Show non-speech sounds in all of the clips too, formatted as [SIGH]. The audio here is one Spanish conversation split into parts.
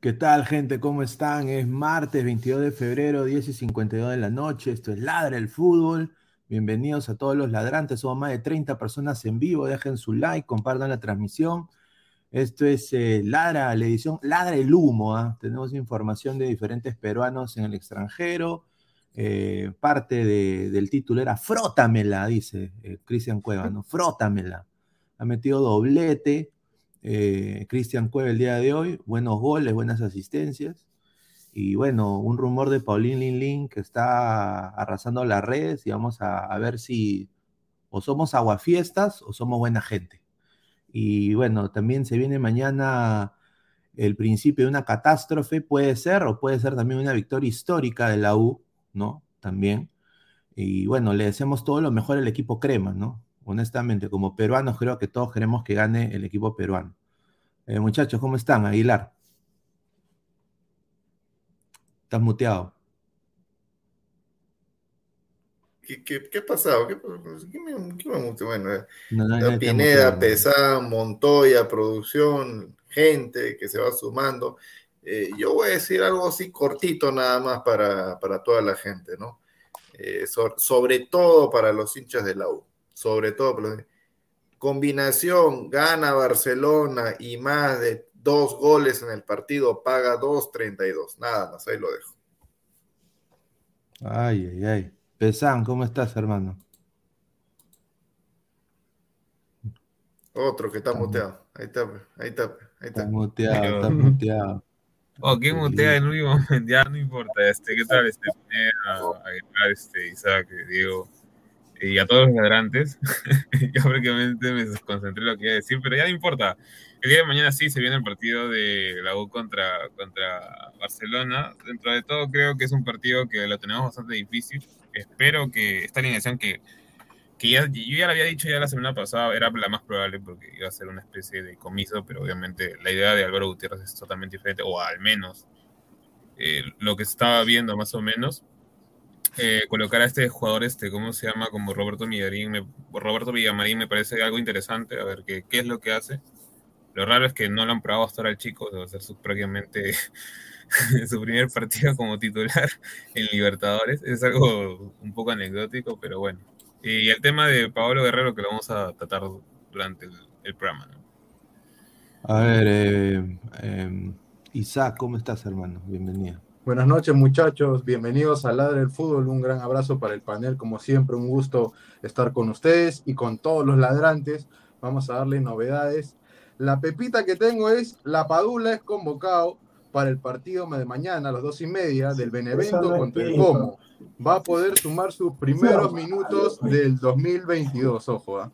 ¿Qué tal, gente? ¿Cómo están? Es martes 22 de febrero, 10 y 52 de la noche. Esto es Ladra el Fútbol. Bienvenidos a todos los ladrantes. Somos más de 30 personas en vivo. Dejen su like, compartan la transmisión. Esto es eh, Ladra, la edición Ladra el Humo. ¿ah? Tenemos información de diferentes peruanos en el extranjero. Eh, parte del título era Frótamela, dice eh, Cristian Cueva, ¿no? Frótamela. Ha metido doblete eh, Cristian Cueva el día de hoy, buenos goles, buenas asistencias. Y bueno, un rumor de Paulín Lin Lin que está arrasando las redes y vamos a, ver si o somos aguafiestas o somos buena gente. Y bueno, también se viene mañana el principio de una catástrofe, puede ser, o puede ser también una victoria histórica de la U, ¿no? También. Y bueno, le deseamos todo lo mejor al equipo crema, ¿no? Honestamente, como peruanos creo que todos queremos que gane el equipo peruano. Eh, muchachos, ¿cómo están? Aguilar. Estás muteado. ¿Qué, qué, ha pasado? ¿Qué, me, Bueno, eh, Pineda, Pesán, Montoya, producción, gente que se va sumando. Eh, yo voy a decir algo así cortito nada más para, toda la gente, ¿no? sobre todo para los hinchas de la U sobre todo. Combinación, gana Barcelona y más de dos goles en el partido, paga 2.32. Nada más, ahí lo dejo. Ay, ay, ay. Pesán, ¿cómo estás, hermano? Otro que está, muteado. Ahí está, ahí está, ahí está. Está muteado, está muteado. [LAUGHS] Oh, ¿qué mutea en último momento? Ya no importa. Este, ¿Qué tal? Este, a, este, Isaac, Diego y a todos los ladrantes. [LAUGHS] yo prácticamente me concentré en lo que iba a decir, pero ya no importa. El día de mañana sí se viene el partido de la U contra, contra Barcelona. Dentro de todo creo que es un partido que lo tenemos bastante difícil. Espero que esta alineación que, que ya, yo ya lo había dicho ya la semana pasada, era la más probable porque iba a ser una especie de comiso, pero obviamente la idea de Álvaro Gutiérrez es totalmente diferente, o al menos eh, lo que estaba viendo más o menos eh, colocar a este jugador, este, ¿cómo se llama? Como Roberto Villamarín, me, Roberto Villamarín me parece algo interesante, a ver qué, qué es lo que hace. Lo raro es que no lo han probado hasta ahora el chico, debe ser su, prácticamente [LAUGHS] su primer partido como titular en Libertadores. Es algo un poco anecdótico, pero bueno. Y el tema de Pablo Guerrero que lo vamos a tratar durante el, programa. A ver, eh, em, Isaac, ¿cómo estás, hermano? Bienvenido. Buenas noches, muchachos. Bienvenidos a Ladre del Fútbol. Un gran abrazo para el panel. Como siempre, un gusto estar con ustedes y con todos los ladrantes. Vamos a darle novedades. La pepita que tengo es la Padula es convocado para el partido de mañana a las dos y media del Benevento contra el Como. Va a poder sumar sus primeros minutos del 2022, ojo. ¿ah?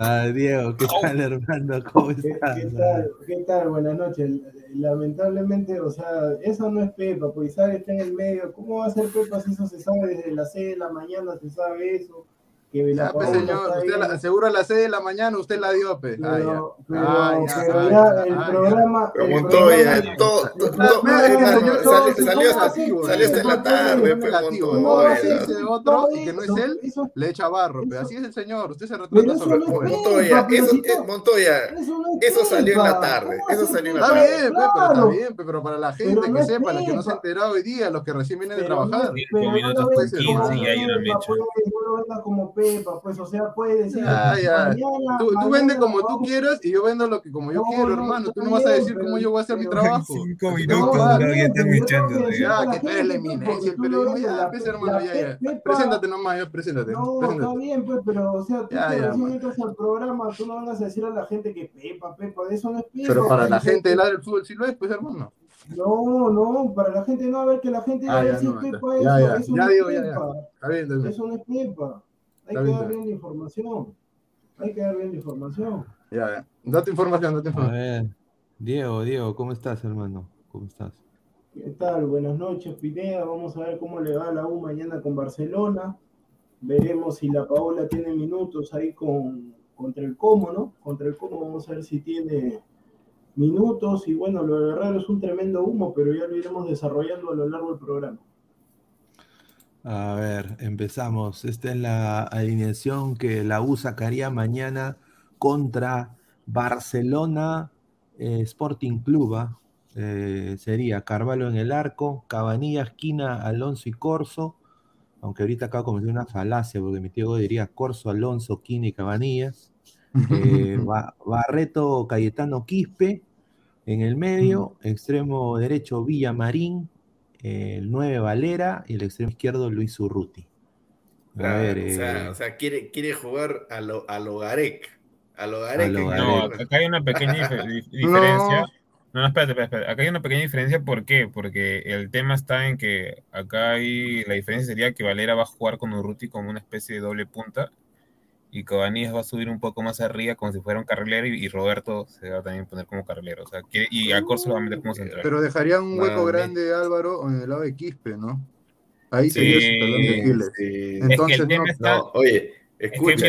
Ah, Diego, ¿qué tal, hermano? ¿Cómo estás? ¿Qué, tal? ¿Qué tal? Buenas noches. Lamentablemente, o sea, eso no es Pepa, pues Isaac está en el medio. ¿Cómo va a ser Pepa si eso se sabe desde las 6 de la mañana? Se sabe eso que ah, pues señor, usted la, seguro a las 6 de la mañana usted la dio, pe. Pero, pero, ya, pero ya, el programa. Montoya, todo, salió hasta la tarde, Montoya. otro y que no es él, le echa barro, pe. Así es el señor, usted se retrata sobre el Montoya, eso, Montoya, eso salió en la tarde, eso salió en la tarde. Está bien, pe, pero está bien, pero para la gente que sepa, los que no se han enterado hoy día, los que recién vienen de trabajar. 5 minutos con 15 y hay una mecha. Como Pepa, pues, o sea, puede decir. Ah, ya. tú, tú vendes como tú quieras y yo vendo lo que como yo quiero, hermano. Tú no vas a decir cómo yo voy a hacer mi trabajo. Cinco minutos, no, ya están echando. Ya, que tú eres la eminencia, el periodismo. Ya, pues, hermano, ya, ya. Preséntate nomás, ya, preséntate. No, está bien, pues, pero, o sea, tú recién entras al programa, tú no vengas a decir a la gente que Pepa, Pepa, de eso no es Pepa. Pero para la gente del del fútbol sí lo es, pues, hermano. No, no, para la gente no, a ver que la gente va a decir Pepa, eso, eso no es Pepa. Eso no es Pepa. Hay que dar bien la información. Hay que dar bien la información. Ya, ya. Date información, date información. A ver, Diego, Diego, ¿cómo estás, hermano? ¿Cómo estás? ¿Qué tal? Buenas noches, Pineda. Vamos a ver cómo le va a la U mañana con Barcelona. Veremos si la Paola tiene minutos ahí con, contra el Como, ¿no? Contra el Como vamos a ver si tiene minutos. Y bueno, lo de Guerrero es un tremendo humo, pero ya lo iremos desarrollando a lo largo del programa. A ver, empezamos. Esta es la alineación que la U sacaría mañana contra Barcelona eh, Sporting Club. ¿ah? Eh, sería Carvalho en el arco, Cabanillas, Quina, Alonso y Corso. Aunque ahorita acabo de cometer una falacia porque mi tío diría Corso, Alonso, Quina y Cabanillas. [LAUGHS] Eh, Barreto, Cayetano, Quispe. En el medio, extremo derecho, Villamarín, el 9 Valera y el extremo izquierdo Luis Urruti. Eh, o, sea, quiere, quiere jugar a lo, a lo Garek. A lo Garek. No, acá hay una pequeña [LAUGHS] diferencia. No. no, espérate, espérate, Acá hay una pequeña diferencia. ¿Por qué? Porque el tema está en que acá hay. La diferencia sería que Valera va a jugar con Urruti como una especie de doble punta y Cabanillas va a subir un poco más arriba como si fuera un carrilero y, Roberto se va a también poner como carrilero. O sea, y a Corso lo va a meter como central. Pero dejarían un hueco grande, Álvaro, en el lado de Quispe, ¿no? Ahí sería su talón de Aquiles. Entonces, no, oye, escucha,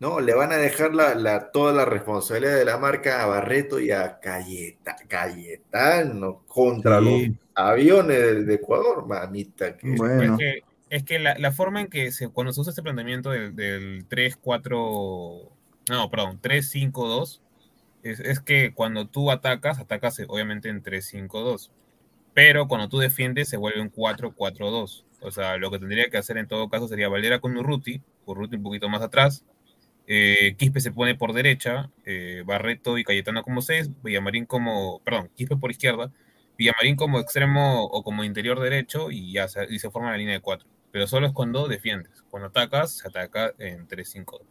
no, le van a dejar la, la, toda la responsabilidad de la marca a Barreto y a Cayetano contra los aviones de, Ecuador, mamita. Que, bueno es que la, forma en que se, cuando se usa este planteamiento del, del 3-4, no, perdón, 3-5-2, es, es, que cuando tú atacas, atacas obviamente en 3-5-2, pero cuando tú defiendes se vuelve un 4-4-2. O sea, lo que tendría que hacer en todo caso sería Valera con Urruti, Urruti un poquito más atrás, eh, Quispe se pone por derecha, eh, Barreto y Cayetano como 6, Villamarín como, perdón, Quispe por izquierda, Villamarín como extremo o como interior derecho y ya se, y se forma la línea de 4 pero solo es cuando defiendes. Cuando atacas, se ataca en 3-5.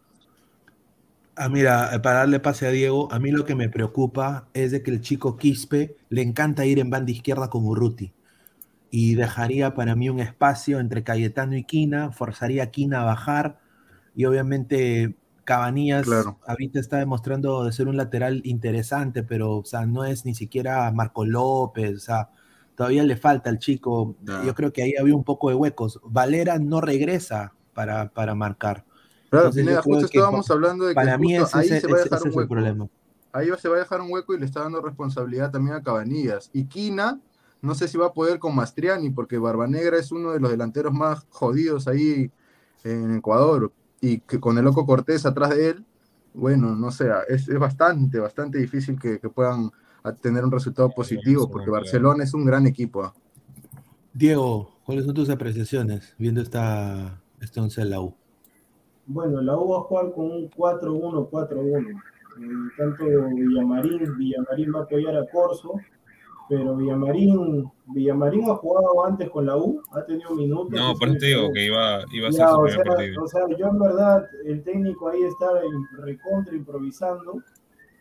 Ah, mira, para darle pase a Diego, a mí lo que me preocupa es de que el chico Quispe le encanta ir en banda izquierda con Urruti. Y dejaría para mí un espacio entre Cayetano y Quina, forzaría a Quina a bajar. Y obviamente Cabanillas ahorita está demostrando de ser un lateral interesante, pero o sea, no es ni siquiera Marco López. O sea, todavía le falta al chico. Yo creo que ahí había un poco de huecos. Valera no regresa para, para marcar. Claro, justo estábamos hablando de que para mí ahí se va a dejar un hueco. Ahí se va a dejar un hueco y le está dando responsabilidad también a Cabanillas. Y Quina, no sé si va a poder con Mastriani, porque Barbanegra es uno de los delanteros más jodidos ahí en Ecuador. y que con el Loco Cortés atrás de él, bueno, no sé, es, es bastante, bastante difícil que, que, puedan tener un resultado positivo, porque Barcelona es un gran equipo. ¿ah? Diego, ¿cuáles son tus apreciaciones viendo esta, este 11 de la U? Bueno, la U va a jugar con un 4-1-4-1. Tanto Villamarín, Villamarín va a apoyar a Corso, pero Villamarín, Villamarín ha jugado antes con la U, ha tenido minutos. No, por eso te digo que iba, iba a ser su primer partido. O sea, yo en verdad, el técnico ahí está recontra improvisando.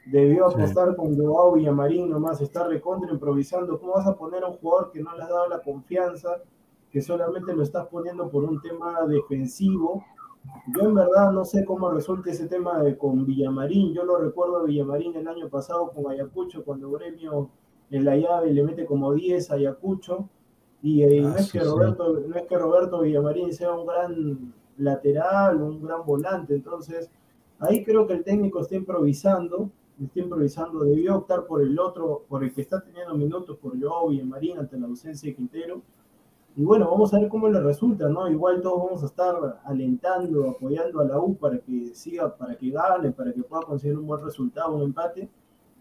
Debió apostar con Joao Villamarín nomás, está recontra improvisando. ¿Cómo vas a poner a un jugador que no le has dado la confianza, que solamente lo estás poniendo por un tema defensivo? Yo en verdad no sé cómo resulta ese tema de, con Villamarín. Yo lo recuerdo a Villamarín el año pasado con Ayacucho, cuando Gremio en la llave le mete como 10 a Ayacucho. Y, eh, no, es que Roberto, no es que Roberto Villamarín sea un gran lateral, un gran volante. Entonces, ahí creo que el técnico está improvisando. Está improvisando. Debió optar por el otro, por el que está teniendo minutos, por Joao Villamarín ante la ausencia de Quintero y bueno, vamos a ver cómo le resulta, ¿no? Igual todos vamos a estar alentando, apoyando a la U para que siga, para que gane, para que pueda conseguir un buen resultado, un empate.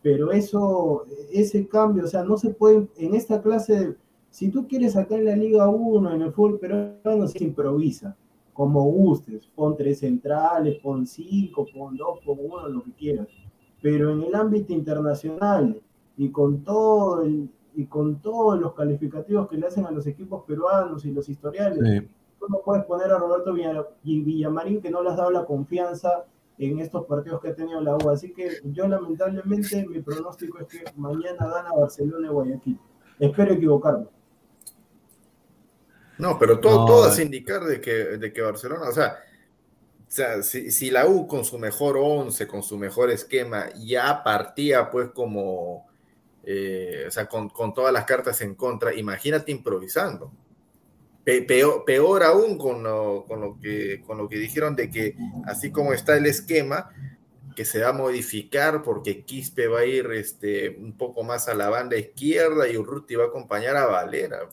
Pero eso, ese cambio, o sea, no se puede, en esta clase, si tú quieres sacar en la Liga 1, en el fútbol peruano, se improvisa, como gustes, pon tres centrales, pon cinco, pon dos, pon uno, lo que quieras. Pero en el ámbito internacional y con todo el, y con todos los calificativos que le hacen a los equipos peruanos y los historiales, tú no puedes poner a Roberto Villamarín que no le has dado la confianza en estos partidos que ha tenido la U. Así que yo lamentablemente mi pronóstico es que mañana gana Barcelona y Guayaquil. Espero equivocarme. No, pero todo, todo hace indicar de que, de que Barcelona, o sea, o sea si, la U con su mejor once, con su mejor esquema, ya partía pues como eh, o sea, con, todas las cartas en contra, imagínate improvisando. peor, aún con lo, con, lo que, con lo que dijeron de que así como está el esquema, que se va a modificar porque Quispe va a ir este, un poco más a la banda izquierda y Urruti va a acompañar a Valera.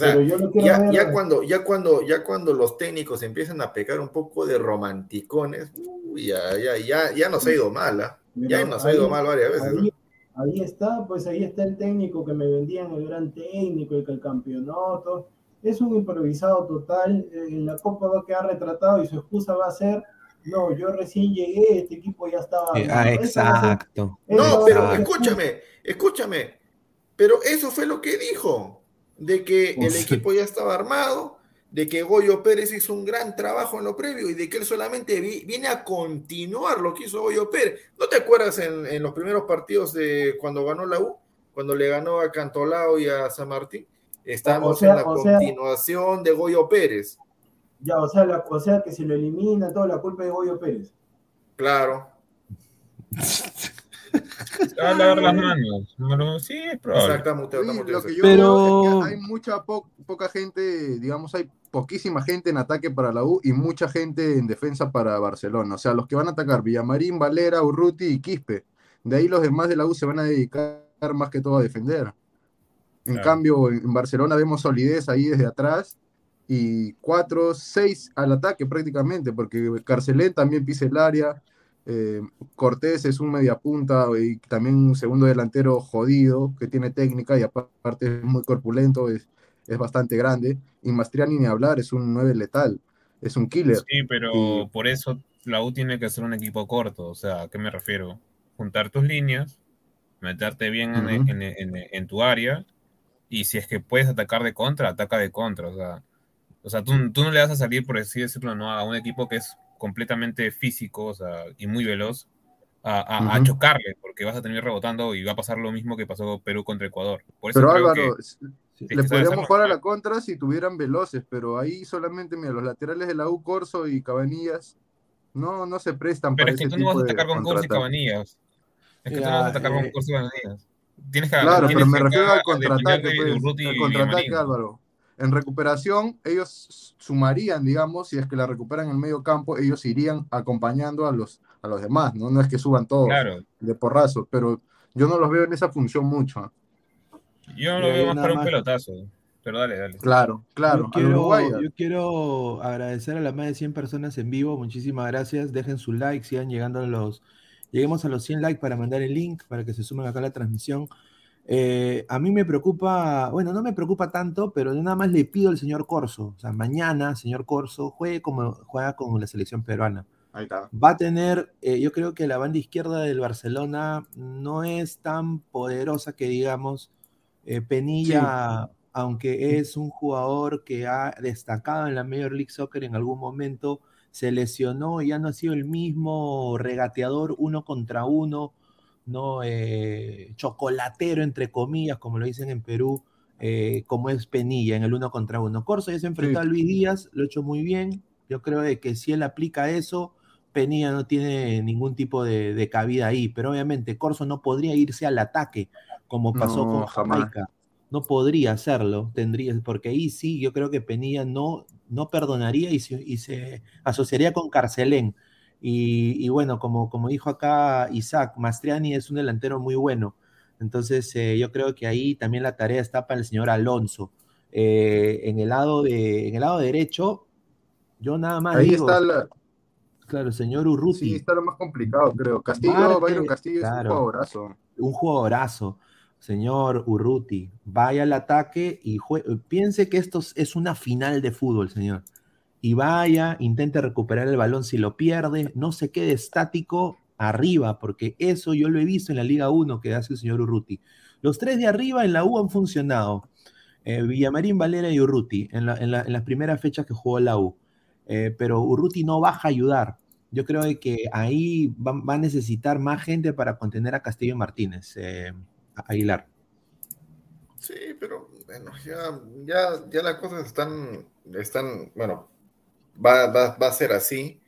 Sea, ya, cuando, ya, cuando, ya cuando los técnicos empiezan a pecar un poco de romanticones, ya, ya, ya, ya nos ha ido mal, ¿ah? ya nos ha ido mal varias veces ahí está, pues ahí está el técnico que me vendían el gran técnico y que el campeonato. Es un improvisado total. En la Copa va a quedar retratado y su excusa va a ser no, yo recién llegué, este equipo ya estaba. Ah, exacto. no, pero escúchame, escúchame. Pero eso fue lo que dijo, de que el equipo ya estaba armado, de que Goyo Pérez hizo un gran trabajo en lo previo y de que él solamente viene a continuar lo que hizo Goyo Pérez. ¿No te acuerdas en, los primeros partidos de cuando ganó la U? Cuando le ganó a Cantolao y a San Martín. Estábamos en la continuación de Goyo Pérez. Ya, o sea, la, o sea que si lo elimina, toda la culpa de Goyo Pérez. Claro. [LAUGHS] [LAUGHS] Se va a lavar las manos. sí, es probable. Exactamente. lo que yo Pero... veo es que hay mucha poca gente, digamos, hay poquísima gente en ataque para la U y mucha gente en defensa para Barcelona. O sea, los que van a atacar Villamarín, Valera, Urruti y Quispe. De ahí los demás de la U se van a dedicar más que todo a defender. En cambio, en Barcelona vemos solidez ahí desde atrás y cuatro, seis al ataque prácticamente, porque Carcelén también pisa el área, eh, Cortés es un mediapunta y también un segundo delantero jodido que tiene técnica y aparte es muy corpulento, es, es bastante grande. Y Mastriani ni hablar, es un 9 letal, es un killer. Sí, pero por eso la U tiene que ser un equipo corto. O sea, ¿a qué me refiero? Juntar tus líneas, meterte bien en, tu área y si es que puedes atacar de contra, ataca de contra. O sea, o sea tú, tú no le vas a salir, por así decirlo, ¿no? a un equipo que es completamente físico o sea, y muy veloz a, a, chocarle, porque vas a tener rebotando y va a pasar lo mismo que pasó Perú contra Ecuador. pero Álvaro, le podríamos jugar a la contra si tuvieran veloces, pero ahí solamente, mira, los laterales de la U, Corso y Cabanillas, no, no se prestan pero para es que tú no vas a atacar con Corso y Cabanillas. Es que tú no vas a atacar con Corso y Cabanillas. Tienes que, claro, pero me refiero al contraataque, pues, al contraataque, Álvaro en recuperación, ellos sumarían, digamos, si es que la recuperan en el medio campo, ellos irían acompañando a los, a los demás, ¿no? No es que suban todos de porrazo, pero yo no los veo en esa función mucho. Yo lo veo más para un pelotazo. Pero dale, dale. Claro, claro. Yo quiero, yo quiero agradecer a las más de 100 personas en vivo. Muchísimas gracias. Dejen su like, sigan llegando a los. Lleguemos a los 100 likes para mandar el link, para que se sumen acá a la transmisión. Eh, a mí me preocupa, bueno, no me preocupa tanto, pero nada más le pido al señor Corso, o sea, mañana, señor Corso, juegue como juega con la selección peruana. Ahí está. Va a tener, eh, yo creo que la banda izquierda del Barcelona no es tan poderosa que digamos. Eh, Penilla, aunque es un jugador que ha destacado en la Major League Soccer en algún momento, se lesionó y ya no ha sido el mismo regateador uno contra uno ¿no? Eh, chocolatero, entre comillas, como lo dicen en Perú, eh, como es Penilla en el uno contra uno. Corso ya se enfrentó a Luis Díaz, lo ha hecho muy bien. Yo creo que si él aplica eso, Penilla no tiene ningún tipo de, cabida ahí. Pero obviamente Corso no podría irse al ataque como pasó con Jamaica. No podría hacerlo, tendría, porque ahí sí, yo creo que Penilla no, no perdonaría y y se asociaría con Carcelén y, bueno, como, como dijo acá Isaac, Mastriani es un delantero muy bueno. Entonces, eh, yo creo que ahí también la tarea está para el señor Alonso. Eh, en, el lado de, en el lado derecho, yo nada más. Ahí está la... Claro, señor Urruti. Sí, está lo más complicado, creo. Castillo, Byron Castillo es un jugadorazo. Un jugadorazo. Señor Urruti, vaya al ataque y piense que esto es una final de fútbol, señor y vaya, intente recuperar el balón si lo pierde, no se quede estático arriba, porque eso yo lo he visto en la Liga 1 que hace el señor Urruti. Los tres de arriba en la U han funcionado. Eh, Villamarín, Valera y Urruti en, las primeras fechas que jugó la U. Eh, pero Urruti no baja a ayudar. Yo creo que ahí va, a necesitar más gente para contener a Castillo Martínez, eh, Aguilar. Sí, pero bueno, ya, ya, ya las cosas están, están, bueno, va, a ser así.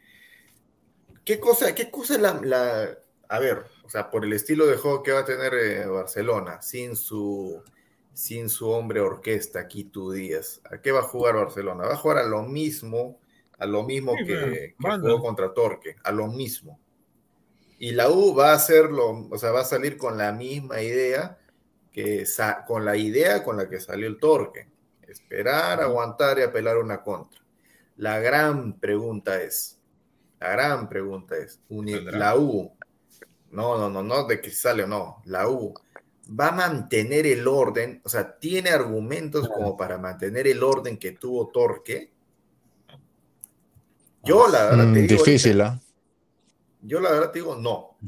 ¿Qué cosa, qué cosa es la, A ver, o sea, por el estilo de juego que va a tener eh, Barcelona, sin su, sin su hombre orquesta, Quito Díaz, ¿a qué va a jugar Barcelona? Va a jugar a lo mismo, a lo mismo que, jugó contra Torque, a lo mismo. Y la U va a hacerlo, o sea, va a salir con la misma idea que con la idea con la que salió el Torque. Esperar, aguantar y apelar una contra. La gran pregunta es, la gran pregunta es, la U, no, no, no, no de que sale o no, la U va a mantener el orden, o sea, tiene argumentos como para mantener el orden que tuvo Torque. Yo la verdad te mm, digo, difícil, ¿ah? Yo la verdad te digo no.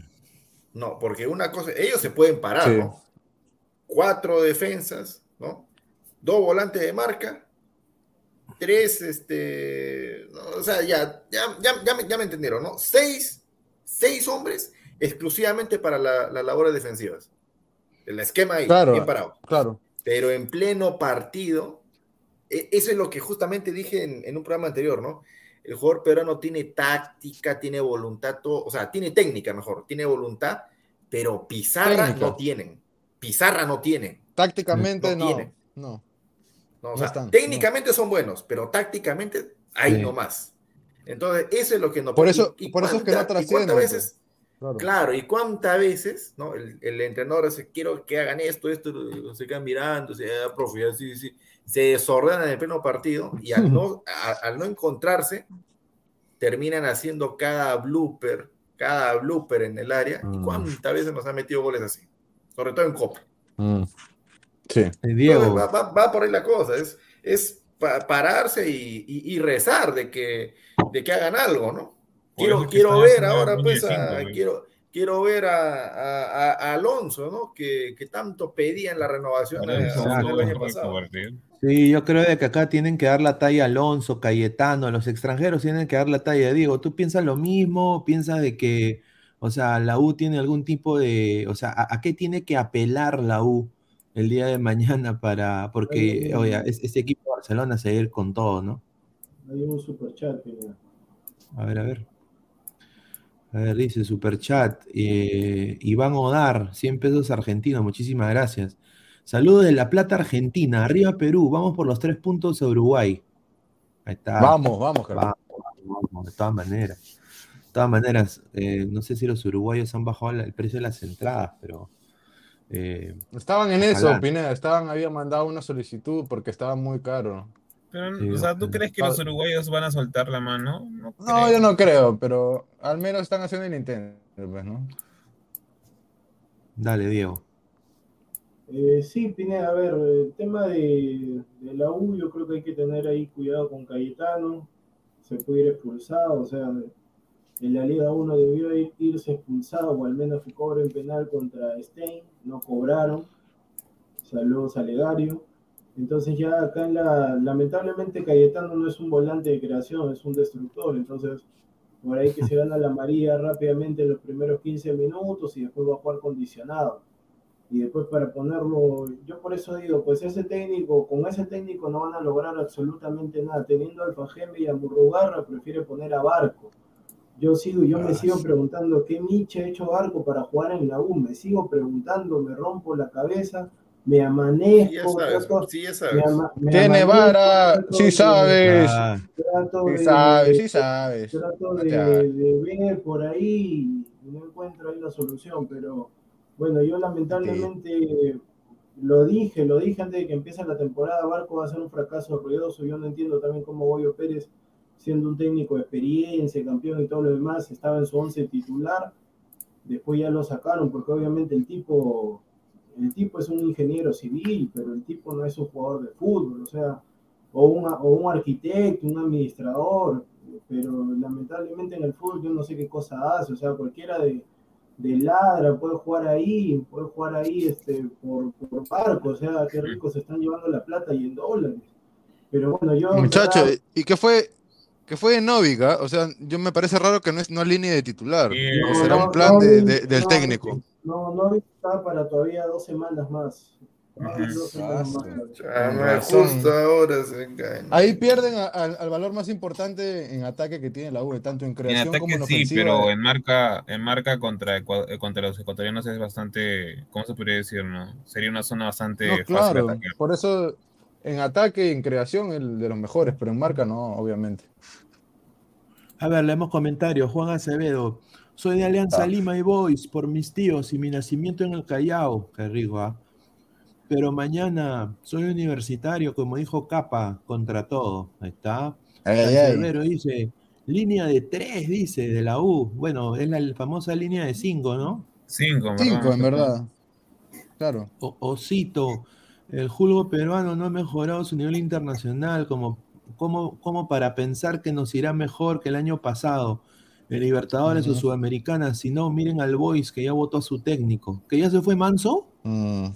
No, porque una cosa, ellos se pueden parar, ¿no? Cuatro defensas, ¿no? Dos volantes de marca tres, este, o sea, ya, ya, ya, ya, me, entendieron, ¿no? Seis, seis hombres exclusivamente para las la labores defensivas. El esquema ahí, bien parado. Claro. Pero en pleno partido, e, eso es lo que justamente dije en, un programa anterior, ¿no? El jugador peruano tiene táctica, tiene voluntad, o sea, tiene técnica mejor, tiene voluntad, pero pizarra no tienen. Pizarra no tiene. Tácticamente no. no. No, técnicamente son buenos, pero tácticamente hay no más. Entonces, eso es lo que no Por eso, por eso es que no trascienden. veces, claro. y cuántas veces, ¿no? El, entrenador dice, quiero que hagan esto, esto, se quedan mirando, se, ah, profe, así, se desordenan en el pleno partido y al no, [LAUGHS] al no encontrarse, terminan haciendo cada blooper, cada blooper en el área. ¿Y mm. cuántas veces nos han metido goles así? Sobre todo en Copa. Mm. Sí. Diego. Va, por ahí la cosa, es, es pararse y, rezar de que, de que hagan algo, ¿no? Quiero, quiero ver ahora, pues, quiero, quiero ver a, Alonso, ¿no? Que, tanto pedía en la renovación del año pasado. Sí, yo creo que acá tienen que dar la talla a Alonso, Cayetano, los extranjeros tienen que dar la talla de Diego. ¿Tú piensas lo mismo? ¿Piensas de que, o sea, la U tiene algún tipo de, o sea, a qué tiene que apelar la U? El día de mañana para, porque, oye, este equipo de Barcelona se va a ir con todo, ¿no? Hay un superchat. A ver, a ver. A ver, dice superchat. Eh, Iván Odar, 100 pesos argentinos, muchísimas gracias. Saludos de La Plata, Argentina. Arriba Perú, vamos por los tres puntos a Uruguay. Ahí está. Vamos, vamos, vamos, vamos, de todas maneras. De todas maneras, eh, no sé si los uruguayos han bajado el precio de las entradas, pero Eh, estaban en eso, Pineda, estaban, había mandado una solicitud porque estaba muy caro. Pero, o sea, ¿tú crees que los uruguayos van a soltar la mano? No, yo no creo, pero al menos están haciendo el intento, pues, ¿no? Dale, Diego. Eh, sí, Pineda, a ver, el tema de, la U, yo creo que hay que tener ahí cuidado con Cayetano, se puede ir expulsado, o sea, en la Liga 1 debió irse expulsado o al menos que cobren penal contra Stein, no cobraron, saludos a Legario. Entonces ya acá en la, lamentablemente Cayetano no es un volante de creación, es un destructor, entonces por ahí que se gana la María rápidamente en los primeros 15 minutos y después va a jugar condicionado. Y después para ponerlo, yo por eso digo, pues ese técnico, con ese técnico no van a lograr absolutamente nada. Teniendo a Alfajeme y a Murrugarra, prefiere poner a Barco. Yo sigo, yo me ah, sigo preguntando qué Miche ha hecho Barco para jugar en la U. Me sigo preguntando, me rompo la cabeza me amanezco. Sí, ya sabes. Tiene vara, sí sabes. sí sabes, sí sabes. Trato de, ver por ahí y no encuentro ahí la solución, pero bueno, yo lamentablemente lo dije, lo dije antes de que empiece la temporada, Barco va a ser un fracaso ruidoso, yo no entiendo también cómo Goyo Pérez, siendo un técnico de experiencia, campeón y todo lo demás, estaba en su once titular, después ya lo sacaron porque obviamente el tipo el tipo es un ingeniero civil, pero el tipo no es un jugador de fútbol, o sea, o, o un arquitecto, un administrador, pero lamentablemente en el fútbol yo no sé qué cosa hace, o sea, cualquiera de, de ladra puede jugar ahí, puede jugar ahí este, por, por barco, o sea, qué ricos se están llevando la plata y en dólares. Pero bueno, yo... Muchacho, ¿y qué fue, que fue en Novica, o sea, yo me parece raro que no es no línea de titular, o será un plan de, del técnico. No, no está para todavía dos semanas más. Ahí pierden al valor más importante en ataque que tiene la U, tanto en creación como en ofensiva. Sí, pero en marca, en marca contra, eh, contra los ecuatorianos es bastante, ¿cómo se podría decir? No? Sería una zona bastante no, claro, Por eso en ataque y en creación el de los mejores, pero en marca no, obviamente. A ver, leemos comentarios. Juan Acevedo. Soy de Alianza ah. Lima y Boys por mis tíos y mi nacimiento en el Callao. Qué rico, ¿ah? Pero mañana soy universitario, como dijo Capa, contra todo. Ahí está. Acevedo dice, línea de tres, dice, de la U. Bueno, es la famosa línea de cinco, ¿no? Cinco, Cinco, en verdad. Claro. Osito, el julgo peruano no ha mejorado su nivel internacional como, como, como para pensar que nos irá mejor que el año pasado. El Libertadores o Sudamericana, si no, miren al Boys que ya votó a su técnico. ¿Que ya se fue Manso? Mm.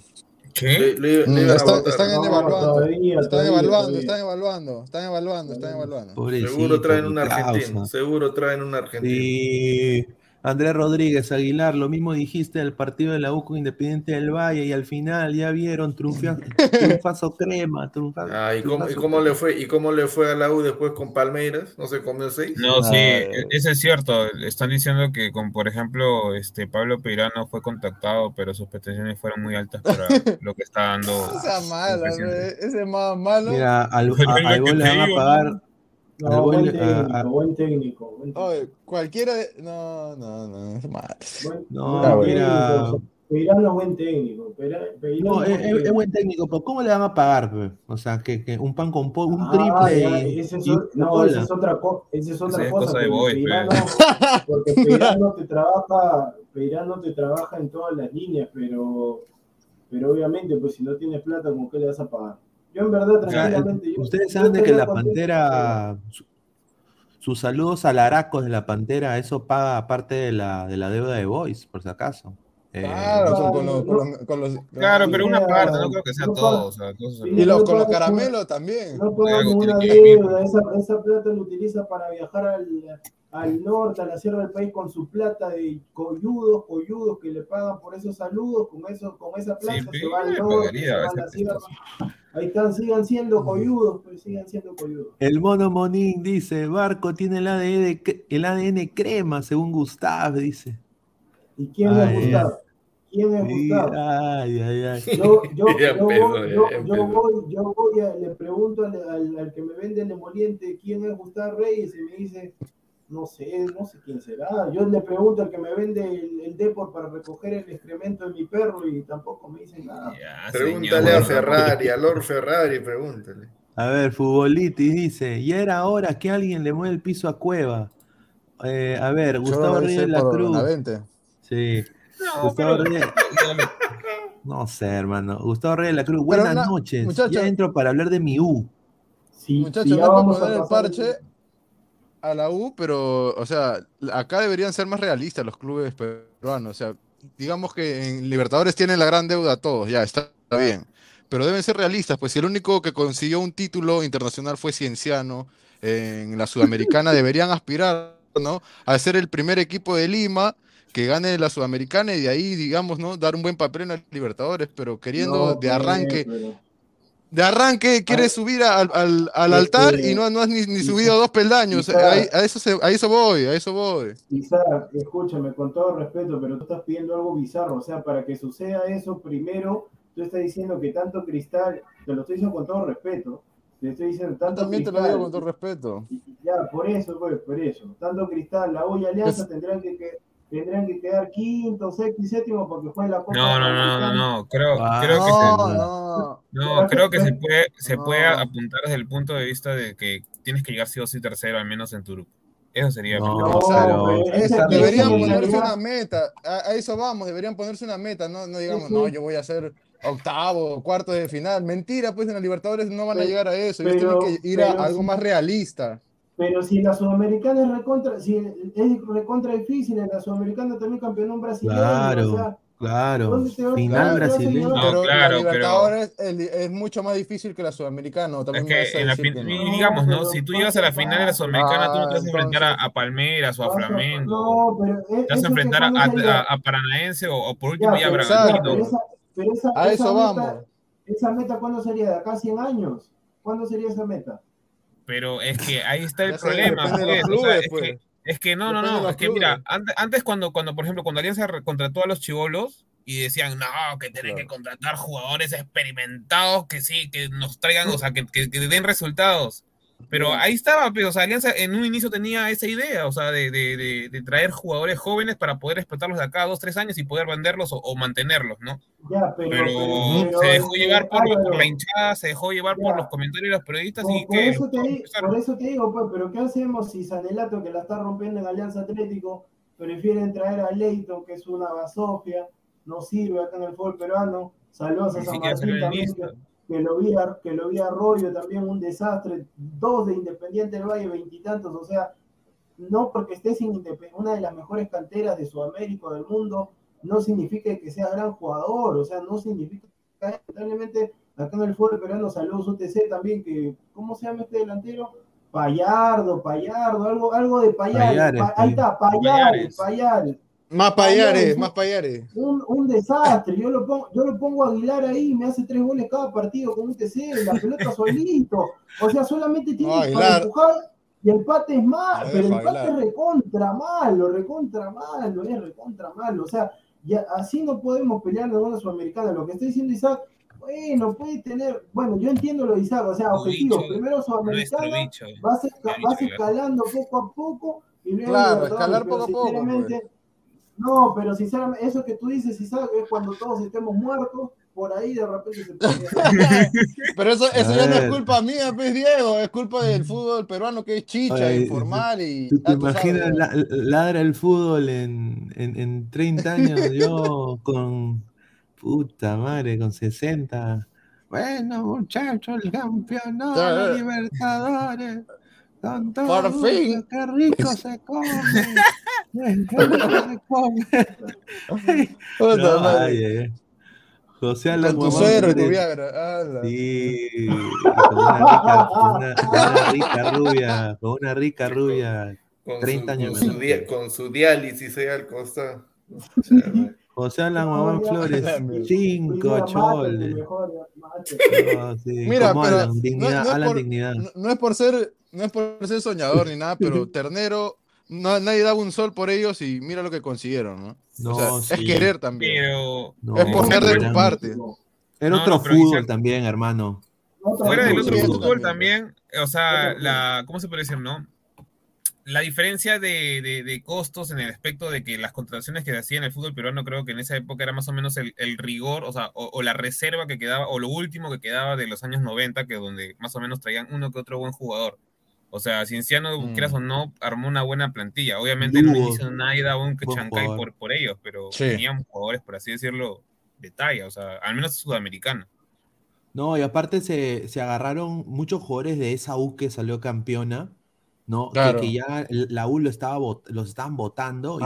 ¿Qué? están, evaluando, están evaluando, están evaluando, están evaluando, están evaluando. seguro traen un argentino, seguro traen un argentino. Sí. Andrés Rodríguez Aguilar, lo mismo dijiste del partido de la U Independiente del Valle y al final ya vieron [LAUGHS] triunfazo crema. ah, ¿y, cómo, le fue, ¿Y cómo le fue a la U después con Palmeiras? ¿No se comió seis? No, sí, e-, eso es cierto. Están diciendo que, con, por ejemplo, este Pablo Peirano fue contactado, pero sus pretensiones fueron muy altas para [LAUGHS] lo que está dando. Esa mala, ese más malo. Mira, al, a, le van a pagar. No, buen, técnico, buen técnico, buen técnico. cualquiera de... No, no, no, es mal. no, mira... Peirano es buen técnico. no, es, buen técnico, pero ¿cómo le van a pagar? O sea, que, que un pan con pollo, un ah, triple. ese es, no, esa es otra, co esa es otra cosa. cosa de boy, porque Peirano te trabaja, Peirano te trabaja en todas las líneas, pero, pero obviamente, pues si no tienes plata, ¿con qué le vas a pagar? Yo en verdad, tranquilamente. Ustedes saben de que la Pantera, sus saludos al Aracos de la Pantera, eso paga parte de la, de la deuda de Boys, por si acaso. Eh, claro, con los, con los, claro, pero una parte, no creo que sea todo. O sea, y los, con los caramelos también. No podemos una deuda, esa, esa plata lo utiliza para viajar al, al norte, a la sierra del país, con su plata de coyudos, coyudos que le pagan por esos saludos, con, eso, con esa plata se va al norte, se va a la sierra. Ahí están, sigan siendo coyudos, pues sigan siendo coyudos. El mono Monín dice, Barco tiene el ADN, el ADN crema, según Gustav, dice. ¿Y quién es Gustav? ¿Quién es Gustavo? Ay, ay, ay. Yo, yo, [LAUGHS] yo, voy, yo, yo, voy, yo voy a, le pregunto al, al, al, que me vende el emoliente quién es Gustavo Reyes y me dice no sé, no sé quién será. Yo le pregunto al que me vende el, el Depor para recoger el excremento de mi perro y tampoco me dicen nada. pregúntale a Ferrari, a Lord Ferrari, pregúntale. A ver, Futbolitis dice, ya era hora que alguien le mueva el piso a Cueva. Eh, a ver, Gustavo Reyes de la Cruz. Sí. No, Gustavo Reyes. No sé, hermano. Gustavo Reyes de la Cruz, buenas noches. Ya entro para hablar de mi U. Sí, Muchachos, no vamos a poner el parche a la U, pero, o sea, acá deberían ser más realistas los clubes peruanos. O sea, digamos que en Libertadores tienen la gran deuda todos, ya, está, bien. Pero deben ser realistas, pues si el único que consiguió un título internacional fue Cienciano en la Sudamericana, [LAUGHS] deberían aspirar, ¿no? A ser el primer equipo de Lima que gane la Sudamericana y de ahí, digamos, ¿no? Dar un buen papel en la Libertadores, pero queriendo de arranque de arranque quiere subir al, al, al altar y no, no has ni, ni subido dos peldaños. a, eso se, a eso voy, a eso voy. Isaac, escúchame, con todo respeto, pero tú estás pidiendo algo bizarro. O sea, para que suceda eso, primero, tú estás diciendo que tanto cristal, te lo estoy diciendo con todo respeto. Te estoy diciendo tanto También te lo digo con todo respeto. Ya, por eso, pues, por eso. Tanto cristal, la olla alianza tendrán que, que tendrían que quedar quinto, sexto y séptimo porque fue la Copa. No, no, no, no, no, creo, ah, creo que se, no, no creo que se puede, se puede apuntar desde el punto de vista de que tienes que llegar sí o sí tercero, al menos en tu grupo. Eso sería. No, deberían ponerse una meta. A, eso vamos, deberían ponerse una meta. No, no digamos, no, yo voy a ser octavo, cuarto de final. Mentira, pues en la Libertadores no van a llegar a eso. Ellos tienen que ir a algo más realista. Pero si la Sudamericana es recontra, si es recontra difícil, en la Sudamericana también campeón un brasileño. Claro, claro. Final brasileño. pero claro, la Libertadores es, mucho más difícil que la Sudamericana. También es que, en la no. digamos, ¿no? Si tú llegas a la final de la Sudamericana, tú no te vas a enfrentar a, Palmeiras o a Flamengo. No, pero te vas a enfrentar a, Paranaense o, por último ya a Bragantino. A eso vamos. ¿Esa meta cuándo sería? ¿De acá a 100 años? ¿Cuándo sería esa meta? Pero es que ahí está el problema. Pues, pues. es, que, no, no, no. Es que mira, antes, cuando, cuando, por ejemplo, cuando Alianza contrató a los chivolos y decían, no, que tienen que contratar jugadores experimentados que sí, que nos traigan, o sea, que, que den resultados. Pero ahí estaba, pero, o sea, Alianza en un inicio tenía esa idea, o sea, de, de, de, traer jugadores jóvenes para poder explotarlos de acá a dos, tres años y poder venderlos o, mantenerlos, ¿no? Ya, pero, se dejó llevar por, la hinchada, se dejó llevar por los comentarios de los periodistas y por que... Eso te, por eso te digo, pues, pero ¿qué hacemos si Sanelato, que la está rompiendo en Alianza Atlético, prefieren traer a Leito, que es una basofia, no sirve acá en el fútbol peruano, saludos a San Martín también, que lo vi a, que lo vi Arroyo también un desastre, dos de Independiente del Valle, veintitantos, o sea, no porque estés en una de las mejores canteras de Sudamérica del mundo, no significa que sea gran jugador, o sea, no significa lamentablemente acá en el fútbol peruano saludos UTC también que ¿cómo se llama este delantero? Payardo, Payardo, algo, algo de Payares, ahí está, Payares, Payares. Más Payares, más Payares. Un, un, desastre. Yo lo, pongo, yo lo pongo a Aguilar ahí, me hace tres goles cada partido con un TC, la pelota solito. O sea, solamente tiene para empujar y el pate es malo, pero el pate es recontra malo, recontra malo, es recontra malo. O sea, ya, así no podemos pelear la sudamericana. Lo que está diciendo Isaac, bueno, puede tener, bueno, yo entiendo lo de Isaac, o sea, objetivo, primero sudamericana, vas, vas escalando poco a poco y luego claro, escalar poco a poco. Pues. No, pero sinceramente, eso que tú dices, si sabes, es cuando todos estemos muertos, por ahí de repente se puede. [LAUGHS] pero eso, eso ya no es culpa mía, pues Diego, es culpa del fútbol peruano que es chicha, informal y. ¿Te, imaginas la, ladra el fútbol en, en, en 30 años? yo con. Puta madre, con 60. Bueno, muchachos, el campeonato, de Por fin. Qué rico se come. Qué rico se come. [LAUGHS] no, ay, ay. José Alan Con tu suero y tu Viagra. Sí, con una rica, con una, una rica rubia, con una rica rubia, con 30 su, años. Con su, dia, con su diálisis ahí al costado. [LAUGHS] José Alan Guamán Flores, [LAUGHS] cinco choles. No, sí. Mira, pero Alan, dignidad, no, no, es por, dignidad. no, es por, ser no es por ser soñador ni nada, pero [LAUGHS] Ternero, no, nadie daba un sol por ellos y mira lo que consiguieron, ¿no? no o sea, Es querer también. es poner de tu parte. Era otro fútbol también, hermano. Fuera del otro fútbol también, o sea, la, ¿cómo se puede decir, no? La diferencia de, costos en el aspecto de que las contrataciones que se hacían en el fútbol peruano creo que en esa época era más o menos el, rigor, o sea, o, la reserva que quedaba, o lo último que quedaba de los años 90, que donde más o menos traían uno que otro buen jugador. O sea, Cienciano, mm. quieras o no, armó una buena plantilla. Obviamente no hizo nadie daba un que chancay por, por ellos, pero tenían jugadores, por así decirlo, de talla, o sea, al menos sudamericano. No, y aparte se, se agarraron muchos jugadores de esa U que salió campeona ¿no? Que, ya la U lo estaba los estaban votando.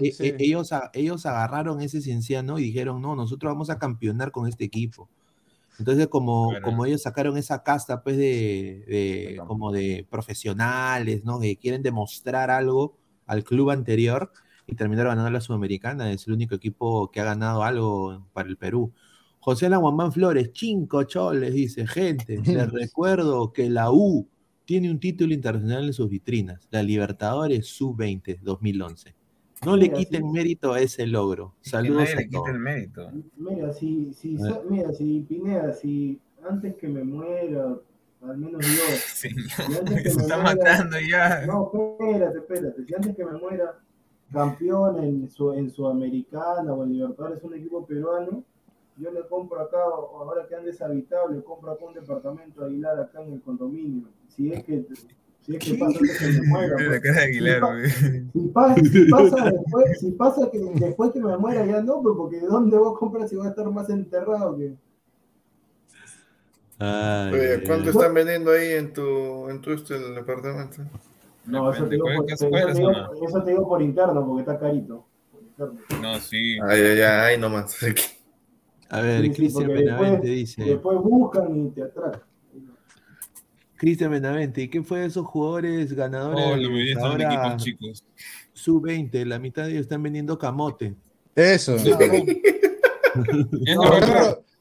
y, e, e, ellos, ellos agarraron ese cienciano y dijeron, no, nosotros vamos a campeonar con este equipo. Entonces, como, como ellos sacaron esa casta, pues, de, como de profesionales, ¿no? Que quieren demostrar algo al club anterior y terminaron ganando la Sudamericana. Es el único equipo que ha ganado algo para el Perú. José Laguamán Flores, cinco choles, dice, gente, les [LAUGHS] recuerdo que la U tiene un título internacional en sus vitrinas, la Libertadores Sub-20 2011. No le quiten mérito a ese logro. Saludos a todos. El mérito. Mira, si, si, mira, si Pineda, si antes que me muera, al menos yo. [LAUGHS] Señor, [LAUGHS] se está matando ya. No, espérate, espérate. Si antes que me muera, campeón en, su, en Sudamericana o en Libertadores, un equipo peruano, yo le compro acá, ahora que han deshabitado, le compro acá un departamento a Aguilar acá en el condominio. Si es que, si es que pasa que me muera. Pues. si, pasa después, si pasa que después que me muera ya no, pues porque ¿de dónde vos compras si va a estar más enterrado que... Oye, ¿cuánto están vendiendo ahí en tu, en tu este, el departamento? No, eso te, digo por, eso, te digo, por interno, porque está carito. No, sí. Ay, ay, ay, nomás. [LAUGHS] A ver, Cristian Benavente dice. Después buscan y te atracan. Cristian Benavente, ¿y qué fue de esos jugadores ganadores? Oh, ahora, chicos. Sub-20, la mitad de ellos están vendiendo camote. Eso. [LAUGHS]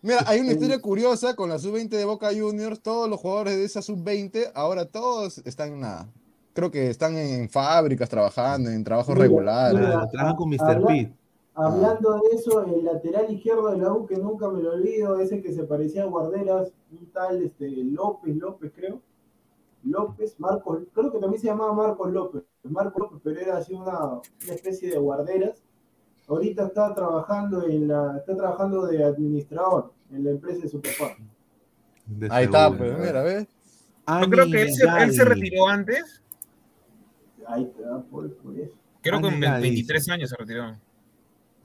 mira, hay una historia curiosa con la sub-20 de Boca Juniors. Todos los jugadores de esa sub-20, ahora todos están en nada. Creo que están en fábricas trabajando, en trabajos regulares. trabajan con Mr. Pitt. Hablando de eso, el lateral izquierdo de la U, que nunca me lo olvido, ese que se parecía a Guarderas, un tal este, López, López creo. López, Marcos, creo que también se llamaba Marcos López. Marcos López, pero era así una, especie de Guarderas. Ahorita está trabajando en la, está trabajando de administrador en la empresa de su papá. Ahí está, pues, mira, ¿ves? Yo creo que él se, él se, retiró antes. Ahí está, por, por eso. Creo que en 23 años se retiró.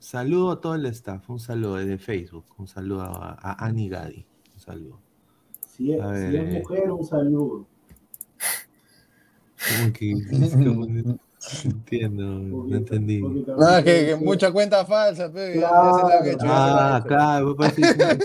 Saludo a todo el staff, un saludo desde Facebook, un saludo a, a Ani Gadi, un saludo. Si es, mujer, un saludo. ¿Cómo que, entiendo, no entendí. No, que, mucha cuenta falsa, pe, Ah, claro,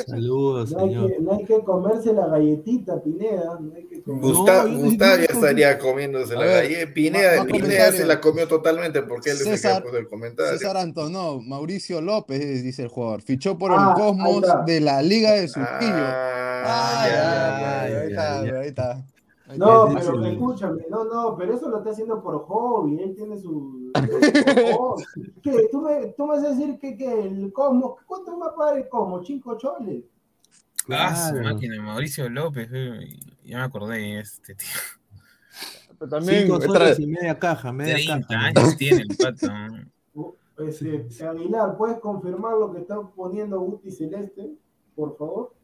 saludos, señor. Hay que, no hay que comerse la galletita, Pineda. No hay que Gustavo, ya estaría comiéndose la galleta. Pineda, Pineda se la comió totalmente porque él César, es el comentario. César Antonó, Mauricio López, dice el jugador, fichó por el ah, Cosmos de la Liga de Surquillo. Ah, ah, ahí está, ahí está. No, pero escúchame, no, no, pero eso lo está haciendo por hobby, él tiene su... [LAUGHS] ¿Qué? ¿Tú me, ¿Tú me vas a decir que, que el Cosmos, ¿cuánto va a pagar el Cosmos? ¿Cinco choles? Ah, máquina, Mauricio López, ya me acordé este tío. Pero también Cinco soles y media caja, media 30 caja. años tiene el pato. Este, Aguilar, ¿puedes confirmar lo que está poniendo Guti Celeste, por favor?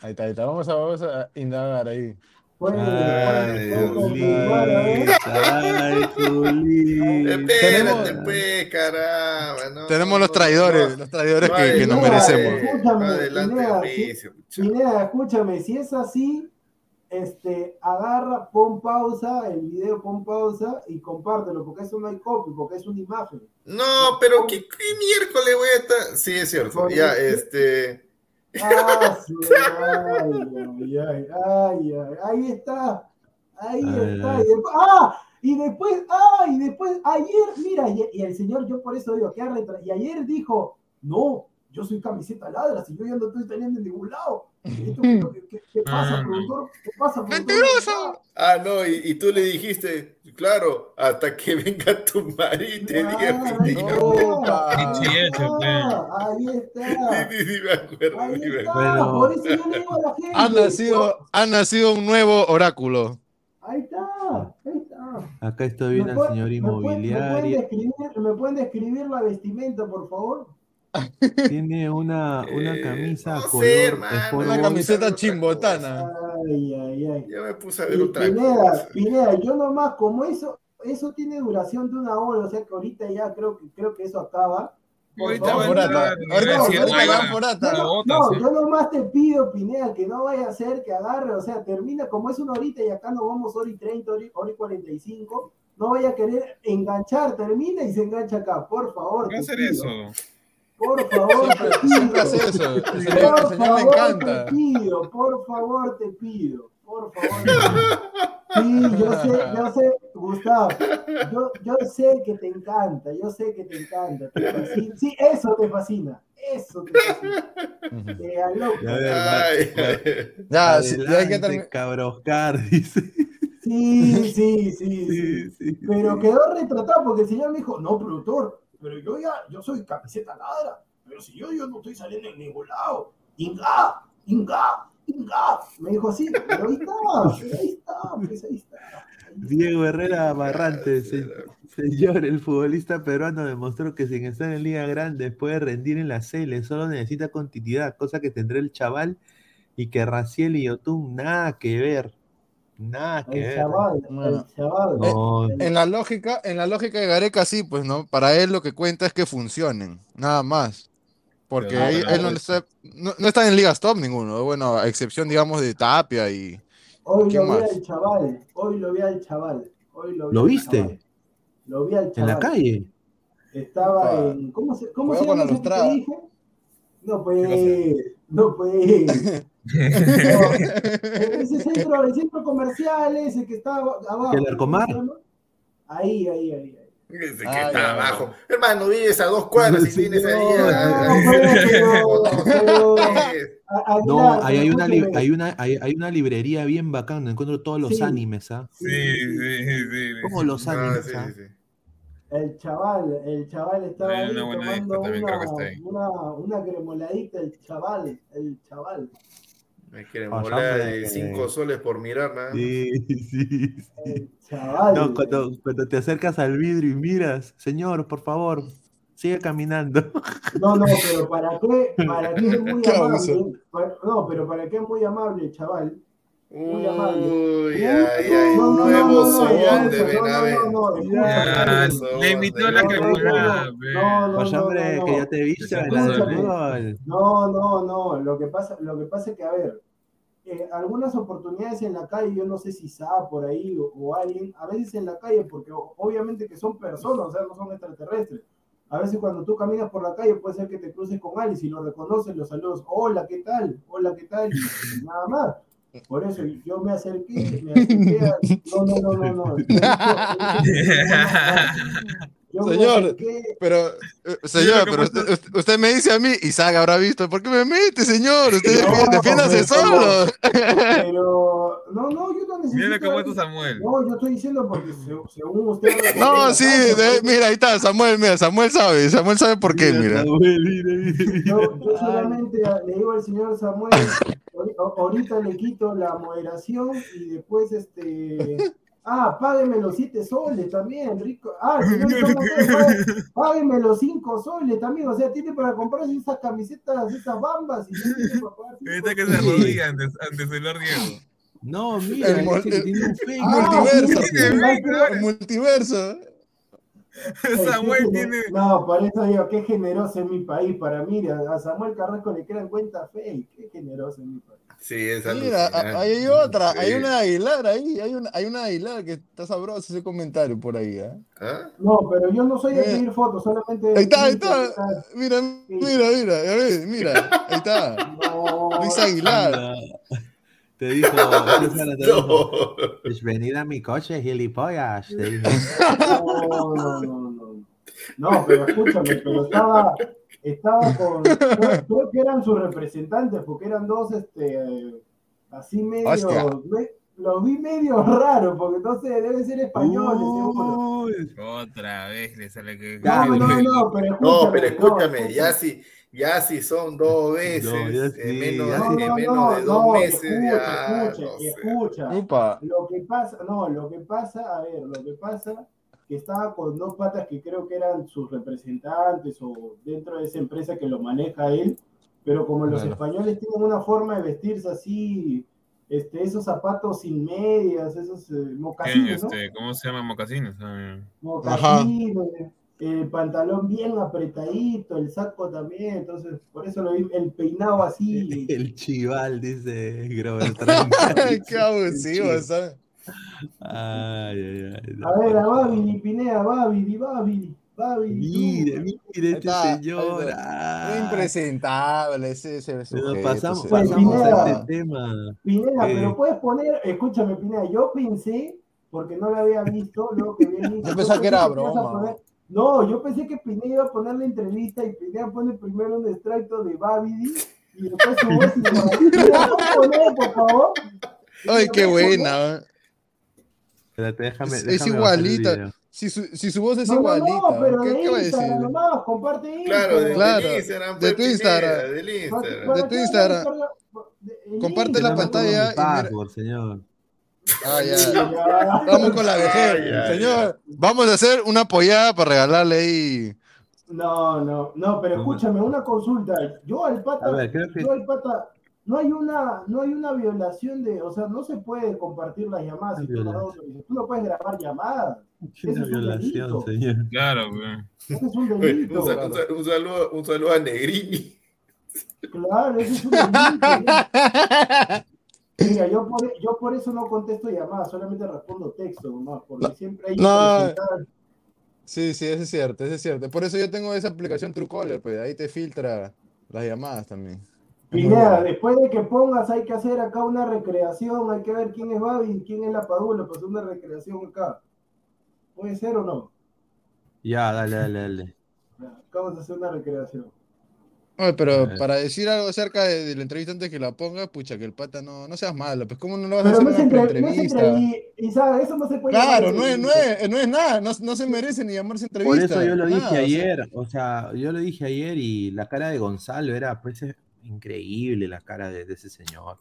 Ahí está, ahí está. Vamos a, vamos a indagar ahí. Ay, Espérate, pues, caramba. No, tenemos los traidores, los traidores que, que, nos merecemos. Escúchame, Adelante, Pineda, escúchame, si es así, este, agarra, pon pausa, el video pon pausa y compártelo, porque eso no hay copy, porque es una imagen. No, pero ¿qué, qué miércoles voy a estar? Sí, es cierto. Ya, este. Ah, [LAUGHS] ay, ay, ay, ahí está, ahí está. Y después, ah, y después, ah, y después, ayer, mira, y, el señor, yo por eso digo, que y ayer dijo, no, yo soy camiseta ladra, si yo ya no estoy teniendo en ningún lado. ¿Qué, qué, pasa, ah, productor? ¿Qué pasa, productor? Ah, no, y, y, tú le dijiste, claro, hasta que [LAUGHS] venga tu marido y te diga, no, ahí está. Sí, sí, me acuerdo. Ahí está. Bueno, por eso yo le digo a la gente. Ha nacido, ha nacido un nuevo oráculo. Ahí está. Acá estoy viendo al señor inmobiliario. ¿me, pueden describir la vestimenta, por favor? Tiene una, [LAUGHS] una eh, camisa color Una camiseta chimbotana. Ay, ay, ay. Ya me puse a ver otra Pineda, Pineda, yo nomás, como eso, eso tiene duración de una hora, o sea que ahorita ya creo que creo que eso acaba. Ahorita No, yo nomás te pido, Pineda, que no vaya a ser que agarre, o sea, termina como es una horita y acá nos vamos hora y 30, hora y 45, no vaya a querer enganchar, termina y se engancha acá, por favor. ¿Qué hacer eso? Por favor, te pido. Hace eso. Por favor, encanta. te pido, por favor, te pido. Por favor. Sí, yo sé, yo sé, Gustavo, yo, yo sé que te encanta, yo sé que te encanta. Sí, eso te fascina. Eso te fascina. ya, ya, hay que terminar. Cabroscar, [LAUGHS] dice. Sí, sí, sí, sí, sí, Pero quedó retratado porque el señor me dijo, no, productor, pero yo ya, yo soy camiseta ladra, pero si yo, yo no estoy saliendo en ningún lado. Inga, Inga, Inga. Me dijo así, pero ahí está, ahí está, pues ahí está. Diego Herrera Barrante, señor, el futbolista peruano demostró que sin estar en Liga Grande puede rendir en la CL, solo necesita continuidad, cosa que tendrá el chaval y que Raciel y Yotun nada que ver. Nada que ver. En, la lógica, en la lógica de Gareca sí, pues no, para él lo que cuenta es que funcionen, nada más. Porque él, no, está, no, está, en ligas top ninguno, bueno, a excepción digamos de Tapia y Hoy lo vi al chaval, hoy lo vi al chaval. Hoy lo, vi ¿Lo viste? Lo vi al chaval. ¿En la calle? Estaba en. ¿Cómo se, cómo se llama ese que te dije? No, pues. No, pues. [LAUGHS] ese centro, el centro comercial ese que está abajo. ¿El Arcomar? Ahí, ahí, ahí. Dice que está abajo. Hermano, vives a dos cuadras y tienes ahí. No, ahí hay una, hay, una, hay, hay, una librería bien bacán donde encuentro todos los animes, ¿ah? Sí, sí, sí. ¿Cómo los animes? Ah, el chaval, el chaval estaba ahí tomando una, una, una cremoladita, el chaval, el chaval. Me quieren volar de 5 soles por mirar nada. Sí, [LAUGHS] sí. Chaval. No, cuando, cuando, te acercas al vidrio y miras, señor, por favor, sigue caminando. [LAUGHS] No, no, pero ¿para qué? ¿Para qué es muy [LAUGHS] amable? No, pero ¿para qué es muy amable, chaval? Muy amable. Uy, ay, ay, un nuevo sobón de Benavente. Le invitó la cremolada. No, no, no, hombre, que ya te viste No, no, no, lo que pasa, lo que pasa es que, a ver, eh, algunas oportunidades en la calle, yo no sé si Sa por ahí o, alguien, a veces en la calle, porque obviamente que son personas, o sea, no son extraterrestres. A veces cuando tú caminas por la calle puede ser que te cruces con alguien, si lo reconoces, los saludos, hola, ¿qué tal? Hola, ¿qué tal? nada más. Por eso yo me acerqué, me acerqué a... No, no, no, no, no. Señor, pero, eh, señor, pero usted, me dice a mí, Isaac habrá visto, ¿por qué me mete, señor? Usted no, defiéndase solo. Pero, no, no, yo no necesito. Mira cómo es Samuel. No, yo estoy diciendo porque según usted. No, sí, mira, ahí está, Samuel, mira, Samuel sabe, Samuel sabe por qué, mira. Yo, yo solamente le digo al señor Samuel, ahorita le quito la moderación y después, este Ah, págueme los 7 soles también, rico. Ah, págueme los 5 soles también. O sea, tiene para comprarse esas camisetas, esas bambas. Y que se arrodilla antes, antes de Lord Diego. No, mira, el, el, tiene un fake. Ah, multiverso. el multiverso. [LAUGHS] Samuel tiene. No, por eso digo, qué generoso en mi país. Para mí, a Samuel Carrasco le quedan cuenta fake. Qué generoso en mi país. Sí, esa Mira, ahí hay otra, hay una Aguilar ahí, hay una, hay una Aguilar que está sabroso ese comentario por ahí. ¿eh? ¿Ah? No, pero yo no soy de pedir fotos, solamente. Ahí está, ahí está. Mira, mira, mira, a ver, mira, ahí está. No. Luis Aguilar. Te dijo, [LAUGHS] te dijo, es venir a mi coche, gilipollas. Te dijo. No, no, no, no. No, pero escúchame, pero estaba, estaba [LAUGHS] con, creo, que eran sus representantes, porque eran dos, este, así medio, los vi medio raro, porque entonces deben ser españoles, Otra vez le sale que... No, no, no, pero escúchame. No, pero escúchame, ya si, Ya si son dos veces, en menos, de dos meses, escucha, escucha, escucha. Lo que pasa, no, lo que pasa, a ver, lo que pasa que estaba con dos patas que creo que eran sus representantes o dentro de esa empresa que lo maneja él, pero como los españoles tienen una forma de vestirse así, este, esos zapatos sin medias, esos eh, mocasines, este, ¿Cómo se llaman mocasines? Ah, mocasines, el pantalón bien apretadito, el saco también, entonces por eso lo vi, el peinado así. [LAUGHS] El chival, dice Grover [LAUGHS] Qué abusivo, ¿sabes? Ay, ay, ay, a ver, a Babidi, Pinea, Babidi, Babidi. Mire, mire este señor. Muy ah. impresentable ese, ese Pero pasamos, pasamos a este tema. Pineda, pero puedes poner, escúchame, Pineda, yo pensé, porque no lo había visto, luego que vi Yo pensaba que era broma. No, yo pensé que Pineda iba a poner la entrevista y Pineda pone primero un extracto de Babidi y después su voz y [LAUGHS] poner, por favor? Ay, qué buena. Espérate, déjame, es, igualita. Si su, si su voz es igualita, no, pero ¿qué, ¿qué va a decir? Nomás, comparte Claro, de, claro, de Instagram. De tu Instagram. De tu Instagram. Comparte la pantalla. Password, señor. Ah, ya. [LAUGHS] Vamos con la vejez. Señor, vamos a hacer una apoyada para regalarle ahí. No, no, no, pero escúchame, una consulta. Yo al pata, yo al pata, no hay una, no hay una violación de, o sea, no se puede compartir las llamadas. Si tú, no, tú, no, puedes grabar llamadas. ¿Qué es una violación, señor? Claro, güey. Eso es un delito. un, un, un, saludo, un saludo a Negrini. Claro, eso es un delito. Mira, yo por, yo por eso no contesto llamadas, solamente respondo texto nomás, porque siempre hay no. Sí, sí, eso es cierto, eso es cierto. Por eso yo tengo esa aplicación Truecaller, pues ahí te filtra las llamadas también. Pineda, después de que pongas, hay que hacer acá una recreación, hay que ver quién es Babi y quién es la Padula, pues una recreación acá. ¿Puede ser o no? Ya, dale, dale, dale. vamos a hacer una recreación. No, pero para decir algo acerca de, la entrevista antes que la ponga, pucha, que el pata no, no seas malo, pues cómo no lo vas a hacer una entre, entrevista. No y, sabes, eso no se puede Claro, no es, no, es, no es nada, no, no, se merece ni llamarse entrevista. Por eso yo lo dije ayer, o sea, yo lo dije ayer y la cara de Gonzalo era, pues, increíble la cara de, ese señor.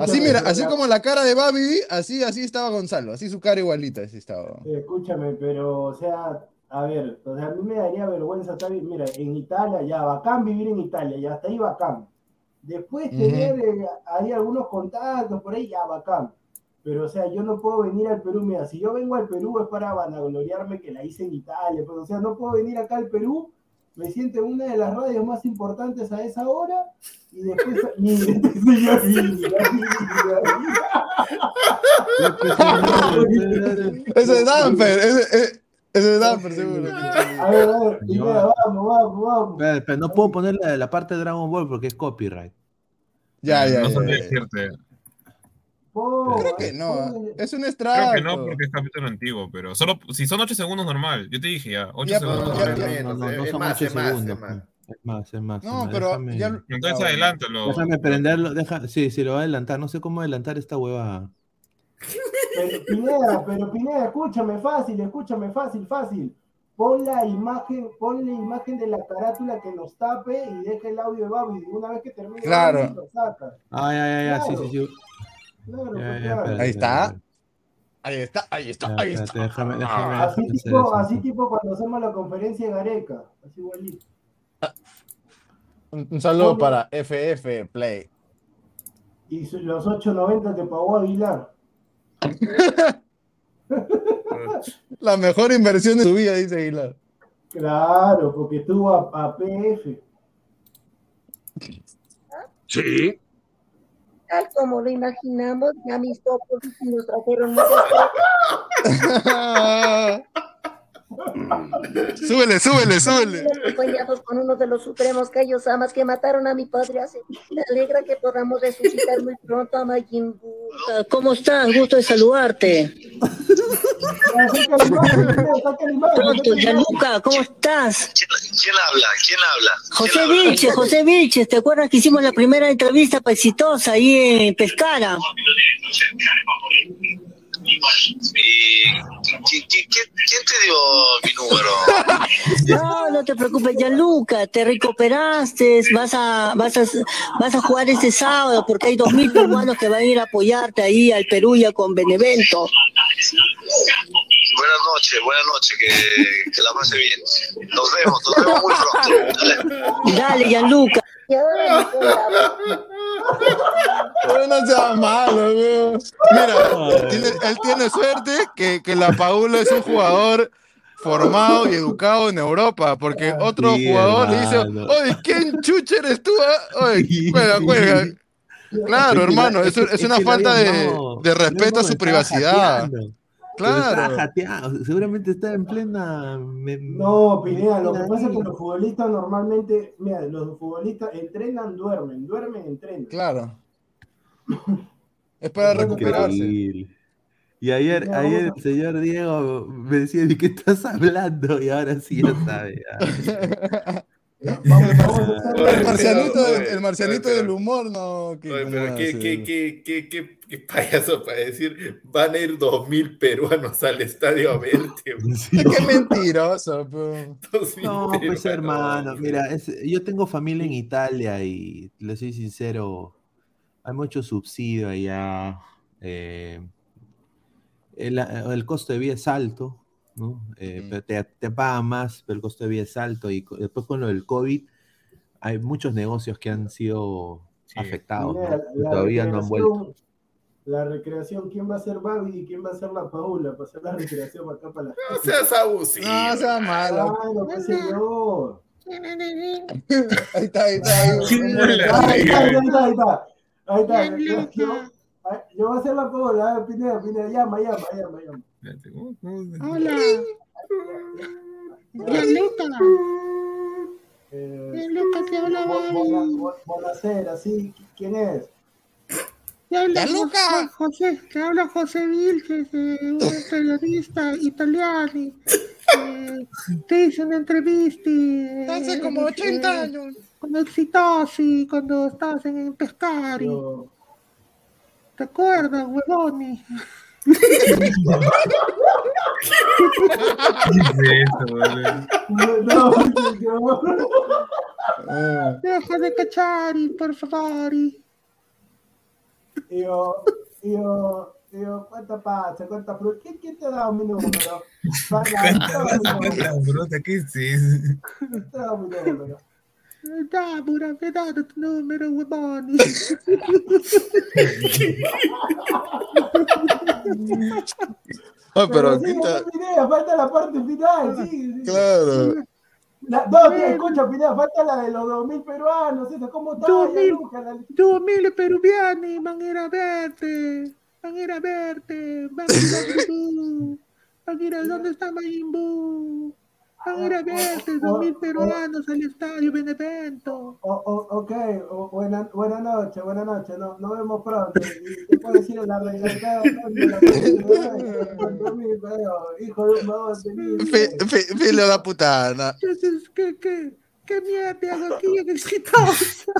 Así, mira, así como la cara de Babi, así, así estaba Gonzalo, así su cara igualita, así estaba. Escúchame, pero, o sea, a ver, o sea, a mí me daría vergüenza estar, mira, en Italia, ya, bacán vivir en Italia, ya hasta ahí bacán. Después tener eh, ahí algunos contactos por ahí, ya, bacán. Pero, o sea, yo no puedo venir al Perú, mira, si yo vengo al Perú es para vanagloriarme que la hice en Italia, pues, o sea, no puedo venir acá al Perú me siento en una de las radios más importantes a esa hora y después ese es Damper, ese, ese es Damper seguro. A ver, a ver, vamos, vamos, vamos. Pero, no puedo poner la, parte de Dragon Ball porque es copyright. Ya, ya, no ya. Decirte. Creo que no, es un extracto. Creo que no, porque es capítulo antiguo, pero solo si son 8 segundos normal. Yo te dije ya, 8 segundos. Ya, ya, no, no, no, son 8 segundos. Es más, es más. No, pero déjame, ya... Entonces adelántalo. Déjame prenderlo, deja, sí, sí, lo va a adelantar. No sé cómo adelantar esta hueva. Pero Pineda, pero Pineda, escúchame fácil, escúchame fácil, fácil. Pon la imagen, pon la imagen de la carátula que nos tape y deja el audio de Babi. Una vez que termine, claro. lo saca. Ay, ay, ay, sí, sí, sí. Claro, pues, ahí está. Ahí está, ahí está, ahí está. Déjame, déjame, así, tipo, así tipo cuando hacemos la conferencia de Gareca. Así igualito. Un, saludo para FF Play. Y los 8.90 te pagó Aguilar. [LAUGHS] la mejor inversión de su vida, dice Aguilar. Claro, porque estuvo a, a PF. Sí como lo imaginamos, ya mis topos nos trajeron muchas [LAUGHS] súbele, súbele, súbele. Acompañados con uno de los supremos Kaios Amas que mataron a mi padre hace. Me alegra que podamos resucitar muy pronto a Majin ¿Cómo estás? Gusto de saludarte. Pronto, Yanuca, ¿cómo estás? ¿Quién, habla? ¿Quién habla? José Vilches, José Vilches, ¿te acuerdas que hicimos la primera entrevista exitosa ahí en Pescara? ¿Y quién te dio mi número? [LAUGHS] No, no te preocupes, Gianluca, te recuperaste, vas a, vas a, vas a jugar este sábado porque hay dos mil peruanos que van a ir a apoyarte ahí al Perú ya con Benevento. Buenas noches, buenas noches, que, que la pase bien. Nos vemos, nos vemos muy pronto. Dale, Dale Gianluca. Pero no sea malo, Mira, él tiene, suerte que, que la Paula es un jugador formado y educado en Europa, porque otro jugador le dice, oye, ¿quién chucha eres tú? Ah? Oye, juega, juega. Claro, hermano, es, es una falta de, de respeto a su privacidad. Claro. Está seguramente está en plena. No, Pineda, lo que pasa es que los futbolistas normalmente, mira, los futbolistas entrenan, duermen, duermen, entrenan. Claro. es para recuperarse. Y ayer, ayer el señor Diego me decía, ¿de qué estás hablando? Y ahora sí ya sabe. [LAUGHS] [LAUGHS] el marcianito, el marcianito del humor, no. pero qué, qué, qué, qué, qué, payaso para decir, van a ir dos mil peruanos al estadio a verte. [LAUGHS] qué mentiroso. [LAUGHS] No, pues hermano, mira, yo tengo familia en Italia y le soy sincero, hay mucho subsidio allá. Eh, el, el costo de vida es alto, ¿no? Eh, pero te, te pagan más, pero el costo de vida es alto y después con lo del COVID hay muchos negocios que han sido afectados, todavía no han vuelto. La recreación, ¿quién va a ser Babi y quién va a ser la Paula para hacer la recreación acá para la No seas abusivo. No seas malo. Ay, no, pues, señor. ahí está, ahí está. Ahí está, ahí está, ahí está. Ahí está. Ahí está. Yo, voy a hacer la Paula, Pineda, Pineda, llama, llama, llama, llama. Hola. Gianluca. Eh, Gianluca, te habla. Buenasera, sí, ¿quién es? Te habla Gianluca. José, te habla José Vilches, eh, un [LAUGHS] periodista italiano. Eh, te hice una entrevista. eh, Hace como 80 eh, años. Con Exitosi, cuando estabas en Pescari. ¿Te acuerdas, huevoni? No, no, yo- Ah, Deja de cachari, por favor. Yo, yo, yo, ¿cuánta pasa? ¿Cuánta fruta? ¿Quién, ¿Quién te ha dado mi número? Para, [LAUGHS] ¿Qué es eso? ¿Quién te ha dado mi número? [LAUGHS] Ah, pero aquí está. Pineda, falta la parte final, sí. sí. Claro. La, no, escucha, Pineda, falta la de los 2000 peruanos, eso, ¿cómo está? Dos Ya, mil. Luca, la- Dos mil peruviani van a ir a verte. Van a ir a verte. Van a ir a Mayimbu. Van a ir a dónde está Mayimbu. Van a ir a verte. Dos mil peruanos al estadio Benevento. O- o- ok, buena, buena noche, buena noche, no, nos vemos pronto. Te puedo decir en la regla, hijo de un Filo da putana. Entonces, ¿qué, qué, qué mierda hago aquí en exitosa?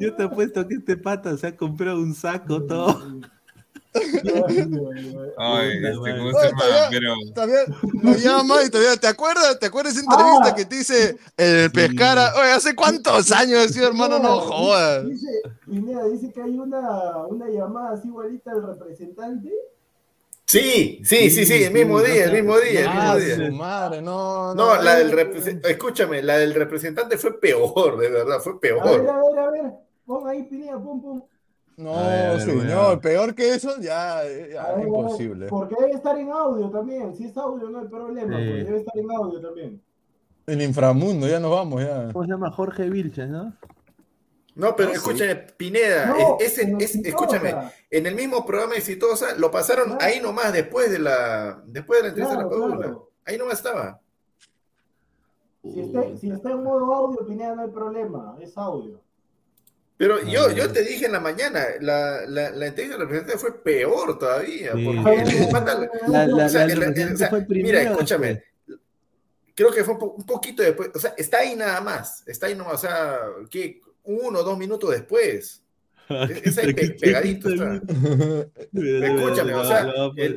Yo te apuesto que este pata se ha comprado un saco todo. Ay, este, ¿cómo se llama? todavía- Pero, Todavía nos llama y todavía, ¿te acuerdas? ¿Te acuerdas esa entrevista Ah. que te hice el pescara? Oye, ¿hace cuántos años sido, hermano? No jodas. Dice, Pineda, dice que hay una, una llamada así igualita al representante. Sí, sí, sí, sí, el mismo día, el mismo día, el Ah, mismo su día. madre, no, No, la del representante, escúchame, la del representante fue peor, de verdad, fue A ver, peor. a ver, a ver, pon ahí, Pineda, pum, pum. No, ver, señor, peor que eso ya, ya A ver, es a ver, imposible. Porque debe estar en audio también. Si es audio, no hay problema. Sí. porque debe estar en audio también. El inframundo, ya nos vamos, ya. ¿Cómo se llama? Jorge Vilches, ¿no? No, pero No, sí. escúchame, Pineda, No, es- escúchame, en el mismo programa Exitosa lo pasaron Claro. ahí nomás después de la, después de la entrevista Claro, de la Paula. claro. Ahí nomás estaba. Si está, si está en modo audio, Pineda, no hay problema. Es audio. Pero yo, Ah. yo te dije en la mañana, la, la, la entrevista del representante fue peor todavía, Sí. porque el pata- [LAUGHS] La, la, o sea, la el- del el- representante o sea, fue primero. mira, escúchame, creo que fue un, po- un poquito después, o sea, está ahí nada más, está ahí nomás, o sea, que uno o dos minutos después. Esa [LAUGHS] es pegadito. [LAUGHS] Escúchame, o sea,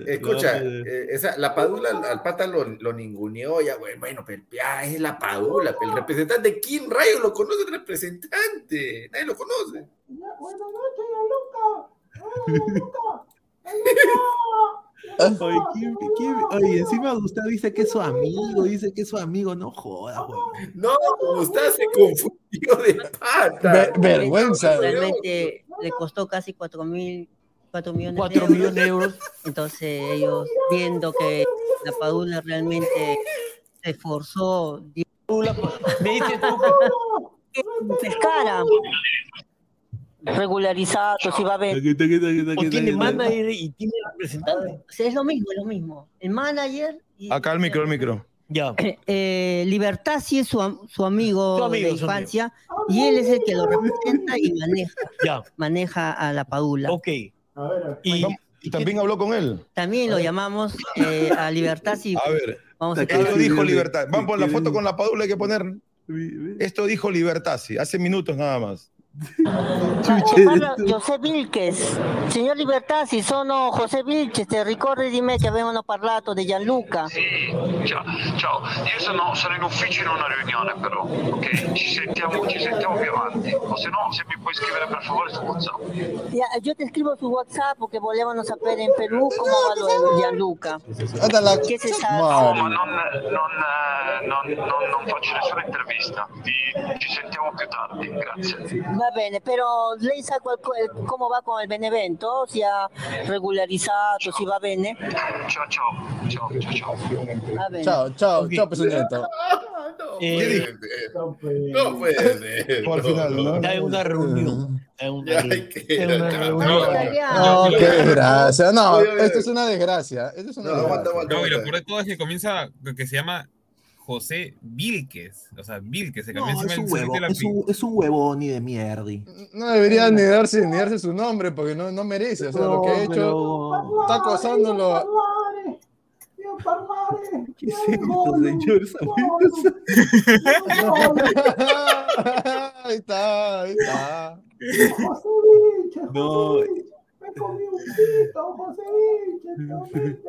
escucha, eh, esa, la Padula al, pata lo, lo ninguneó, ya, bueno, bueno, pero ya es la Padula, pero el representante, ¿quién rayo lo conoce el representante? Nadie lo conoce. Buenas noches, Luca. [LAUGHS] Oye, ¿quién, quién? Oye, encima Gustavo dice que es su amigo, dice que es su amigo, no joda, güey. No, Gustavo se confundió de pata. vergüenza. Realmente le costó casi 4 mil 4 millones, 4 de, millones de euros. Entonces ellos viendo que la Padula realmente se esforzó. Me dice tú [LAUGHS] que pescara regularizado, si va a haber. O tiene manager y tiene representante. O sea, es lo mismo, es lo mismo. El manager. Y, Acá el micro, el micro. Ya. [COUGHS] Eh, Libertasi es su, su, amigo su, amigo de infancia y él es el que lo representa y maneja. Ya. Maneja a la Padula. Ok. A ver, y, y, también habló con él. También lo llamamos eh, a Libertasi. A ver. Vamos a Esto dijo Libertad. Vamos por la foto con la Padula, hay que poner. Esto dijo Libertasi, hace minutos nada más. José Vilches, signor Libertà, si sono José Vilches, ricordi di me che avevano parlato di Gianluca? Sì, ciao, ciao. io sono, sono, in ufficio in una riunione però, ok? Ci sentiamo, ci sentiamo più avanti, o se no se mi puoi scrivere per favore su WhatsApp. Io ti scrivo su WhatsApp perché volevano sapere in Perù come va Gianluca. Che si sa? No, ma non, non, non, non, faccio nessuna intervista, ci sentiamo più tardi, grazie. Va bene, però lei sa come va con il Benevento? Si ha regolarizzato, si va bene? Ciao, ciao, ciao, ciao, ciao. Ciao, ciao, okay. ciao, Pesoñeto. No, [LAUGHS] eh, no puede No puede Al final, ¿no? Hay una reunión. Una. No, qué desgracia. No, esto es una desgracia. Esto es una no, desgracia. No, y lo peor de todo es que comienza, que se llama José Vilques, o sea, Vilques, se cambió no, es, un huevo, es, un, es un huevón ni de mierdi. No debería ni darse, ni darse su nombre porque no, no merece, o sea, no, lo que ha hecho pero... está acosándolo. ¿Qué es esto, señor? [LAUGHS] ahí está, ahí está. [LAUGHS] No, me comí un pito, José Vilches,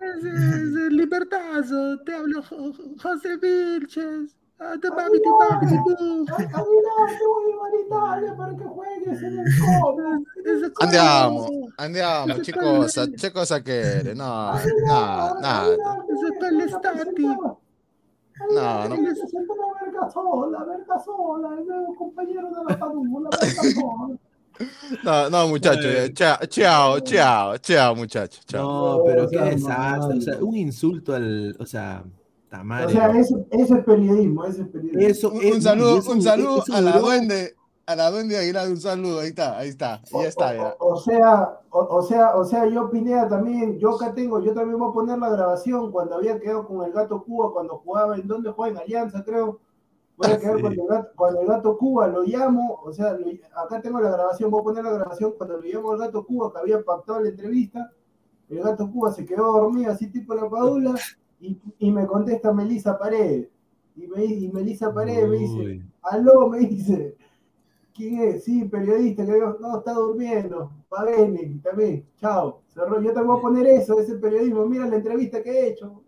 es, es el libertazo, te hablo José Vilches. Ah, te papi, te papi, tú. Adelante, voy a Italia para que juegues en el Como. Andiamo, andiamo, che cosa, che cosa che No, no, no. Ese tal estati. No, no. Necesito una verga sola, verga sola, el nuevo compañero de la padula, verga sola. No, no, muchachos. Chao, chao, chao, chao, muchachos. No, pero qué desastre. O sea, un insulto al. O sea, Tamare. O sea, eso, eso es periodismo, eso es periodismo. Eso, un, un saludo, un saludo a la duende. A la duende Aguilar, un saludo, ahí está, ahí está, ya está. Ya. O, o, sea, o, o, sea, o sea, yo Pineda también, yo acá tengo, yo también voy a poner la grabación cuando había quedado con el gato Cuba, cuando jugaba, ¿en dónde juega? En Alianza, creo Voy a quedar sí. cuando, el gato, cuando, el gato, Cuba lo llamo, o sea, lo, acá tengo la grabación, voy a poner la grabación cuando lo llamo al gato Cuba que había pactado la entrevista. El gato Cuba se quedó dormido así tipo la padula y, y me contesta Melisa Paredes. Y, me, y Melisa Paredes me dice, aló, me dice, ¿quién es? Sí, periodista, que digo, no, está durmiendo, Pagani, también, chao. Cerró. Yo te voy a poner eso, ese periodismo, mira la entrevista que he hecho.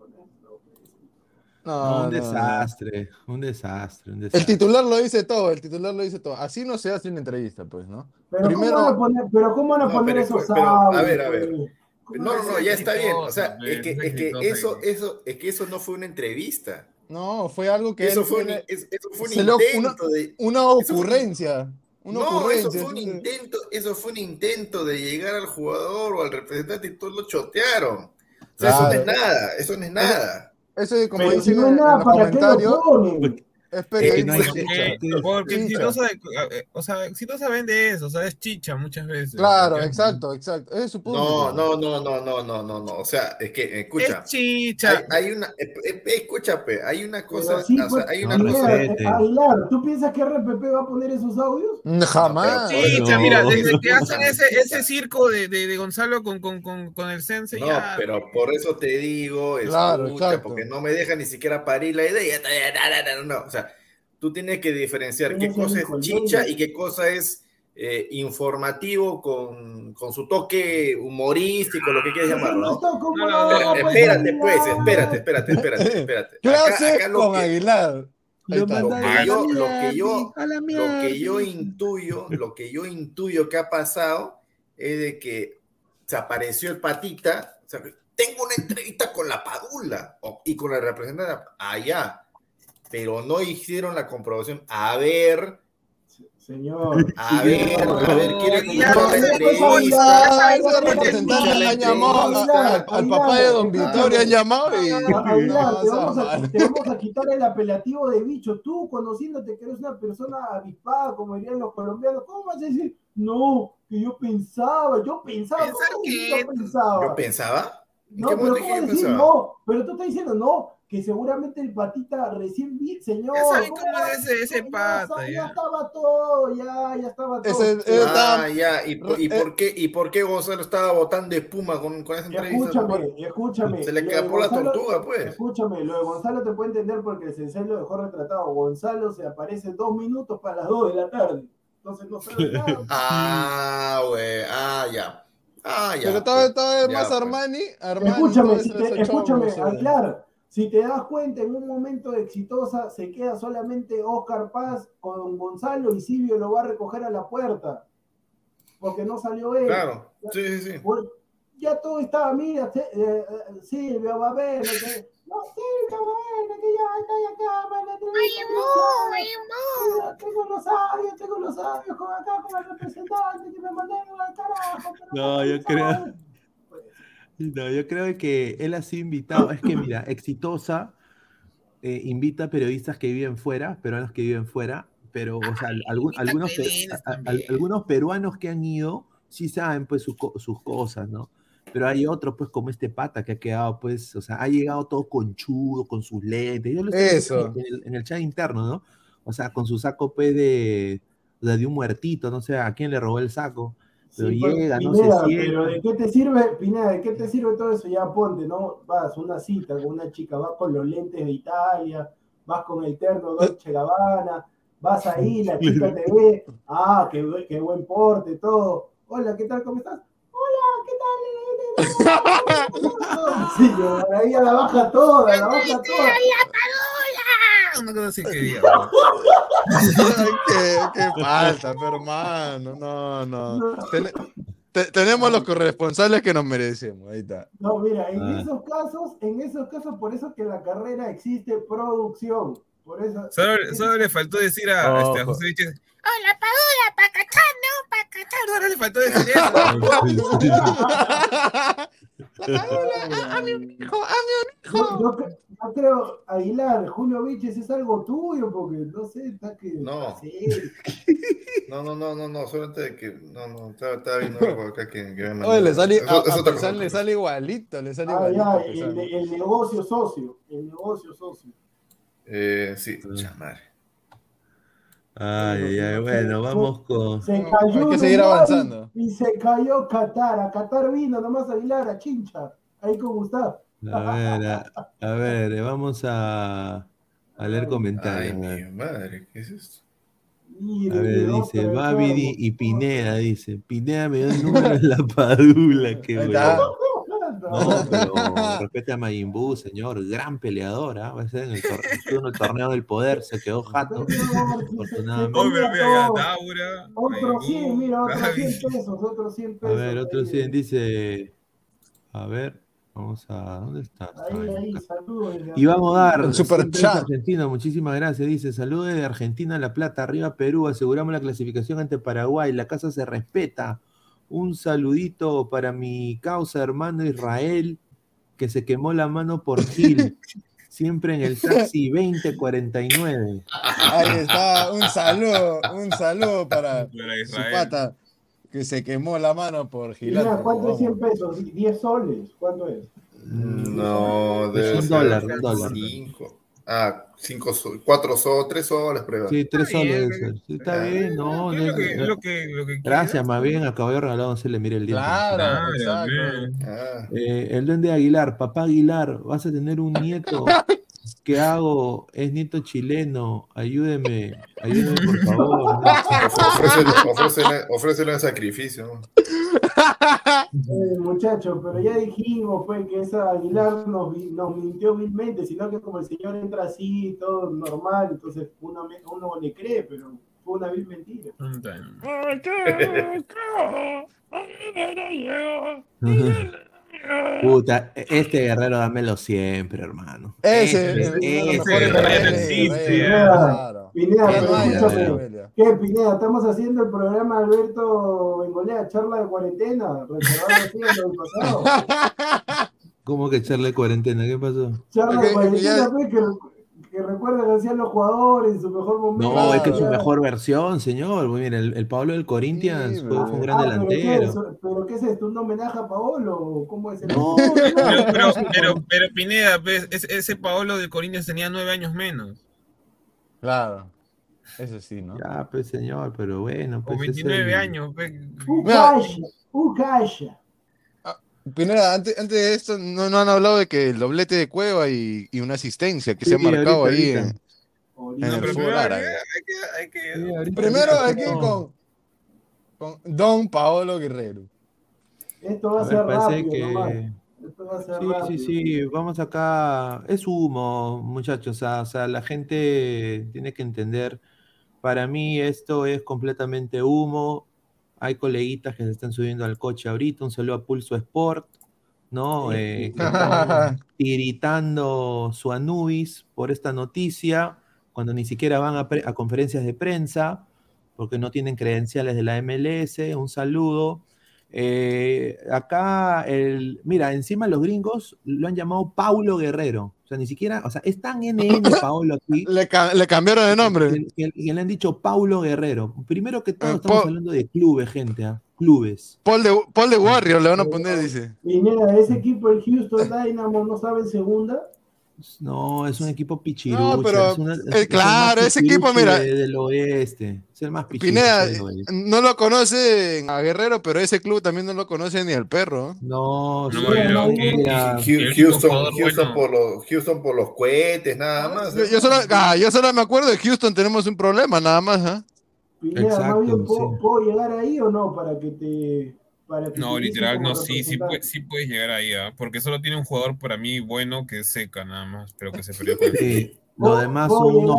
No, no, un, no, desastre, un desastre, un desastre, El titular lo dice todo, el titular lo dice todo. Así no se hace una entrevista, pues, ¿no? Pero Primero... ¿cómo van a poner, pero ¿cómo van a poner pero, esos pero, A ver, a ver. No, no, no, ya está bien. O sea, es que, es que eso, eso, es que eso no fue una entrevista. No, fue algo que eso fue, un, eso fue un intento una, de una ocurrencia. Una no, ocurrencia. eso fue un intento, eso fue un intento de llegar al jugador o al representante y todos lo chotearon. O sea, claro. eso no es nada, eso no es nada. Eso es como dicen en, en los comentarios. Es periodismo. Porque, porque si, no sabe, o sea, si no saben de eso, o sea, es chicha muchas veces. Claro, porque, exacto, exacto. Es su punto. No, no, no, no, no, no, no, no. O sea, es que, escucha. Es chicha. Hay, hay una, escúchame, hay una cosa. Sí, o sea, pues, hay una Aguilar, cosa. Aguilar, ¿tú piensas que RPP va a poner esos audios? Jamás. Chicha, no, mira, desde que [LAUGHS] hacen ese, ese circo de, de, de Gonzalo con, con, con, con el Sense. No, ya... pero por eso te digo, claro, escucha, porque no me deja ni siquiera parir la idea. No, o sea, tú tienes que diferenciar qué cosa es chicha y qué cosa es eh, informativo con, con, su toque humorístico, lo que quieras llamarlo. ¿no? espérate, pues, espérate, espérate, espérate, [LAUGHS] espérate. ¿Qué haces con Aguilar? Lo, que yo, lo, que yo, lo que yo intuyo, lo que yo intuyo que ha pasado es de que se apareció el patita, o sea, tengo una entrevista con la Padula y con la representante allá, pero no hicieron la comprobación. A ver, Señor. A ver, a ver, quiere han llamado al papá de Don Victorio, han llamado y. te, vamos a, te vamos a quitar el apelativo de bicho. Tú, conociéndote que eres una persona avispada, como dirían los colombianos, ¿cómo vas a decir? No, que yo pensaba, yo pensaba. Yo pensaba. ¿Yo pensaba? No, pero ¿cómo decir no? Pero tú estás diciendo no, que seguramente el patita recién vi, señor. Ya saben cómo es ese, ese pata. Ya, ya, estaba todo, ya, ya estaba todo. Ese, ah, ya, ¿Y, por, y, por qué, ¿y por qué Gonzalo estaba botando espuma con, con esa entrevista? Escúchame, escúchame. Se le escapó la tortuga, pues. Escúchame, lo de Gonzalo te puede entender porque el sensei lo dejó retratado. Gonzalo se aparece dos minutos para las dos de la tarde. Entonces no sabe nada. [LAUGHS] ah, güey, ah, ya. Ah, ya. Pero todo, todo es más pues. Armani, Armani. Escúchame, si te, escúchame, Aguilar. Si te das cuenta, en un momento de exitosa se queda solamente Oscar Paz con Gonzalo y Silvio lo va a recoger a la puerta. Porque no salió él. Claro, sí, sí, sí. Ya todo estaba, mira, eh, eh, Silvio va a ver. Que, no, Silvio va a ver, que ya está acá, para la Tengo los sabios, tengo los sabios con acá con el representante que me mandaron al carajo. No, yo creo. No, yo creo que él ha sido invitado. Es que, mira, [COUGHS] exitosa eh, invita periodistas que viven fuera, peruanos que viven fuera, pero, o sea, algunos, algunos peruanos que han ido sí saben, pues, sus cosas, ¿no? Pero hay otros, pues, como este pata que ha quedado, pues, o sea, ha llegado todo conchudo, con sus lentes. Yo lo Eso. En el, chat interno, ¿no? O sea, con su saco, pues, de, de un muertito, no sé a quién le robó el saco. Pero llega, no se Pero ¿de qué te sirve, Pineda, de qué te sirve todo eso? Ya ponte, ¿no? Vas a una cita con una chica, vas con los lentes de Italia, vas con el terno Dolce Gabbana, vas ahí, [LAUGHS] la chica te ve, ah, qué, qué buen porte, todo. Hola, ¿qué tal? ¿Cómo estás? Hola, ¿qué tal? [LAUGHS] sí, ahí a la baja toda, la baja toda una cosa así que [LAUGHS] diga. qué, qué falta, hermano. No, no. tenemos los corresponsales que nos merecemos. Ahí está. No, mira, en ah. esos casos, en esos casos, por eso que en la carrera existe producción. Por eso, solo, solo le faltó decir a, oh, este, a José Viches, hola Paola, para cachar, no, para cachar, ahora le faltó decir eso. [LAUGHS] [LAUGHS] a, mi hijo, a mi hijo yo creo, Aguilar, Julio Viches es algo tuyo, porque no sé, está que. No. No, no, no, no, no, solamente que. No, no, estaba, estaba viendo algo acá que, que me Oye, le sale, eso, a, a pesar, le sale igualito, le sale ah, igualito. Ya, el, el, negocio socio, el negocio socio. Eh, sí, chamar. Ay, ay, bueno, vamos con. Se cayó Hay que seguir avanzando. Y se cayó Qatar. A Qatar vino nomás Aguilar, a Chincha. Ahí con Gustavo. A ver, a, ver, vamos a, a leer comentarios. Ay, mi madre, ¿qué es esto? A ver, dice Babidi y Pineda, dice. Pineda me dio el [LAUGHS] número de la padula, qué bueno. No, pero respete a Mayimbu, señor, gran peleador, ¿ah? va a ser en el, torneo, en el torneo del poder, se quedó jato. Afortunadamente. Otro 100, mira, otros 100 pesos, otros 100 pesos. A ver, otro 100, dice, a ver, Vamos a. ¿Dónde está? Ahí, ahí, saludos. Y vamos a dar. Super chat. Argentino, muchísimas gracias. Dice: Saludos de Argentina La Plata, arriba Perú. Aseguramos la clasificación ante Paraguay. La casa se respeta. Un saludito para mi causa hermano Israel, que se quemó la mano por Gil. [LAUGHS] siempre en el taxi 2049. Ahí está, un saludo, un saludo para, su pata que se quemó la mano por Gilad. Mira, ¿cuánto es 100 pesos? ¿10 soles? ¿Cuánto es? No, de un dólar, un dólar. Cinco. Ah, cinco soles, cuatro soles, tres soles, prueba. Sí, tres soles. Sí, está bien, no. no lo que, lo que, lo que Gracias, más bien, acabo de regalar, se le mire el día. Claro, exacto. Ah. Eh, el duende Aguilar, papá Aguilar, vas a tener un nieto. [LAUGHS] ¿Qué hago? Es nieto chileno. Ayúdeme. Ayúdeme, por favor. Ofrécele, el sacrificio. Eh, muchachos, pero ya dijimos pues, que esa Aguilar nos, nos mintió vilmente, sino que como el señor entra así, todo normal, entonces uno, uno le cree, pero fue una vil mentira. Puta, este guerrero dámelo siempre, hermano. Ese, ese, Pineda, ¿qué Pineda? Estamos haciendo el programa Alberto Bengolea, charla de cuarentena, recordando el pasado. ¿Cómo que charla de cuarentena? ¿Qué pasó? Charla de cuarentena, pues, que que recuerda que hacían los jugadores en su mejor momento. No, es que es su mejor versión, señor. Mira, el, el Pablo del Corinthians fue, un gran ah, delantero. ¿pero qué, es, esto? ¿Un homenaje a Paolo? ¿Cómo es el no, pero, pero, pero, Pineda, pues, ese Paolo del Corinthians tenía nueve años menos. Claro. Eso sí, ¿no? Ya, pues, señor, pero bueno. Pues, o 29 años. Pues. Ucaya, Ucaya. Pineda, antes, antes, de esto, no, no, han hablado de que el doblete de Cueva y, y una asistencia que se ha marcado ahí en, en, el fútbol árabe. Primero hay que ir con, con, Don Paolo Guerrero. Esto va a, ser rápido, que... Esto va a ser sí, rápido. sí, sí, vamos acá. Es humo, muchachos. O sea, la gente tiene que entender. Para mí esto es completamente humo. Hay coleguitas que se están subiendo al coche ahorita. Un saludo a Pulso Sport, ¿no? Eh, [LAUGHS] tiritando su Anubis por esta noticia, cuando ni siquiera van a, conferencias de prensa, porque no tienen credenciales de la MLS. Un saludo. Eh, acá, el, mira, encima los gringos lo han llamado Paulo Guerrero sea, ni siquiera, o sea, es tan NN [LAUGHS] Paolo aquí. le, le, cambiaron de nombre. Y le han dicho Paulo Guerrero. Primero que todo, eh, estamos hablando de clubes, gente, ¿ah? clubes. Paul de, Paul de Warrior le van a poner, dice. Y mira, ese equipo, el Houston Dynamo, no sabe en segunda. No, es un equipo pichirucho. No, pero, eh, claro, ese equipo, mira. del oeste. Es el más pichirucho. Pineda, no lo conoce a Guerrero, pero ese club también no lo conoce ni al perro. No, no, Houston, Houston, por los, Houston por los cohetes, nada más. Yo, yo, solo, ah, yo, solo, me acuerdo de Houston, tenemos un problema, nada más. ¿eh? Pineda, Exacto, bien, ¿puedo, sí. ¿puedo llegar ahí o no para que te no, literal, no, sí, sí, sí, puedes llegar ahí, ¿ah? porque solo tiene un jugador para mí bueno que es Seca, nada más, pero que se perdió con sí. Lo demás son unos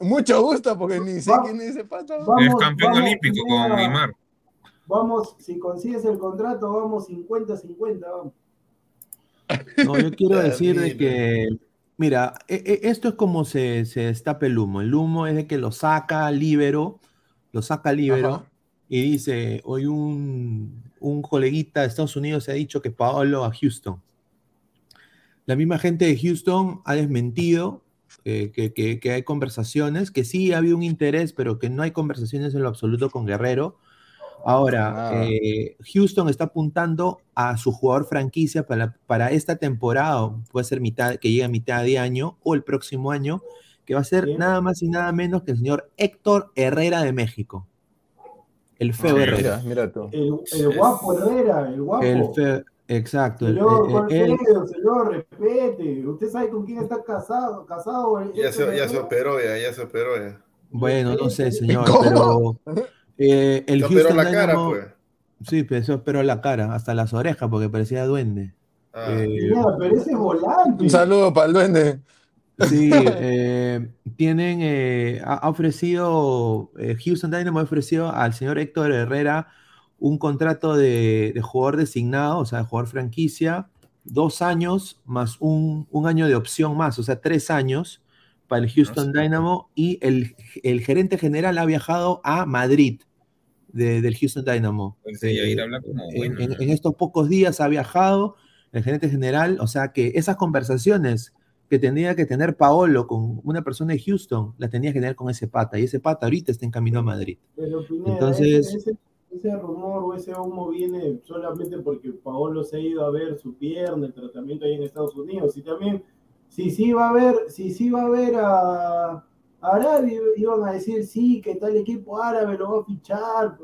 Mucho gusto, porque ni sé quién es ese pato. es campeón olímpico con Neymar. Vamos, si consigues el contrato, vamos 50-50, vamos. No, yo quiero [LAUGHS] decir de que, mira, e, e, esto es como se, se destapa el humo. El humo es de que lo saca Libero, lo saca Libero, y dice, hoy un, un coleguita de Estados Unidos se ha dicho que Paolo a Houston. La misma gente de Houston ha desmentido eh, que, hay conversaciones, que sí ha habido un interés, pero que no hay conversaciones en lo absoluto con Guerrero. Ahora, ah. eh, Houston está apuntando a su jugador franquicia para, para esta temporada, puede ser mitad, que llegue a mitad de año o el próximo año, que va a ser nada más y nada menos que el señor Héctor Herrera de México. El feo ah, Herrera. Mira, tú. El, guapo Herrera, el guapo. El feo, exacto. Señor, el, señor, respete. Usted sabe con quién está casado. casado ya, se, ya se operó, ya, ya se operó. Ya. Bueno, no sé, señor, pero. Eh, el se operó la cara, pues. Sí, pero se operó la cara, hasta las orejas, porque parecía duende. Ah. Eh, pero ese volante. Un saludo para el duende. Sí, [LAUGHS] eh, tienen, eh, ha ofrecido, eh, Houston Dynamo ha ofrecido al señor Héctor Herrera un contrato de, jugador designado, o sea, de jugador franquicia, dos años más un, año de opción más, o sea, tres años para el Houston Dynamo y el, gerente general ha viajado a Madrid del Houston Dynamo. Pues en estos pocos días ha viajado el gerente general, o sea que esas conversaciones que tendría que tener Paolo con una persona de Houston, la tenía que tener con ese pata, y ese pata ahorita está en camino a Madrid. Pero Entonces, ese, rumor o ese humo viene solamente porque Paolo se ha ido a ver su pierna, el tratamiento ahí en Estados Unidos, y también, si sí va a ver, si sí va a ver a, Arabia, iban a decir sí, que tal equipo árabe lo va a fichar,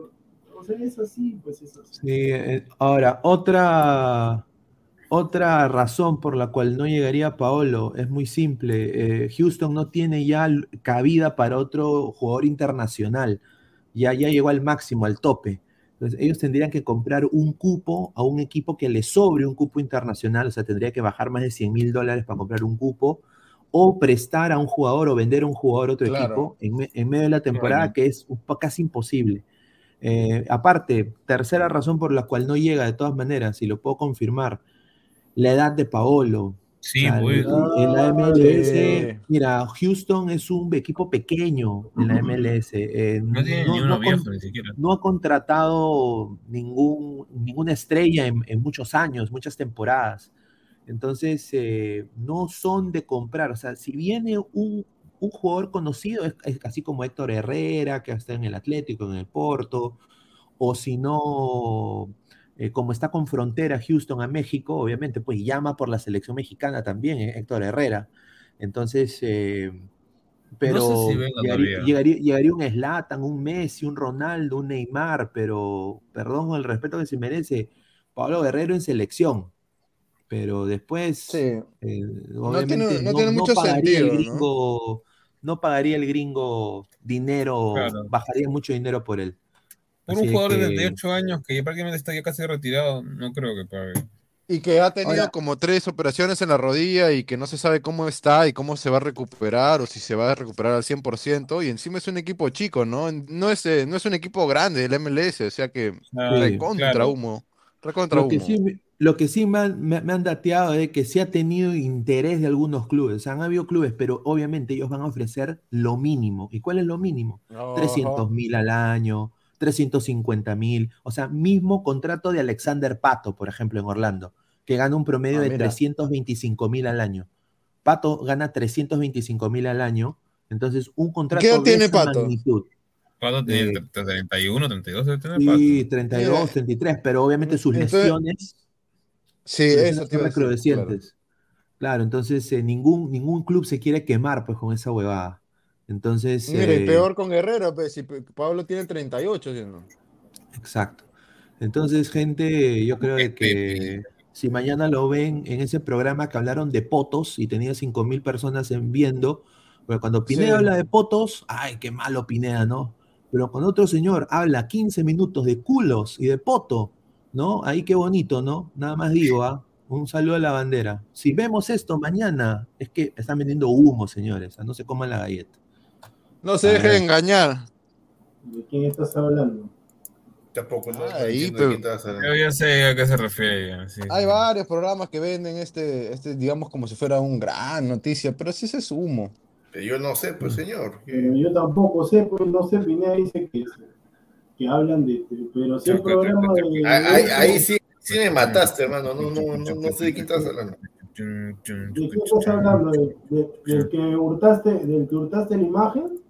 o sea, es así, pues eso. Sí, eh, ahora, otra Otra razón por la cual no llegaría Paolo es muy simple. Eh, Houston no tiene ya cabida para otro jugador internacional. Ya, ya llegó al máximo, al tope. Entonces, ellos tendrían que comprar un cupo a un equipo que le sobre un cupo internacional, o sea, tendría que bajar más de 100 mil dólares para comprar un cupo, o prestar a un jugador o vender a un jugador a otro equipo en, medio de la temporada, que es casi imposible. Eh, aparte, tercera razón por la cual no llega de todas maneras, y lo puedo confirmar, la edad de Paolo. Sí, En la MLS, mira, Houston es un equipo pequeño en la MLS. Eh, no, tiene ni uno viejo, ni siquiera. No ha contratado ningún, ninguna estrella en, muchos años, muchas temporadas. Entonces, eh, no son de comprar. O sea, si viene un, un jugador conocido, es, así como Héctor Herrera, que está en el Atlético, en el Porto, o si no, eh, como está con frontera Houston a México, obviamente, pues llama por la selección mexicana también, eh, Héctor Herrera. Entonces, eh, pero llegaría, un Slatan, un Messi, un Ronaldo, un Neymar, pero perdón con el respeto que se merece, Pablo Guerrero en selección. Pero después, obviamente, no, tiene, mucho pagaría sentido, el gringo, ¿no? pagaría el gringo dinero, bajaría mucho dinero por él. Por un jugador de 38 años que prácticamente está ya casi retirado, no creo que pague. Y que ha tenido como tres operaciones en la rodilla y que no se sabe cómo está y cómo se va a recuperar o si se va a recuperar al 100%. Y encima es un equipo chico, ¿no? No es, eh, no es un equipo grande el MLS, o sea que recontra humo. Recontra lo, Que sí, lo que sí me han, dateado es que sí ha tenido interés de algunos clubes. Han habido clubes, pero obviamente ellos van a ofrecer lo mínimo. ¿Y cuál es lo mínimo? 300 mil al año, 350 mil, o sea, mismo contrato de Alexander Pato, por ejemplo, en Orlando, que gana un promedio ah, de 325 mil al año. Pato gana 325 mil al año, entonces un contrato ¿Qué tiene Pato? magnitud. Pato tiene 31, 32, sí, 32, 33, pero obviamente sus lesiones sí, eso tiene recrudecientes. Claro. entonces eh, ningún, ningún club se quiere quemar pues con esa huevada. Entonces. Mire, eh, peor con Guerrero, pues, si Pablo tiene 38, ¿no? Exacto. Entonces, gente, yo creo que si mañana lo ven en ese programa que hablaron de potos y tenía 5 mil personas en viendo, pero cuando Pineda habla de potos, ay, qué malo Pineda, ¿no? Pero cuando otro señor habla 15 minutos de culos y de poto, ¿no? Ahí qué bonito, ¿no? Nada más digo, ¿ah? Un saludo a la bandera. Si vemos esto mañana, es que están vendiendo humo, señores. No se coman la galleta. No se deje engañar. ¿De quién estás hablando? Tampoco, no. Ahí, pero... Yo ya sé a qué se refiere. Hay varios programas que venden este, este, digamos, como si fuera un gran noticia, pero sí es humo. yo no sé, pues, señor. Pero yo tampoco sé, pues, no sé, Pineda dice que, que hablan de, pero sí el programa de... Ahí, ahí sí, sí me mataste, hermano, no, no, no, no sé de quién estás hablando. ¿De qué estás hablando? ¿Del que hurtaste, del que hurtaste la imagen?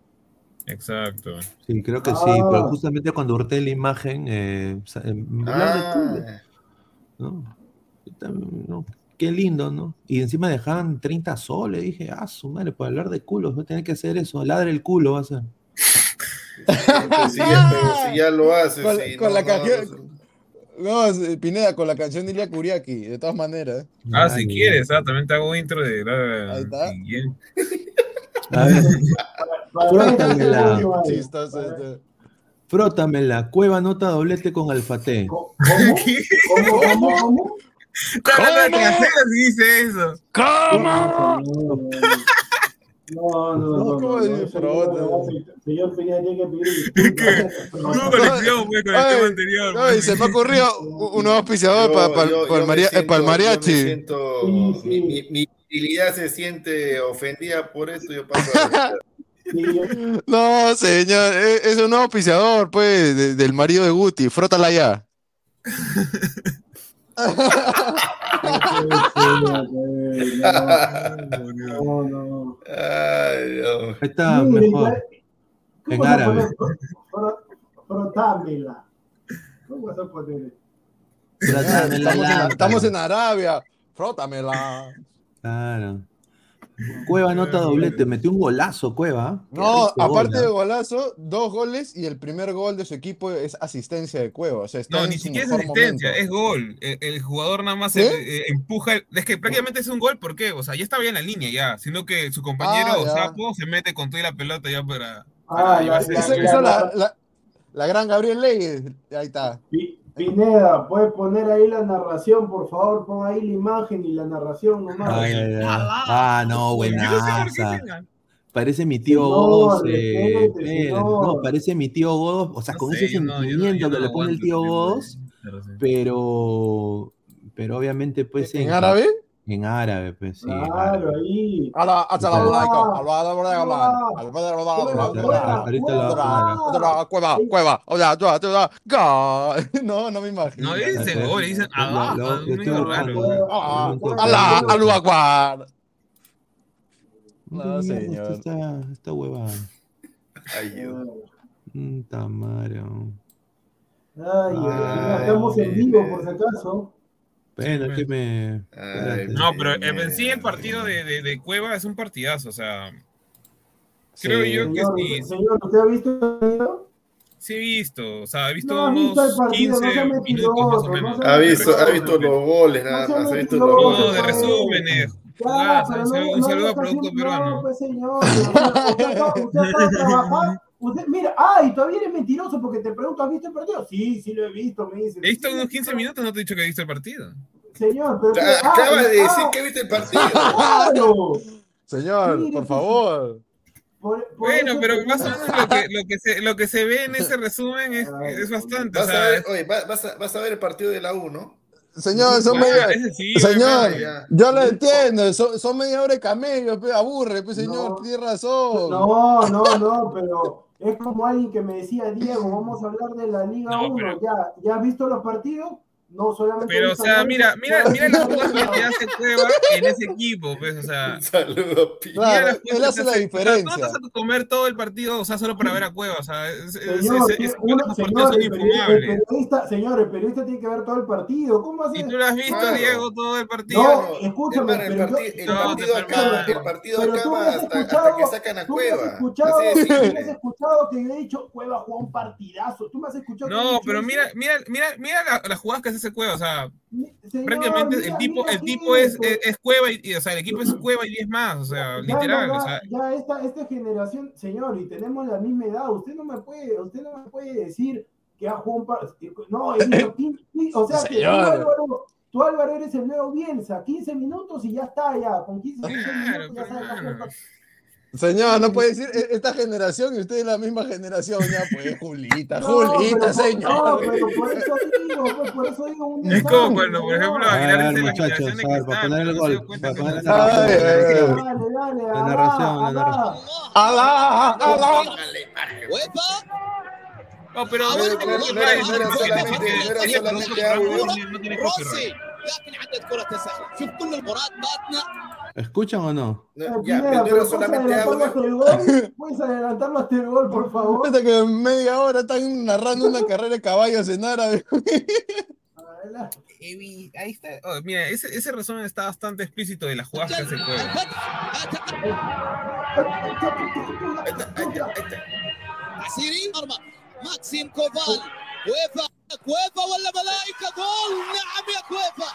Exacto. Sí, creo que sí, pero ah. justamente cuando hurté la imagen, eh, eh ah. ¿no? Qué lindo, ¿no? Y encima dejaban 30 soles, dije, ah, su madre, por hablar de culos, voy a tener que hacer eso, ladre el culo, va a ser. si, si ya lo haces, con, sí, con la canción. No, Pineda, con la canción de Ilia Kuriaki, de todas maneras. Ah, si quieres, ah, también te hago intro de. Ahí está. [LAUGHS] Frótamela. Frótamela. Cueva nota doblete con alfate. ¿Cómo? ¿Cómo? ¿Cómo? ¿Cómo? ¿Cómo? dice eso? ¿Cómo? No, no, no. Señor Peña tiene que pedir No conexión, fue con el tema anterior. No, y se me ocurrió un nuevo auspiciador para el mariachi. Mi utilidad se siente ofendida por esto. Yo paso No, señor, e, es un nuevo auspiciador, pues, del marido de Guti. Frótala ya. No, no. Ay, Dios. Está mejor. En árabe. Frotámela. ¿Cómo vas a poner? Estamos en, estamos en Arabia. Frótamela. Claro. Cueva anota doblete, metió un golazo, Cueva. No, aparte de ¿ah? golazo, dos goles y el primer gol de su equipo es asistencia de Cueva. O sea, está No, ni siquiera es asistencia, momento. es gol. El, el jugador nada más eh, eh, empuja. Es que prácticamente es un gol, ¿por qué? O sea, ya estaba ya en la línea ya, sino que su compañero Ah, ya. Sapo se mete con toda la pelota ya para. Ah, para la- llevarse la- gran Gabriel Leyes. Ahí está. Pineda, ¿puedes poner ahí la narración, por favor? Pon ahí la imagen y la narración nomás. Ay, ay, ay. Ah, no, buenaza. Parece mi tío Godos. eh, señor. No, parece mi tío Godos. O sea, No con sé, ese no- no- sentimiento que le pone el tío Godos. pero. Pero, obviamente, pues. ¿En árabe? En árabe, pues sí. Claro, ahí. Ah, ah, ah, Cueva, cueva, Ahorita lo cueva. va a Otra, Cueva, cueva, hola, tú, tú. No, no me imagino. No dicen gol, dicen lo- ah, ah, Alá, cueva. Alú Akbar. No, ¿Dónde mierda señor. Esta, esta huevada. Ay, estamos en vivo, por si acaso. Bueno, que me. Ay. No, pero en sí el partido de, de, de Cueva es un partidazo, o sea. Creo Sí. yo que Señor, sí. señor, ¿usted ha visto el partido? Sí he visto, o sea, he visto No ha visto el unos partido, no 15 sea minutos más o menos. no Ha visto, ha visto los goles, nada No más. Ha visto los No, de goles. resúmenes. Jugadas, pero un no, saludo- no a está Producto Peruano. No, pues señor, usted, acaba- usted de [LAUGHS] trabajar. Usted, mira, ay, todavía eres mentiroso porque te pregunto, ¿has visto el partido? Sí, sí lo he visto, me dice. He visto unos 15 minutos, no te he dicho que he visto el partido. Señor, pero... Ya, ah, Acaba de decir ah, que viste el partido. [LAUGHS] claro. Señor, Mire, por sí. favor. Por- por Bueno, eso pero más o menos lo que, lo que, se, lo que se ve en ese resumen es, es bastante. O Vas a ver, oye, va- vas a, vas a ver el partido de la U, ¿no? Señor, son bueno, media... sí, Señor, yo lo entiendo, son, son media hora de camello, aburre, pues señor, No. tiene razón. No, no, no, pero es como alguien que me decía, Diego, vamos a hablar de la Liga No, 1, pero- ¿ya, ¿ya has visto los partidos? No, solamente... Pero, o sea, mira, mira, mira las jugadas que hace Cueva en ese equipo, pues, o sea. Un [LAUGHS] saludo, Pi. Claro, mira las él jugadas hace que la hace. O sea, diferencia. tú no vas a comer todo el partido, o sea, solo para ver a Cueva, o sea, es, es, Señor, es- es- uno- esos partidos señor, son el, periodista, señor, el periodista tiene que ver todo el partido. ¿Cómo hace? Y tú lo has visto, Claro. Diego, todo el partido. No, escúchame, Hermano, el, pero yo- el partido acaba, el partido Pero tú acaba hasta, escuchado, hasta que sacan a tú me has Cueva. escuchado, Así tú me has escuchado que he dicho, Cueva jugó un partidazo. Tú me has escuchado No, pero mira, mira, mira, mira la- las jugadas que hace ese Cueva, o sea, Señor, prácticamente mira, el tipo, el tipo es, es, es Cueva y, y, o sea, el equipo es Cueva y 10 más, o sea, Ya, literal, ya, o sea, ya esta, esta generación, señor, y tenemos la misma edad, usted no me puede, usted no me puede decir que ha jugado un par, no, 15, [LAUGHS] o sea que tú. Álvaro, tú Álvaro eres el nuevo Bielsa, 15 minutos y ya está ya, con 15 16 Claro, minutos ya sabes Señor, no puede decir e- esta generación y usted es la misma generación, ya pues, [LAUGHS] Julita, No, Julita, pero, señor. No, pero por eso digo, pues, por eso digo un es como mensaje, cuando, por ejemplo, Aguilar dice la generación para poner el gol, para poner la La narración, la narración. ¡Alá, alá! No, pero No, no, no, ¿Escuchan o no? ya, pero solamente ¿Puedes adelantarlo hasta gol, por favor? Que en media hora están narrando una carrera de caballos en árabe. Ahí está. Oh, mira, ese, resumen está bastante explícito de las jugadas que se juegan. Ahí. Maxim Koval. كويفا كويفا ولا ملائكة جول نعم يا كويفا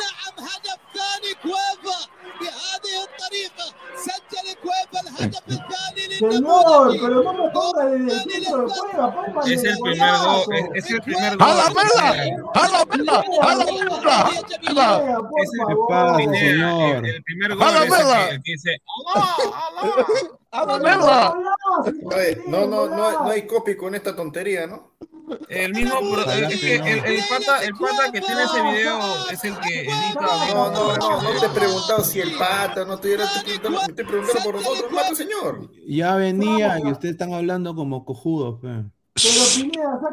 نعم هدف ثاني كويفا بهذه الطريقة سجل كويفا الهدف الثاني Señor, للنموذج pero no me ponga desde el centro de cueva, póngale Es el de primer gol. golazo. Es, es el primer ¡A la gol. perla! ¡A la perla! ¡A la perla! ¡A Pineda, por Es el- ¿Qué favor. pasa, Pineda, señor? El, el primer ¡A gol la es el perla! que, el que dice ¡Alá! ¡Alá! ¡A la perla! Oye, no, no, no, no hay copy con esta tontería, ¿no? el mismo, el, el, pata, el pata que tiene ese video es el que edita. No, no, no, no te he preguntado si el pata, no te hubiera preguntado, te preguntaron por nosotros, mata señor. Ya venía y ustedes están hablando como cojudos, pe. Pero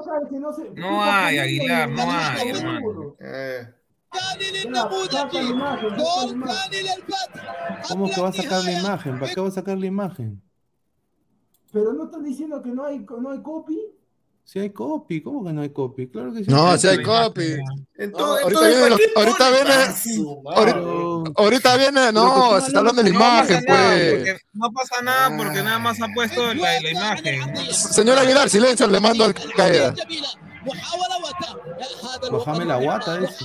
saca que no se. No hay, Aguilar, no hay, hermano. Eh. ¿Cómo que va a sacar la imagen? ¿Para qué va a sacar la imagen? Pero no están diciendo que no hay, no hay copy. Si hay copy, ¿cómo que no hay copy? Claro que sí. No, si hay copy. entonces, ahorita viene ¿para los- qué ahorita viene- Ah, ahorita- ahorita no, se está hablando de la imagen, pues. porque- no pasa nada porque nada más ha puesto la, la imagen. Señor Aguilar, silencio, le mando al caída. Bájame la guata, ese.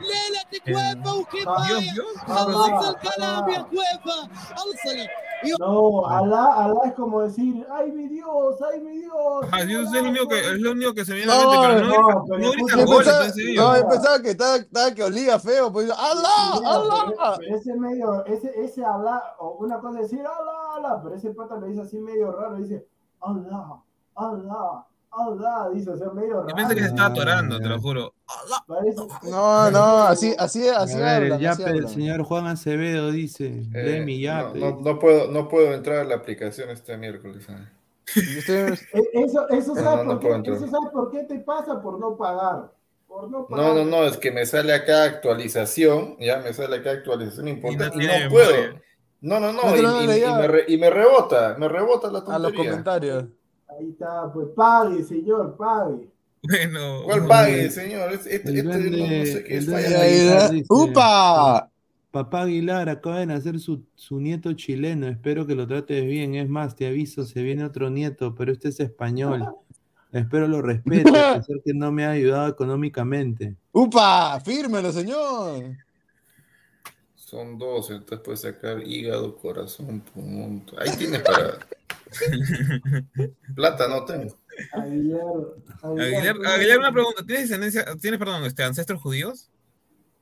ليلة كويفا وكفاية Dios, Dios. خلص الكلام يا كويفا اوصلي No, Alá, Alá es como decir, ay mi Dios, ay mi Dios. Ah, Dios es lo único que, es lo único que se viene a No, la mente, pero no, no, no, pero ahorita escucha, Yo goles, pensaba, entonces, no, yo pensaba que estaba, estaba que olía feo, pues ¡Allah! Mira, ¡Allah! pero- pero ese medio, ese, ese Alá, o una cosa es decir Alá, Alá, pero ese pata lo dice así medio raro, dice Alá, Alá, Dice, o sea, medio raro. Yo pensé que se estaba atorando, te lo juro. Parece- No, no, así, así, A así ver, el hablan, yape señor Juan Acevedo dice, mi Eh, no, yape. no, no puedo, no puedo entrar a la aplicación este miércoles. ah. Y ustedes- E- Eso, eso, No, ¿sabes no, no por qué? eso ¿sabes por qué te pasa? Por no pagar. Por no pagar. No, no, no, es que me sale acá actualización, ya me sale acá actualización importante y no, tiene puedo. No, no, no, No y, y- y me re- y me rebota, me rebota la a los tontería. comentarios. Ahí está, pues pague, señor, pague. Bueno, ¿Cuál pague, señor? Este, este- El este no, no duende- sé qué el es duende falla. Aguilar dice, ¡Upa! Papá Aguilar acaba de nacer su, su nieto chileno, espero que lo trates bien. Es más, te aviso, se viene otro nieto, pero este es español. Espero lo respete, a pesar que no me ha ayudado económicamente. [LAUGHS] ¡Upa! ¡Fírmelo, señor! Son dos, entonces puedes sacar hígado, corazón, pulmón. Ahí tienes para. [LAUGHS] Plata no tengo. Aguilar, Aguilar, Aguilar, una pregunta. ¿Tienes descendencia, tienes, perdón, este, ancestros judíos?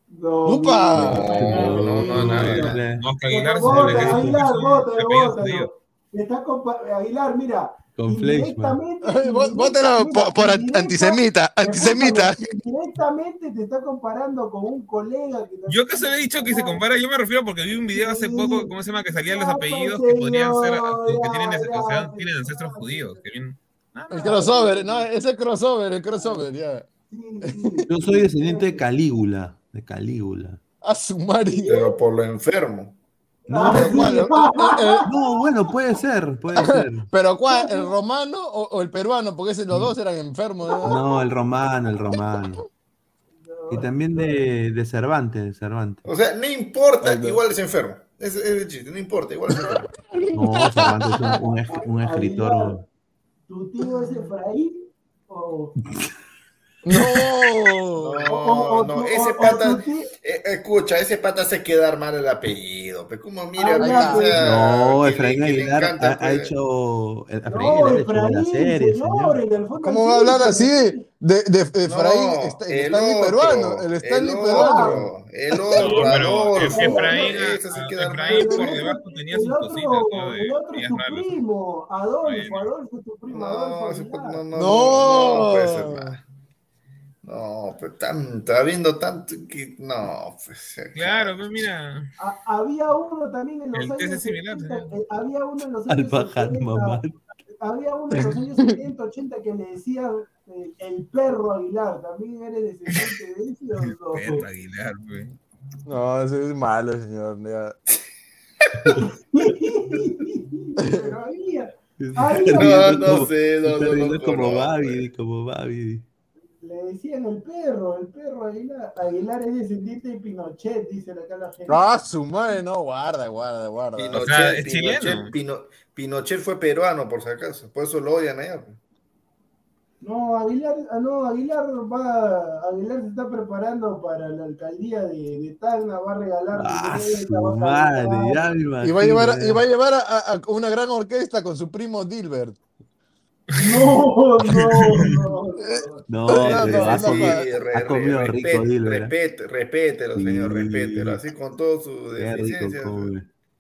No, ¡Upa! No, no, no, nada. No, Aguilar que es Aguilar, Aguilar, mira. Con vó- Vótelo por, por antisemita, antisemita. Directamente te está comparando con un colega que Yo que se le he dicho que se compara, yo me refiero porque vi un video hace poco, ¿cómo se llama? Que salían los apellidos que podrían ser, que tienen, o sea, tienen ancestros judíos. Que El crossover, no, ese crossover, el crossover, ya. Yo soy descendiente de Calígula, de Calígula. A su madre. Pero por lo enfermo. No, Pero, ¿cuál? [LAUGHS] Eh, eh, no, bueno, puede ser, puede [LAUGHS] ser. pero ¿cuál? ¿El romano o, o el peruano? Porque ese, los dos eran enfermos. ¿no? No, el romano, el romano. Y también de, de Cervantes, de Cervantes. O sea, no importa, igual es enfermo. Es, es el chiste, no importa, igual es enfermo. [LAUGHS] No, Cervantes es un, un es- un escritor. ¿Tu tío es Efraín? O, No. No, no, ese pata, eh, escucha, ese pata hace quedar mal el apellido. Pero como mira, Ah, pues, sea, No, Efraín Aguilar encanta, ha, ha pues. hecho. Efraín No, Aguilar ha hecho Efraín, serie, señor, señor. el ¿Cómo va a hablar así de, de, de No, Efraín? Está- el el Stanley otro, peruano, el Stanley el peruano. otro, el No, otro, pero Adolfo, Efraín, queda Efraín por debajo tenía el sus otro, cositas, el otro es tu primo, Adolfo. Adolfo es tu primo, No, Aguilar. no, no, no, No. No. No, pero tanto, habiendo tanto que. No, pues. Claro, pues mira. Ha- había uno también en los El años es similar, 70, señor. eh, había uno en los Al años bajar 70, mamá. había uno en los años 70, 80 que le decían eh, el perro Aguilar, ¿también eres descendiente de ese o no? Pedro Aguilar, pues. No, ese es malo, señor. Pero había, [LAUGHS] riendo No, no como- sé, no, no, no como. Babidi, como Babidi. Le decían el perro, el perro Aguilar. Aguilar es descendiente de Pinochet, dice acá la gente. Ah, su madre, no, guarda, guarda, guarda. Pinochet, O sea, es Pinochet, chileno. Pino- Pinochet fue peruano, por si acaso. Por eso lo odian allá. No, Aguilar, ah, no, Aguilar va, Aguilar se está preparando para la alcaldía de, de Tacna, va a regalar Ah, su va a madre, caminar. ya me imagino. Y va a llevar, y va a, llevar a, a- a una gran orquesta con su primo Dilbert. No, no, no. No, No, pero no, ha no, comido, no. re- ha comido respete, rico Dilber. Respete, respételo, señor, respételo. Así con todo su deficiencia.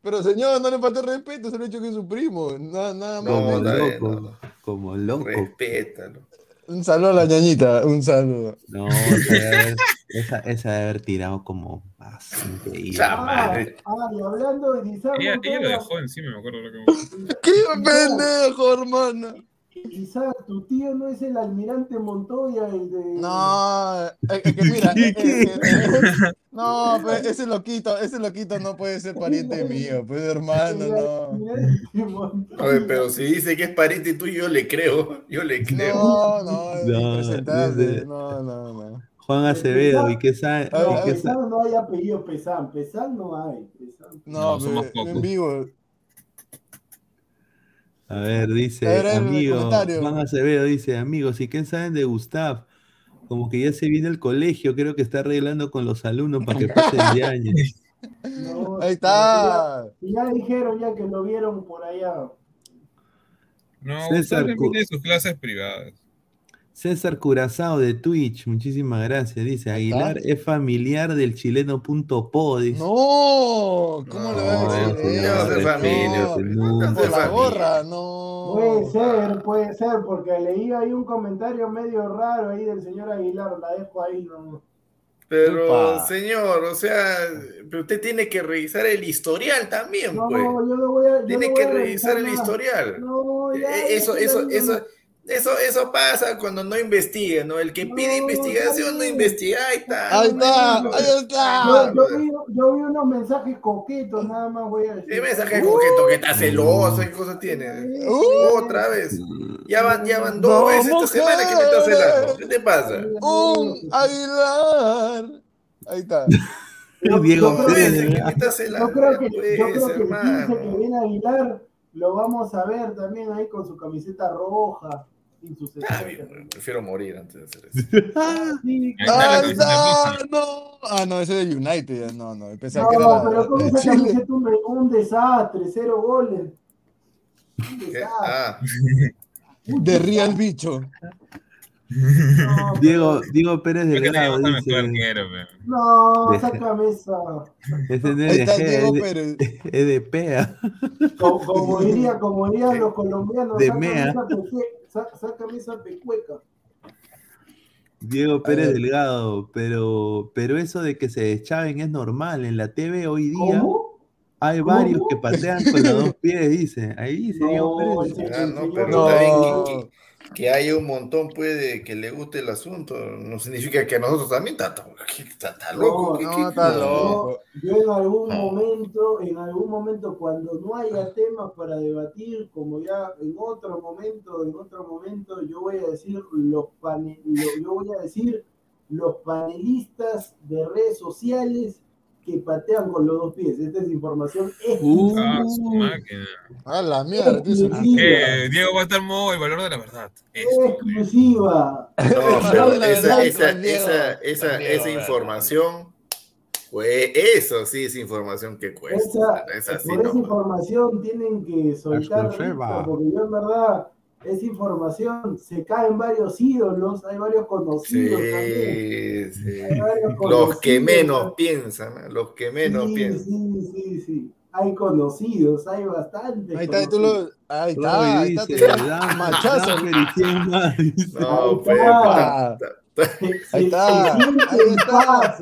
Pero señor, no le falta el respeto, se lo ha dicho que es su primo. Nada, nada más. Como loco, no. como loco. Respétalo. Un saludo a la ñañita, un saludo. No, esa debe haber, esa, esa debe haber tirado como más increíble. Ah, hablando de Ella, ella lo dejó encima, me acuerdo. lo que- [LAUGHS] ¡Qué pendejo, hermano! Isaac, tu tío no es el almirante Montoya, el de. No, es que mira, eh, eh, eh, no, pues, ese loquito, ese loquito no puede ser pariente [LAUGHS] mío, pues hermano, no. A ver, pero si dice que es pariente tuyo, yo le creo, yo le creo. No, no, es desde- no, no, no. Juan Acevedo, ¿y qué sabe? No, no hay apellido Pesán, Pesán no hay. Pesán. No, No, somos pocos. en vivo. A ver, dice, A ver, el amigo. Juan Acevedo dice, amigos, ¿y qué saben de Gustav? Como que ya se viene el colegio, creo que está arreglando con los alumnos para que pasen de año. [LAUGHS] No, Ahí está. Ya, ya dijeron ya que lo vieron por allá. No, César tiene sus clases privadas. César Curazao de Twitch, muchísimas gracias. Dice, Aguilar es familiar del chileno.po. Dice. No, ¿cómo le va a No, decir no No, no. la gorra, no. Puede ser, puede ser, porque leí ahí un comentario medio raro ahí del señor Aguilar, la dejo ahí, no. Pero, señor, o sea, pero usted tiene que revisar el historial también, No, pues. yo no voy a. yo Tiene no voy que a revisar el historial. No, ya, Eh, Eso, ya, eso, ya, eso, eso, eso pasa cuando no investiga, ¿no? El que pide No, investigación no investiga, ahí está. Ahí está, ahí está. Yo, yo vi, yo vi unos mensajes coquetos, nada más voy a decir. ¿Qué mensaje coqueto que está celoso? ¿Qué cosa tiene? Uh. Otra vez. Ya van, ya van dos veces esta semana que me está celando. ¿Qué te pasa? Un Aguilar. Ahí está. Yo- Diego yo creo que me está Yo celando. creo que, pues, yo creo que el 15 que viene Aguilar lo vamos a ver también ahí con su camiseta roja Ah, bien, prefiero morir antes de hacer [LAUGHS] eso. Roja. no. Ah, no, ese de United. No, no, pensaba No, que era la- pero con esa Chile. camiseta un, un desastre, cero goles. Un desastre. Ah, De Real Bicho. No, [LAUGHS] Diego, Diego Pérez Delgado mejor dice, arquero. No, sácame [LAUGHS] no es de es [LAUGHS] es PEA. Como, como diría, como dirían los colombianos, De sácame mea. esa, pecue- sá- sácame esa pecueca. Diego Pérez. Delgado, pero, pero eso de que se deschaven es normal. En la TV hoy día ¿Cómo? hay ¿Cómo? varios que patean con los dos pies, dice. Ahí dice Diego No, Pérez. ese- no, señor- pero No. está bien que, haya un montón, puede que le guste el asunto. No significa que a nosotros también está, loco. No, ¿qué- no, qué- está loco. Yo, en algún No. momento, en algún momento, cuando no haya temas para debatir, como ya en otro momento, en otro momento, yo voy a decir los pane- lo- yo voy a decir los panelistas de redes sociales que patean con los dos pies. Esta es información Uh, Ah, exclusiva. su máquina. A la mierda. Eh, Diego va a estar modo el valor de la verdad. Exclusiva. Esa, esa, esa, esa, esa información, pues eso sí es información que cuesta. Esa, es así, por esa ¿no? información tienen que soltar, porque yo en verdad, esa información se caen varios ídolos, hay varios conocidos también. Sí, sí. Hay varios Los conocidos, que menos ¿no? piensan, los que menos sí, piensan. sí, sí, sí. Hay conocidos, hay bastantes. Ahí está, tú lo. Ahí está, ahí está. dice, te- Dan- Machazo. [LAUGHS] No, Ahí pues, está. Ahí está, ahí está.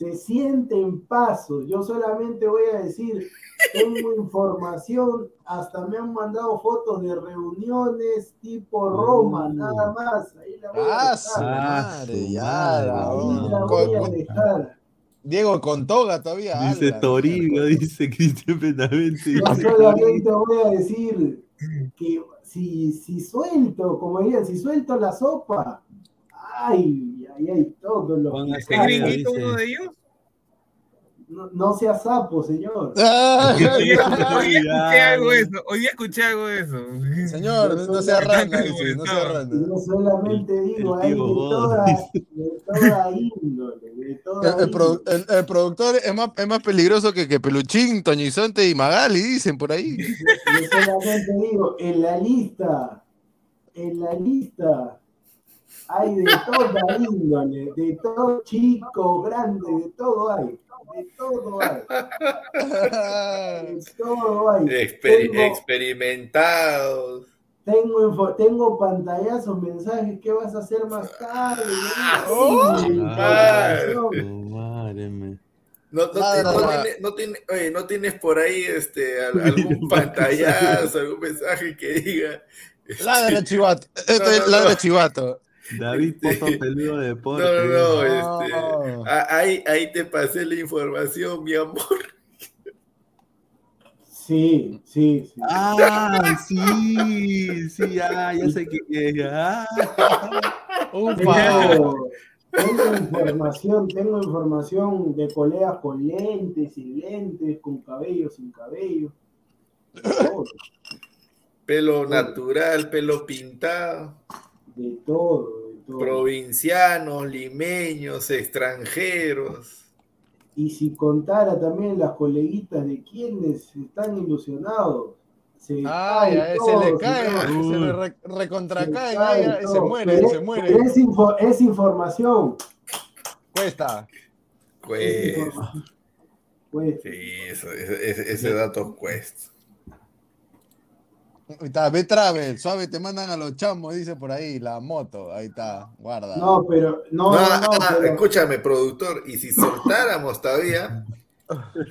Se, sienten pasos. Yo solamente voy a decir, tengo [LAUGHS] información, hasta me han mandado fotos de reuniones tipo Roma, Uh. nada más. Ahí la voy a Ah, dejar. Ah, madre, ya. la- Ahí la con- voy a dejar. Diego con toga todavía. Dice mierda. dice Cristian Benavente. Yo solamente voy a decir que si, si suelto, como dirían, si suelto la sopa, ay, ay, ay, todos los Juan que ¿Ese Acevedo salgan. gringuito dice- uno de ellos? no, no sea sapo, señor. [LAUGHS] Ah, Hoy día escuché Ya, algo eso. Hoy día escuché algo de eso. Señor, no, no sea rana, dice, no sea rana. Yo solamente digo, el hay de toda, dice. de toda índole, de toda El, el produ- índole. el- el productor es más, es más peligroso que, que Peluchín, Toñizonte y Magali, dicen por ahí. Yo solamente digo, en la lista, en la lista, hay de toda índole, de todo chico, grande, de todo hay, de todo hay, de todo hay. Exper- Tengo- experimentados. Tengo, info- tengo pantallazos, mensajes, ¿qué vas a hacer más tarde? ¡Oh! No, no, Nada, te- no nada. tiene- no tiene- oye, ¿no tienes por ahí este, [LAUGHS] al- algún pantallazo, algún mensaje que diga Ladra chivato. Esto es ladra chivato. David Poto Peludo Deporte. [LAUGHS] No, no, no, este, ahí, ahí te pasé la información, mi amor. Sí, sí, sí. Ah, sí, sí, ah, ya sé quién es. Ah. Tengo, tengo información, tengo información de colegas con lentes, sin lentes, con cabello, sin cabello. De todo, Pelo natural, pelo pintado. de todo. Provincianos, limeños, extranjeros. Y si contara también las coleguitas de quienes están ilusionados, se Ay, cae a ese todo, le cae, cae. se le re- recontracae, Se cae se muere, Pero se muere. es, info- es información. Cuesta. Pues, Pues, sí, eso- ese- ese dato cuesta. Ahí está, ve Travel, suave, te mandan a los chamos, dice por ahí, la moto, ahí está, guarda. no, pero no, no, no, ah, pero- escúchame, productor, y si soltáramos todavía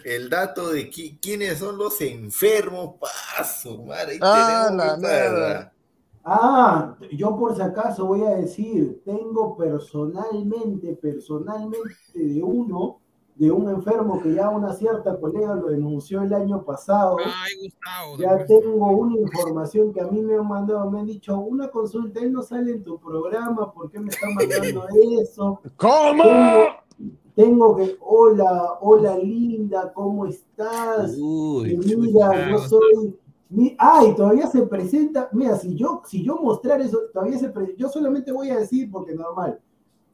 el dato de qui- quiénes son los enfermos, paso, madre, ahí Ah, la mierda. Ah, yo por si acaso voy a decir, tengo personalmente, personalmente de uno, de un enfermo que ya una cierta colega lo denunció el año pasado. Ay, Gustavo. Ya tengo una información que a mí me han mandado, me han dicho, una consulta, él no sale en tu programa, ¿por qué me está mandando [LAUGHS] eso? ¿Cómo? Tengo, tengo que, hola, hola linda, ¿cómo estás? Uy, mira, yo soy. mi- ay, todavía se presenta. Mira, si yo, si yo mostrar eso, todavía se pre- Yo solamente voy a decir, porque normal.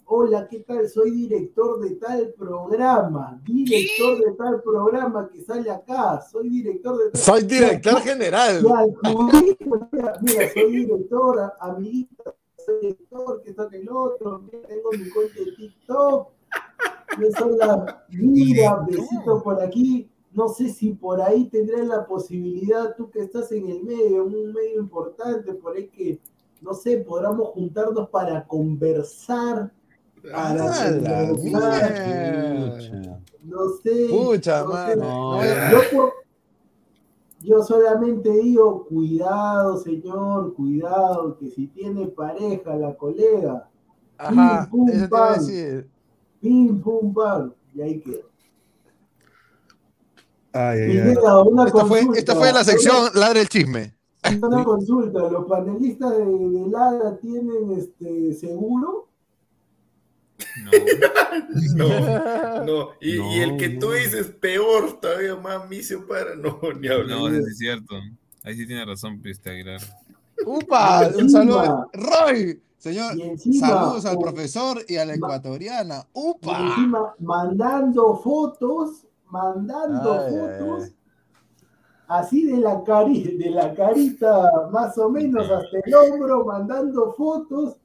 Hola, ¿qué tal? Soy director de tal programa. Director de tal programa que sale acá. Soy director de tal. Soy director general. Mira, mira, soy director, amiguita, soy director, que toque el otro, mira, tengo mi cuenta de TikTok, yo soy la, mira, besito por aquí, no sé si por ahí tendrás la posibilidad, tú que estás en el medio, en un medio importante, por ahí que, no sé, podamos juntarnos para conversar, Ah, la mierda. no sé. Pucha, no sé, mano. yo, por- yo solamente digo, cuidado, señor, cuidado, que si tiene pareja la colega, Ajá, pim, pum, eso te iba a decir. pim, pum, pam, y ahí queda. Ay, ay, Y ay. mira, una Esta fue, esta fue la sección Ladre el Chisme. Una, una consulta, ¿los panelistas de, de Lara tienen este seguro? No, [LAUGHS] [LAUGHS] no. Y, y el que tú No, no. dices peor, todavía más misio para. No, [LAUGHS] ni hablar. No, es cierto. Ahí sí tiene razón, Aguilar. ¡Upa! Un saludo. Roy, señor, Y encima, saludos al oh, profesor y a la ecuatoriana. Y ¡Upa! encima mandando fotos, mandando Ay, ay, fotos, ay. así de la, cari de la carita más o menos hasta el hombro, mandando fotos,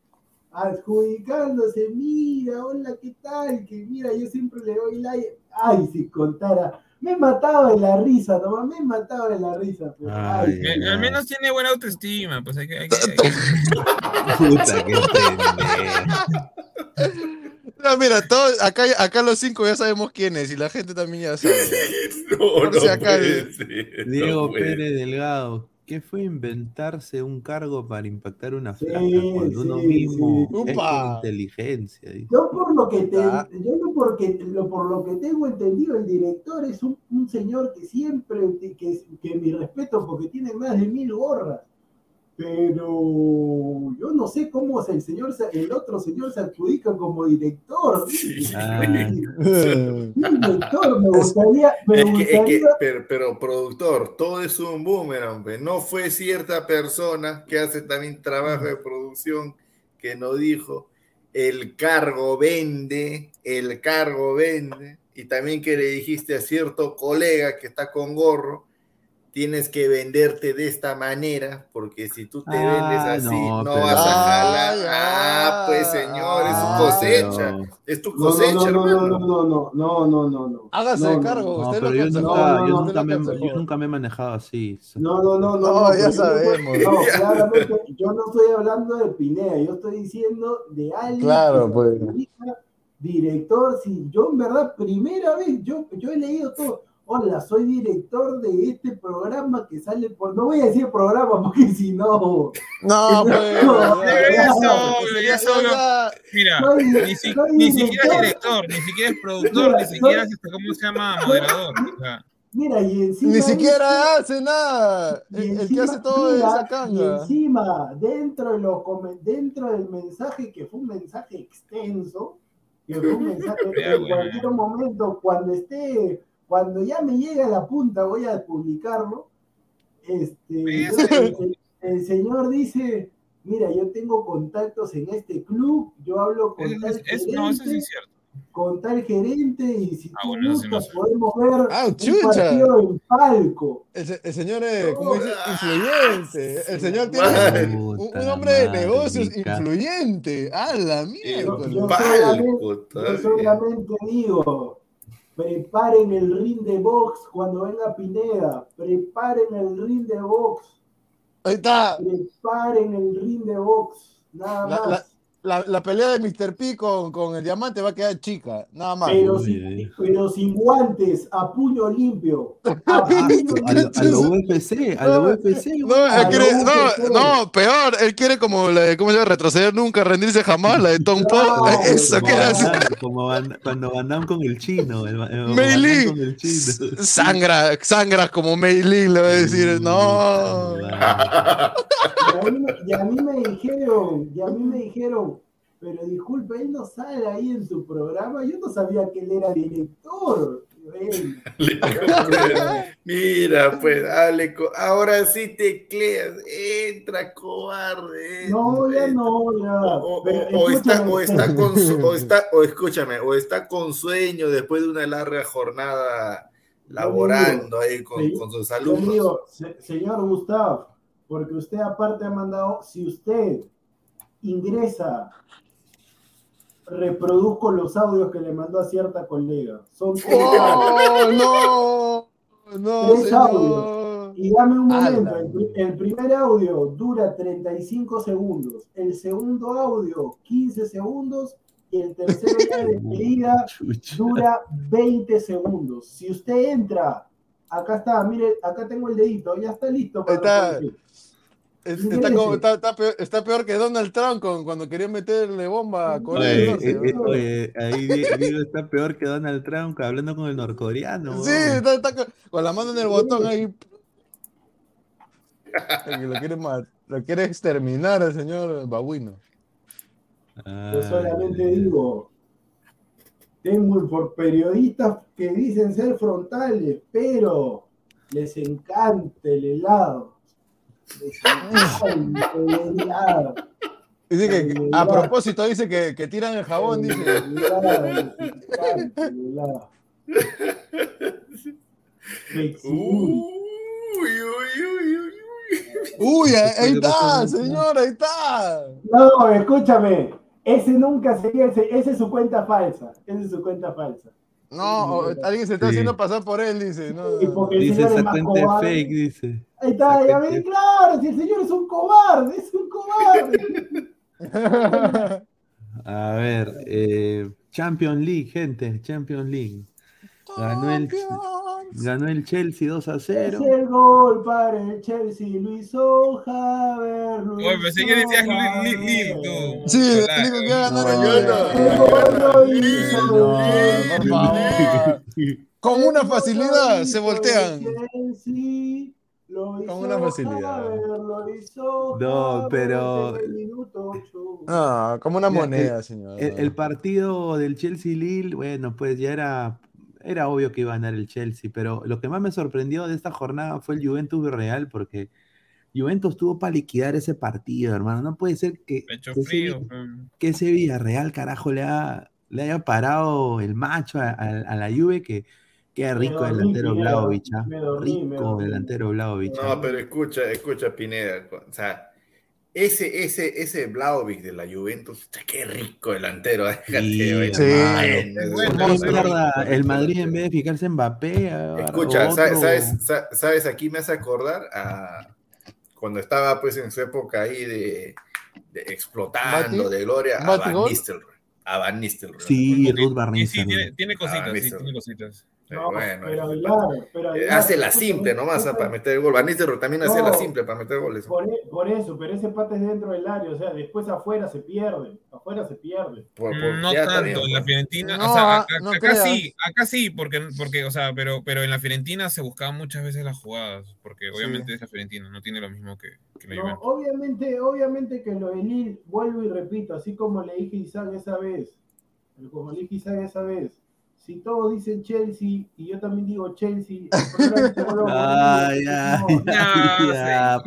adjudicándose, mira, hola, ¿qué tal? Que mira, yo siempre le doy like. Ay, si contara, me mataba de la risa, nomás me mataba de la risa. pero, ay, Ay, no. Al menos tiene buena autoestima, pues hay que... Hay que, hay que- [LAUGHS] Puta, qué. No, mira, todos, acá, acá los cinco ya sabemos quién es y la gente también ya sabe. [LAUGHS] No, no si acaso. puede ser, no Diego puede. Pérez Delgado, ¿qué fue inventarse un cargo para impactar una Sí, flaca cuando uno mismo sí. es con inteligencia? Yo por lo que te, Ah. yo no porque lo, por lo que tengo entendido, el director es un, un señor que siempre, que, que mi respeto porque tiene más de mil gorras. Pero yo no sé cómo el señor, se- el otro señor se adjudica como director. Sí. Ah. [LAUGHS] Director, me gustaría, me Es que, es que, gustaría, pero, pero, productor, todo es un boomerang, no fue cierta persona que hace también trabajo de producción que nos dijo, el cargo vende, el cargo vende, y también que le dijiste a cierto colega que está con gorro, tienes que venderte de esta manera, porque si tú te Ah, vendes así, no, no, pero- vas a jalar. Ah, pues señor, es su cosecha, pero- es tu cosecha, no, no, hermano. no, no, no, no, no, no, no. Hágase No, cargo. No, usted pero lo yo nunca, no, yo, nunca me, yo nunca me he manejado así. No, no, no, no. Ya sabemos. No, claramente, yo no estoy hablando de Pineda, yo estoy diciendo de alguien Claro, pues. director, si yo en verdad, primera vez, yo, yo he leído todo. Hola, soy director de este programa que sale por, no voy a decir programa porque si no... No, [LAUGHS] pues... Eso, eso, mira, Soy- ni, si- soy ni siquiera es director. ni siquiera es productor, ni siquiera es, este, ¿cómo se llama? Moderador. Mira, y encima... Ni siquiera hace nada. y El, el que encima- hace todo mira, es esa Y encima, dentro, de los comen- dentro del mensaje, que fue un mensaje extenso, que fue un mensaje que en cualquier momento, cuando esté, cuando ya me llegue a la punta, voy a publicarlo. Este, el, señor dice, mira, yo tengo contactos en este club, yo hablo con es- tal es- no, eso sí gerente, es cierto. con tal gerente, y si Ah, tú bueno, no sé. podemos ver Ah, un chucha. partido en palco. El, se- el señor es, como dice, influyente. El señor tiene un, hombre de negocios Mica. influyente. ¡A la Yo, miércoles! yo Palco, solamente, yo solamente digo, preparen el ring de box cuando venga Pineda, preparen el ring de box, Ahí está. preparen el ring de box, nada La, más. la- la- la pelea de Mr. P con, con el diamante va a quedar chica. Nada más. pero, Uy, sin, pero sin guantes, a puño limpio. [LAUGHS] A Ah, puño a, lo, a lo limpio. UFC, a lo UFC. No, quiere- no, no, no. no, peor, él quiere como la de, ¿cómo se llama? Retroceder nunca, rendirse jamás, la de Tom Poe. No, Eso Como que era como Van- cuando Van Damme con el chino. El, con el chino. Sangra, sangra como Mei Ling, le va a decir. No. Y a, mí, me- y a mí me dijeron, y a mí me dijeron, pero disculpe, él no sale ahí en su programa, yo no sabía que él era director. [LAUGHS] Mira, pues, dale, co- ahora sí tecleas, entra, cobarde. No, ya entra. no, ya. O, o- Pero o está, o está con su- o está, o escúchame, o está con sueño después de una larga jornada laborando ahí con, Sí, con sus alumnos. digo, se- señor Gustavo, porque usted aparte ha mandado, si usted ingresa, reproduzco los audios que le mandó a cierta colega. Son tres [LAUGHS] audios. ¡Oh, no! No, Tres señor. audios. Y dame un momento, el, pri- el primer audio dura 35 segundos, el segundo audio 15 segundos y el tercero [LAUGHS] ya de despedida dura 20 segundos. Si usted entra, acá está, mire, acá tengo el dedito, ya está listo para Está-. Está, como- está- está peor, está peor que Donald Trump con- cuando quería meterle bomba a Corea Oye, del Norte, eh, eh, ¿no? oye, ahí Di- Diego está peor que Donald Trump hablando con el norcoreano. Sí, está, está con- con la mano en el botón ahí. Lo quiere, lo quiere exterminar el señor Babuino. Yo solamente digo, tengo por periodistas que dicen ser frontales, pero les encanta el helado. Les encanta el helado. Dice que, que- a propósito, dice que, que tiran el jabón, dice. Uy, uy, uy, uy, uy. Ahí, está, señor, ahí está. No, escúchame. Ese nunca sería, ese, ese es su cuenta falsa. Ese es su cuenta falsa. No, alguien se está Sí. haciendo pasar por él, dice. No, Y porque el Dice esa cuenta es cobarde. fake, dice. Ahí está, ya ven, claro, si el señor es un cobarde, es un cobarde. [LAUGHS] A ver, eh, Champions League, gente, Champions League. Ganó el, ganó el Chelsea 2 a Es 0. el gol para el Chelsea, lo hizo Javier. lo Oye, pensé que decías Lil, tú. Sí, único que va a ganar No, es El gol. Con una facilidad se voltean. Chelsea, lo Con una facilidad. Javier, lo hizo No, pero-. No, como una moneda, señor. El, el partido del Chelsea Lille, bueno, pues ya era, era obvio que iba a ganar el Chelsea, pero lo que más me sorprendió de esta jornada fue el Juventus Real, porque Juventus tuvo para liquidar ese partido, hermano. No puede ser que, Pecho que ese, frío. Mm. que ese Villarreal, carajo, le, ha- le haya parado el macho a, a- a la Juve, que qué rico dormí, delantero Pineda, Vlahovic, ¿ah? me dormí, me rico dormí. delantero Vlahovic. ¿ah? No, pero escucha, escucha, Pineda. O sea, ese, ese, ese Vlahovic de la Juventus, qué rico delantero. [LAUGHS] déjate, Sí, oye, Sí. bueno, Bueno, ¿Cómo es- pero- mierda el Madrid en vez de fijarse en Mbappé? Escucha, otro- ¿sabes, sabes, sa- sabes? Aquí me hace acordar a cuando estaba pues en su época ahí de, de explotando Bati- de gloria a Van. Nistelrooy. A Van Nistelrooy. Sí, Ruth Barney. sí, tiene, tiene cositas, sí, tiene cositas. No, bueno, pero eh, Aguilar, pero eh, Aguilar, hace la simple nomás escúchame. para meter el gol. Van Nistelrooy también hace la simple para meter goles. Por, e- por eso, pero ese pata es dentro del área, o sea, después afuera se pierde, afuera se pierde. Por- por- No tanto, bien, en la pues. Fiorentina, No, o sea, ah, acá, no acá creas. sí, acá sí, porque, porque, o sea, pero, pero en la Fiorentina se buscaban muchas veces las jugadas, porque obviamente es la Fiorentina, no tiene lo mismo que, que la Juventus. obviamente, obviamente que lo de Lille, vuelvo y repito, así como le dije a Isaac esa vez, como le dije a Isaac esa vez, si todos dicen Chelsea y yo también digo Chelsea, [LAUGHS] no Ay, no. ya. No,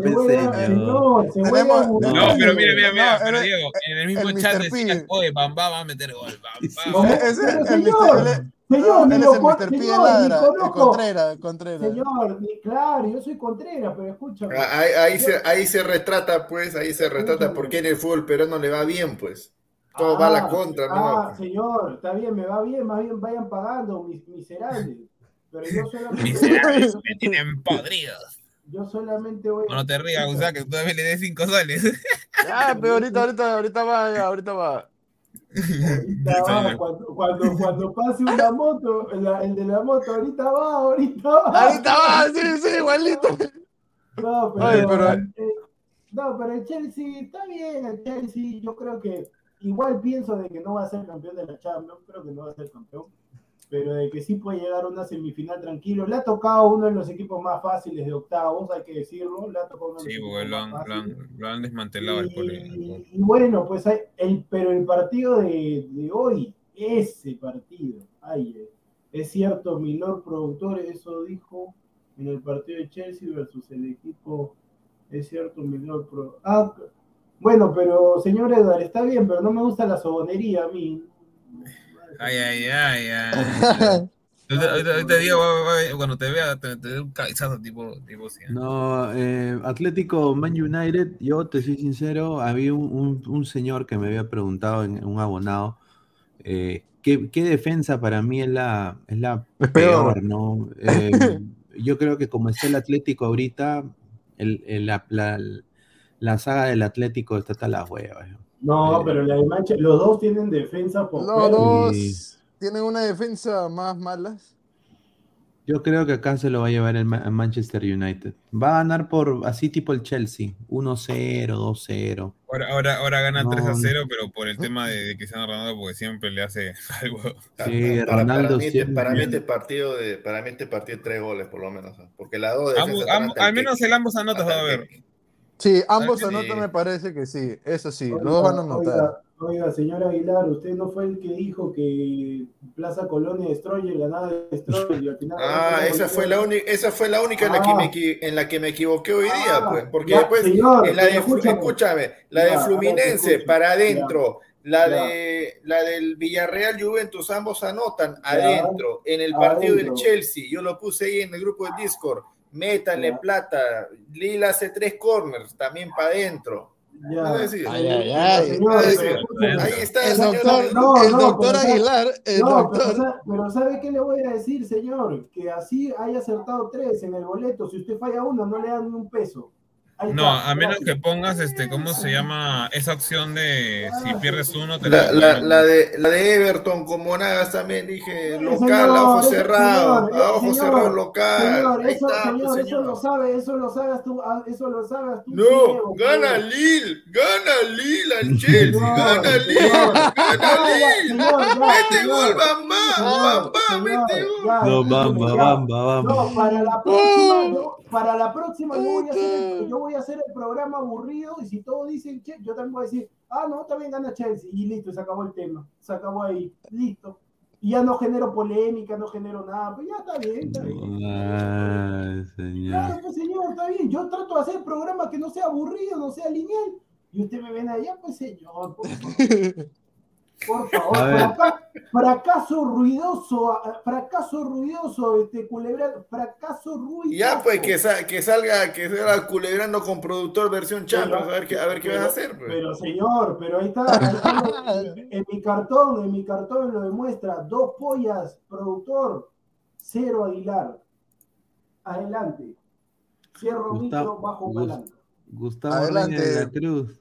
pero mira, mira, mira, No, pero Diego, en el mismo el chat P. oye, Bamba va a meter gol, Bamba. ¿Cómo? Ese- Pero, el señor, Mr. señor, ni es lo el con- Mr. P de señor, ladra, el. Contreras, Contreras. Señor, claro, yo soy Contreras, pero escúchame. Ah, Ahí, ahí se, ahí se retrata, pues, ahí se retrata Escúchame. por qué en el fútbol peruano le va bien, pues. Todo va a la Ah, contra, Ah, ¿no? señor, está bien, me va bien, más bien vayan pagando, mis miserables. Pero yo solamente, [LAUGHS] Miserables, me tienen podridos. yo solamente voy No te rías, o sea, que tú también le des cinco soles. [LAUGHS] Ah, pero ahorita, ahorita, ahorita va, ya, ahorita va. Ahorita va, cuando, cuando, cuando pase una moto, la- el de la moto, ahorita va, ahorita va. Ahorita va, sí, sí, igualito. No, pero, Oye, pero- eh, no, pero el Chelsea está bien, el Chelsea, yo creo que igual pienso de que no va a ser campeón de la Champions, creo que no va a ser campeón, pero de que sí puede llegar a una semifinal tranquilo. Le ha tocado uno de los equipos más fáciles de octavos, hay que decirlo, le ha tocado uno de los Sí, porque lo más han, lo han, lo han desmantelado el poli. Y, y bueno, pues hay, el, pero el partido de, de hoy, ese partido, ay, eh, es cierto, mi Lord productor, eso dijo en el partido de Chelsea versus el equipo, es cierto, mi Lord Pro. Ah, bueno, pero señor Edward, está bien, pero no me gusta la sobonería a mí. Ay, ay, ay, ay. [LAUGHS] Ahorita, va- cuando te vea, te, te doy un cabezazo tipo, tipo así. No, eh, Atlético Man United, yo te soy sincero, había un, un- un señor que me había preguntado, en, un abonado, eh, ¿qué, qué defensa para mí es la, es la Es peor, peor. ¿no? [LAUGHS] Eh, yo creo que como está el Atlético ahorita, el, el- la, la- la saga del Atlético está hasta las huevas. ¿no? Eh, pero la de Manche- los dos tienen defensa por Los dos tienen una defensa más malas. Yo creo que acá se lo va a llevar el Ma- Manchester United. Va a ganar por así tipo el Chelsea, 1-0, 2-0. Ahora, ahora, ahora gana No, 3 a no. 0, pero por el tema de, de Cristiano Ronaldo, porque siempre le hace [LAUGHS] algo. Sí, Para, Ronaldo para mí, este, siempre- para mí este partido de, para mí este partido tres goles por lo menos, ¿no? porque las dos Ambos- están ambos- hasta al menos el ambos anotas va a ver. queque. Sí, ambos Sí. anotan me parece que sí, eso sí, los Oiga, dos van a anotar. Oiga, oiga, señor Aguilar, usted no fue el que dijo que Plaza Colonia Destroyer ganaba Destroyer y al final. Ah, esa fue la única, esa fue la única en la que Ah. me equi- en la que me equivoqué hoy día, Ah, pues, porque ya, después señor, en la de escúchame. escúchame, la de Fluminense para adentro, la Ya. de la del Villarreal Juventus ambos anotan adentro, en el partido Adentro. del Chelsea, yo lo puse ahí en el grupo de Discord, métanle Ya. plata, Lila hace tres corners, también para adentro. Ya. Ahí está El doctor, Aguilar. No, el no, doctor Aguilar, el No, pero, doctor. pero ¿sabe qué le voy a decir, señor? Que así haya acertado tres en el boleto. Si usted falla uno, no le dan ni un peso. No, a menos que pongas, este, ¿cómo se llama? Esa opción de si pierdes uno, te La, la, la de, la de Everton con Monagas también dije local, señor, a cerrados, señor, a ojos señor, cerrados local. Eso, está, señor, pues, eso lo sabe, eso lo sabes tú, ah, eso lo sabes tú. No, gana. Lille, gana Lille al Chelsea, [LAUGHS] Señor, gana señor. gana Ah, ya, Mete gol, Bamba, Bamba, mete gol. No, bamba, bamba, bamba. No, para la próxima, yo, para la próxima yo voy, a hacer yo voy a hacer el programa aburrido y si todos dicen che, yo también voy a decir, ah, no, también gana Chelsea y listo, se acabó el tema, se acabó ahí, listo. Y ya no genero polémica, no genero nada, pues ya está bien, está bien. Ay, señor. Claro, pues señor, está bien. Yo trato de hacer programa que no sea aburrido, no sea lineal. Y usted me ven allá, pues señor, por favor. [LAUGHS] Por favor, fraca- fracaso ruidoso, ah, fracaso ruidoso, este culebra, fracaso ruidoso. Ya pues que, sa- que salga, que salga culebrando con productor versión Champions, a ver qué, a ver qué vas a hacer. Pues. Pero señor, pero ahí está, ahí [LAUGHS] está, en mi cartón, en mi cartón lo demuestra, dos pollas, productor, cero Aguilar. Adelante. Cierro micro, Gustavo, bajo Gus- palanca. Gustavo Adelante. Reina de la Cruz.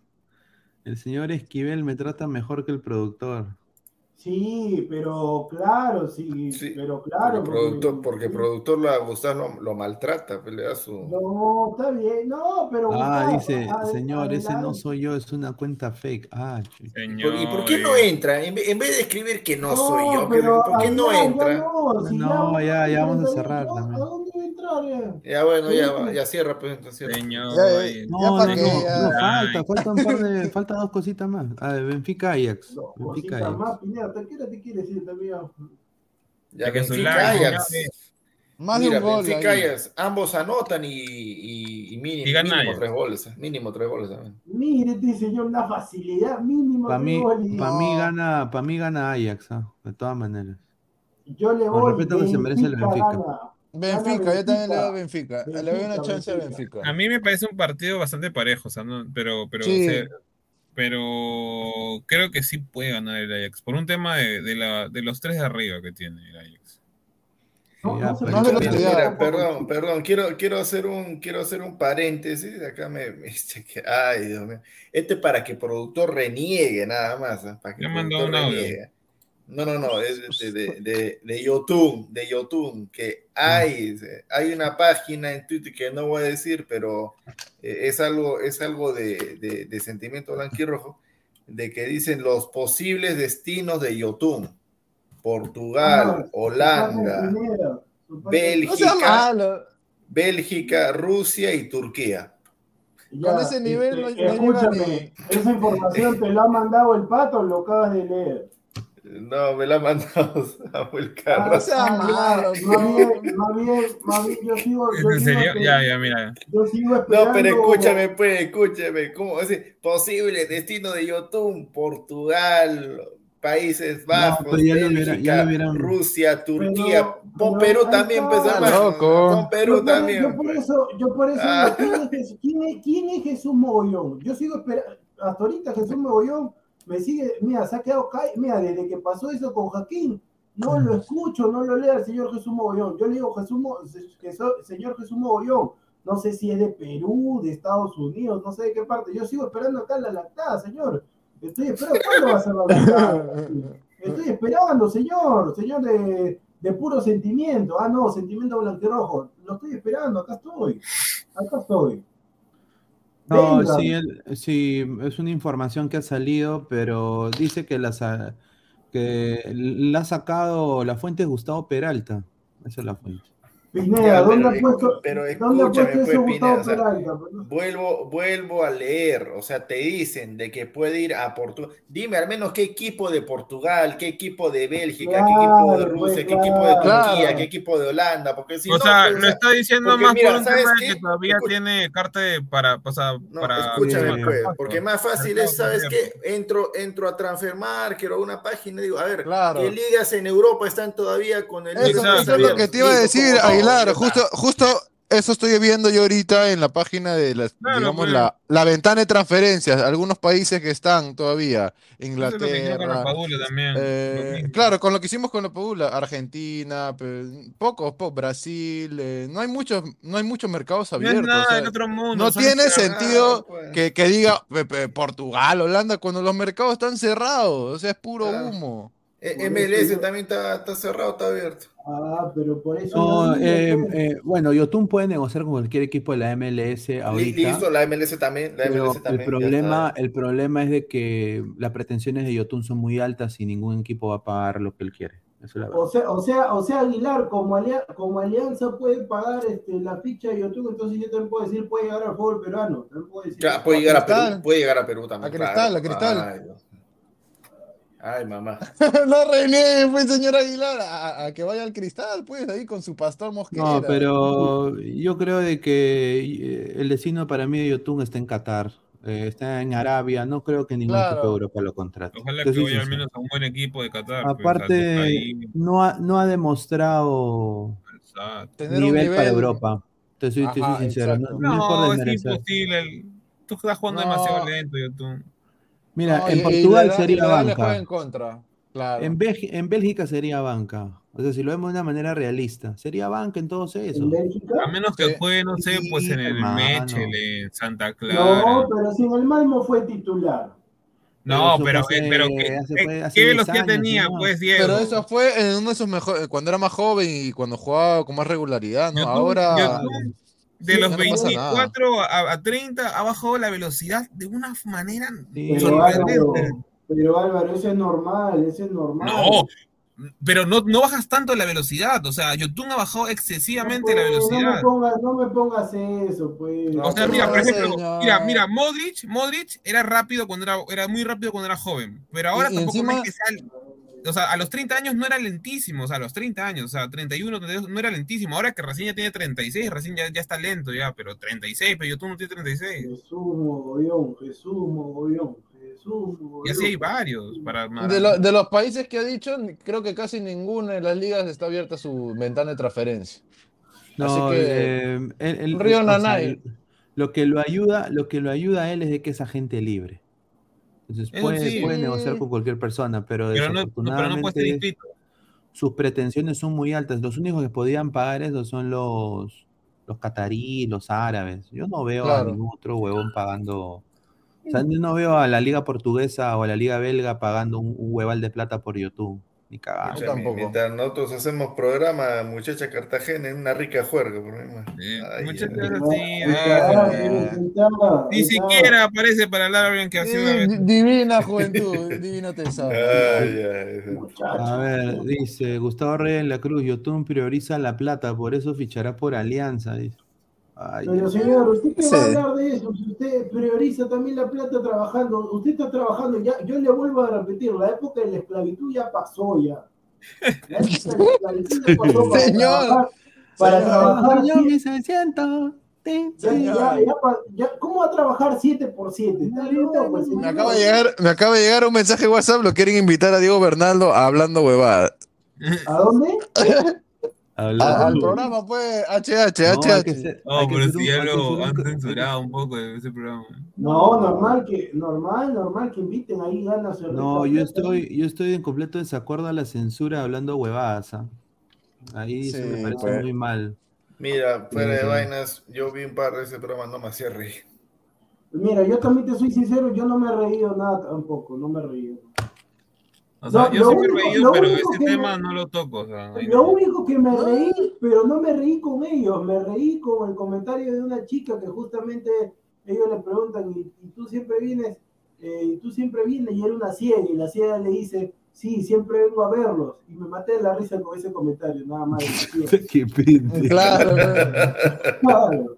El señor Esquivel me trata mejor que el productor. Sí, pero claro, sí, pero claro. Porque, productor, porque productor la Gustavo lo, lo maltrata, pues, le da su. No, está bien, no, pero. Ah, Gustavo, dice, señor, ese no soy yo, es una cuenta fake. Ah, chucha. ¿Y por qué no entra? En vez, en vez de escribir que no, soy yo, pero ¿por qué no ya entra? no, si No, ya, ya vamos a 38, cerrar ¿A también. dónde ya? Bueno, ya, ya cierra, pues entonces cierra. Señor. Ya. No, Ya no, para no, que- no, ya- falta, falta un par de, [LAUGHS] falta dos cositas más. A ver, Benfica Ajax. No, Benfica Ajax. más, Pineda, ¿hasta qué hora te quieres ir también? Ya Ya que su Benfica like, Ajax. Más de un gol. Benfica ahí. Ajax, ambos anotan y, y, y mínimo, Y gana mínimo tres goles. eh, Mínimo tres goles también. Mire, este señor, una facilidad mínima. Para mí, gol y- pa' mí gana, para mí gana Ajax, ah, de todas maneras. Yo le Con voy. respeto que se merece el Benfica. gana. Benfica, yo también le doy a Benfica. Benfica. Le doy una Benfica, chance a Benfica. Benfica. A mí me parece un partido bastante parejo, o sea, no- pero, pero, Sí. o sea, pero creo que sí puede ganar el Ajax, por un tema de, de la, de los tres de arriba que tiene el Ajax. No, no no Mira, mira, perdón, perdón, quiero, quiero hacer un, quiero hacer un paréntesis. Acá me, me dice que, ay, Dios mío. Este para que productor reniegue nada más, ¿eh? para que Ya mandó productor un audio. reniegue. No, no, no, [LAUGHS] es de, de, de, de YouTube, de YouTube, que hay, hay una página en Twitter que no voy a decir, pero eh, es algo, es algo de, de, de sentimiento blanquirrojo, de que dicen los posibles destinos de YouTube. Portugal, Holanda, Bélgica. Bélgica, Rusia y Turquía. Ya, Con ese nivel no- este, no escúchame, esa información [LAUGHS] te la ha mandado el pato o lo acabas de leer. No, me la ha mandado [LAUGHS] Samuel Ah. No sea ah, malo, ya, Más bien, más bien, más bien, yo sigo, yo ¿En serio? Ya, ya, mira. yo sigo esperando. No, pero escúchame, pues, escúchame. ¿Cómo es posible destino de YouTube? Portugal, Países Bajos, pero ya lo hubiera- Bélgica, ya lo hubieran- Rusia, Turquía. Pero- Pon pero Perú también, hermano. Loco. Pon Perú yo también. yo por pues. eso, yo por eso Ah. ¿quién es, Jesús- quién es- quién es Jesús Mogollón? Yo sigo esperando, hasta ahorita Jesús Mogollón me sigue, mira, se ha quedado ca- mira, desde que pasó eso con Joaquín, no lo escucho, no lo leo al señor Jesús Mogollón. Yo le digo Jesús Mo- señor Jesús Mogollón, no sé si es de Perú, de Estados Unidos, no sé de qué parte. Yo sigo esperando acá la lactada, señor. Estoy esperando, ¿cuándo va a ser la lactada? [LAUGHS] Estoy esperando, señor, señor de, de puro sentimiento. Ah, no, sentimiento blanquirrojo. Lo estoy esperando, acá estoy. Acá estoy. No, sí, él- sí, es una información que ha salido, pero dice que la, sa- que la ha sacado, la fuente es Gustavo Peralta. Esa es la fuente. Pineda, Ya, ¿dónde pero ha puesto, pero ¿dónde ha escúchame, puesto pues, eso Pineda, Gustavo o sea, Peralta? Pues, Vuelvo, vuelvo a leer, o sea, te dicen de que puede ir a Portugal. Dime al menos qué equipo de Portugal, qué equipo de Bélgica, qué equipo de Claro, Rusia, pues, qué equipo de claro. Turquía, qué equipo de Holanda, porque si o no, sea, pues, lo está diciendo porque más mira, por un ¿sabes qué? que todavía tiene carta de para, o sea, No, para escúchame, pues, porque más fácil es, ¿sabes qué? Entro, entro a Transfermarkt o una página y digo, a ver, Claro. ¿qué ligas en Europa están todavía con el Eso, es lo que te iba a decir, ¿cómo no? Ya Justo, justo eso estoy viendo yo ahorita en la página de las, Claro, digamos, pues. la, la ventana de transferencias. Algunos países que están todavía. Hicieron con la Inglaterra. Padula también. eh, claro, con lo que hicimos con la Padula, Argentina, pocos, po- Brasil, eh, no hay muchos, no hay muchos mercados No abiertos. nada o sea, del otro mundo. no tiene sentido pues. que, que diga Portugal, Holanda, cuando los mercados están cerrados. O sea, es puro Claro. humo. Eh, MLS yo- también está, está cerrado, está abierto. Ah, pero por eso. No, eh, pues, eh, bueno, Yotun puede negociar con cualquier equipo de la MLS ahorita. Listo, la MLS también, la Pero MLS el también. ya problema, el problema es de que las pretensiones de Yotun son muy altas y ningún equipo va a pagar lo que él quiere. Eso es la verdad. O sea, o sea, o sea, Aguilar, como, alia- como alianza puede pagar este, la ficha de YouTube, entonces yo también puedo decir, puede llegar al fútbol peruano. También puedo decir, Ya, puede llegar a. Perú, puede llegar a Perú también. A Cristal, claro. a Cristal. Ay. Ay, mamá. [LAUGHS] no reniegue, pues, señor Aguilar, a, a que vaya al cristal, pues, ahí con su pastor Mosquera. No, pero yo creo de que eh, el destino para mí de Yotun está en Qatar, eh, está en Arabia, no creo que ningún Claro. equipo de Europa lo contrate. Ojalá que vaya al menos a un buen equipo de Qatar. pues, Aparte, no ha, no ha demostrado un nivel, para Europa. Te soy, te soy Ajá, sincero, no, es imposible. el- Tú estás jugando No. demasiado lento, YouTube. Mira, No, en y- y Portugal la sería la banca. en contra. Claro. En, Bélgi- en Bélgica sería banca. O sea, si lo vemos de una manera realista, sería banca en todos ¿En esos. Bélgica? A menos que Sí. juegue, no sé, pues en el hermano. Mechel, en Santa Clara. No, pero si en el Malmo fue titular. No, pero, fue eh, pero ¿qué, hace- qué- fue hace qué 10 velocidad años, tenía, pues, Diego? Pero eso fue en uno de sus mejores, cuando era más joven y cuando jugaba con más regularidad, ¿no? YouTube- Ahora YouTube, de Sí, los no pasa nada. 24 a, a 30 ha bajado la velocidad de una manera Pero sorprendente. Álvaro, pero Álvaro, eso es normal, eso es normal. No, pero no, no bajas tanto la velocidad. O sea, YouTube ha bajado excesivamente la Pues, No velocidad. me pongas, no me pongas eso, pues. O sea, mira, por ejemplo, mira, mira, Modric, Modric era rápido cuando era, era muy rápido cuando era joven, pero ahora Y- y tampoco encima- es que sea, o sea, a los 30 años no era lentísimo, o sea, a los 30 años, o sea, 31, 32, no era lentísimo, ahora que recién ya tiene 36, recién ya, ya está lento ya, pero 36, pero YouTube no tiene 36. Jesús mogollón, Jesús mogollón, Jesús mogollón. Y así hay varios para de, lo- de los países que ha dicho, creo que casi ninguna de las ligas está abierta su ventana de transferencia. No, Así que eh, él- Río o sea, Nanay. lo que lo ayuda, lo que lo ayuda a él es de que es agente libre. Entonces puede, sí. puede negociar con cualquier persona, pero, pero no- no desafortunadamente sus pretensiones son muy altas. Los únicos que podían pagar eso son los, los cataríes, los árabes. Yo no veo Claro. a ningún otro huevón pagando. O sea, yo no veo a la liga portuguesa o a la liga belga pagando un, un hueval de plata por YouTube. Ni. Escucha, mi- Mientras nosotros hacemos programa, muchacha Cartagena, es una rica juerga. Por man. Ay, así, Ah, ni siquiera aparece para hablar bien que hace una divina juventud, [LAUGHS] divino tesoro. Ay, ay. A ver, dice Gustavo Reyes en la Cruz, YouTube prioriza la plata, por eso fichará por Alianza. Dice. Ay, Pero señor, ¿usted qué Sí. va a hablar de eso? Si usted prioriza también la plata trabajando, usted está trabajando, ya, yo le vuelvo a repetir, la época de la esclavitud ya pasó ya. La época de la esclavitud ya pasó para Señor, trabajar, para señor. trabajar Señor, siete- mi 600. Sí, ya- sí. ya- ya pa- ya- ¿Cómo va a trabajar 7 por 7? Está loco, pues, Me acaba de llegar, me acaba de llegar un mensaje de WhatsApp, lo quieren invitar a Diego Bernaldo a hablando huevada. ¿A dónde? [LAUGHS] Hablando- A- al programa pues HH, No, hay HH. que ser- Oh, hay que pero si ya lo han censurado un poco de ese programa. No, normal que, normal, normal que inviten ahí ganas. No, yo estoy, yo estoy en completo desacuerdo a la censura hablando huevadas. ¿ah? Ahí sí, me parece pues. muy mal. Mira, fuera de vainas, yo vi un par de ese programa, no me hacía reír. Mira, yo también te soy sincero, yo no me he reído nada tampoco, no me he reído. O sea, No, yo me he reído, pero ese que tema me- no lo toco. O sea, ahí Lo único que me reí, pero no me reí con ellos, me reí con el comentario de una chica que justamente ellos le preguntan, ¿y, y tú siempre vienes? Eh, ¿Y tú siempre vienes? Y era una ciega, y la ciega le dice, sí, siempre vengo a verlos. Y me maté de la risa con ese comentario, nada más. [LAUGHS] Qué pinte. Claro, Claro,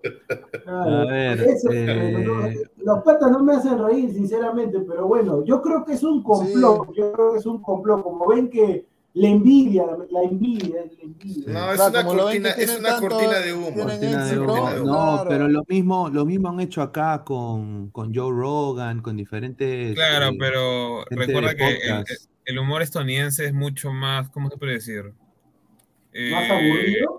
claro. A ver, Eso, eh, no, los patas no me hacen reír, sinceramente, pero bueno, yo creo que es un complot, yo creo que es un complot, como ven que la envidia, la envidia, la envidia. No, es Claro, una cortina, es una tanto- cortina de humo. tienen Cortina de éxito, humo. No, claro. pero lo mismo, lo mismo han hecho acá con, con Joe Rogan, con diferentes. Claro, eh, pero recuerda que el. El humor estadounidense es mucho más, ¿cómo se puede decir? Eh, ¿Más aburrido?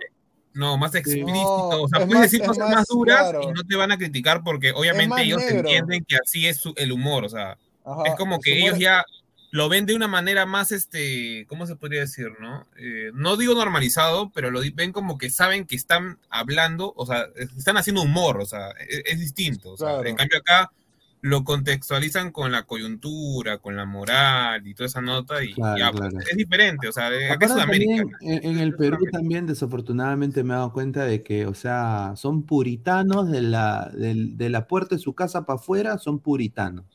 No, más explícito. No, o sea, es puedes más- decir cosas más más duras claro. y no te van a criticar porque obviamente ellos negro. entienden que así es su- el humor. O sea, Ajá, es como que ellos ya lo ven de una manera más, este, ¿cómo se podría decir, no? Eh, no digo normalizado, pero lo ven como que saben que están hablando, o sea, están haciendo humor, o sea, es, es distinto. o sea, Claro. En cambio acá lo contextualizan con la coyuntura, con la moral y toda esa nota y Claro, ya, pues, claro. es diferente, o sea, de- acá Sudamérica. también, en, en el Perú también desafortunadamente me he dado cuenta de que, o sea, son puritanos de la, del- de la puerta de su casa para afuera, son puritanos.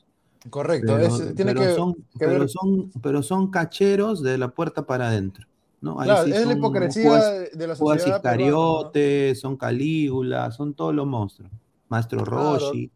Correcto, Pero, es- tiene pero que, son, que pero, ver- son, pero son cacheros de la puerta para adentro. ¿no? Ahí Claro, sí es la hipocresía Judas- de la Judas sociedad peruana, ¿no? Son Calígula, son todos los monstruos. Maestro Claro. Roshi.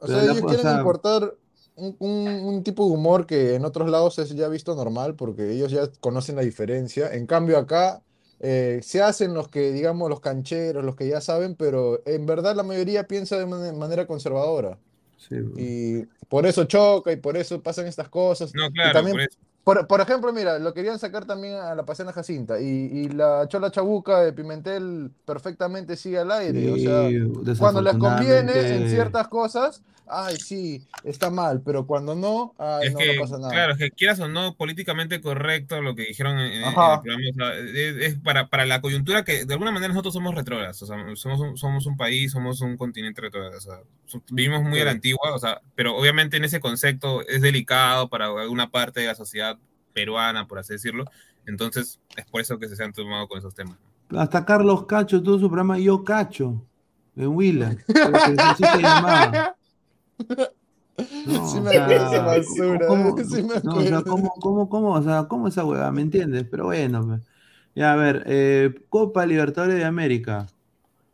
O sea, ellos o quieren sea, importar un, un- un tipo de humor que en otros lados es ya visto normal porque ellos ya conocen la diferencia. En cambio acá eh, se hacen los que, digamos, los cancheros, los que ya saben, pero en verdad la mayoría piensa de man- manera conservadora. sí, Y por eso choca y por eso pasan estas cosas. No, Y claro, también por eso. Por, por ejemplo, mira, lo querían sacar también a la Paseana Jacinta y, y la Chola Chabuca de Pimentel perfectamente sigue al aire. o sea, Sí, cuando les conviene en ciertas cosas, ay, sí, está mal, pero cuando no, ay, Es no, que, no pasa nada. claro, es que quieras o no, políticamente correcto lo que dijeron en, en- el programa, o sea, es, es para, para la coyuntura que de alguna manera nosotros somos retrógrados, o sea, somos un, somos un país, somos un continente retrógrado, o sea, vivimos muy a la antigua, o sea, pero obviamente en ese concepto es delicado para alguna parte de la sociedad peruana, por así decirlo, entonces es por eso que se han tomado con esos temas. Hasta Carlos Cacho tuvo su programa Yo Cacho en Huila. Creo [LAUGHS] que así se llamaba. No, Sí o sea, basura, ¿cómo- sí me no, o sea, acuerdo. ¿cómo, cómo, cómo, o sea, ¿cómo esa hueá? ¿Me entiendes? Pero bueno, pues. ya a ver, eh, Copa Libertadores de América.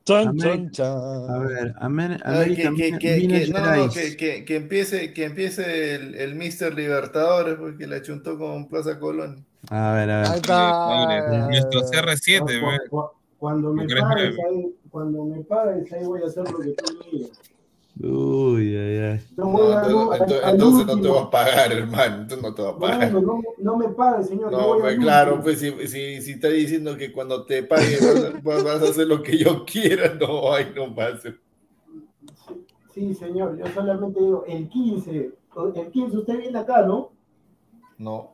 Chan, América- chan, chan. A ver, Amer- América, que, que, que, Minas que- no, no, empiece, que empiece el, el Mister Libertadores porque le chuntó con Plaza Colón. A ver, a ver. Ahí está. Nuestro CR7, Cu- man. cu- Cuando me ¿Lo querés pagues ver? ahí, cuando me pagues ahí voy a hacer lo que tú me digas. Uy, ay, ay. No, entonces, al- entonces- al entonces no te vas a pagar, [LAUGHS] hermano. Entonces no te vas a pagar. No, no, no me pagues, señor. No, pues claro, pues si, si, si está diciendo que cuando te pague vas, vas- vas a hacer lo que yo quiera, [LAUGHS] no, ay, no más. Sí, señor, yo solamente digo, el 15, el 15 usted viene acá, ¿no? No.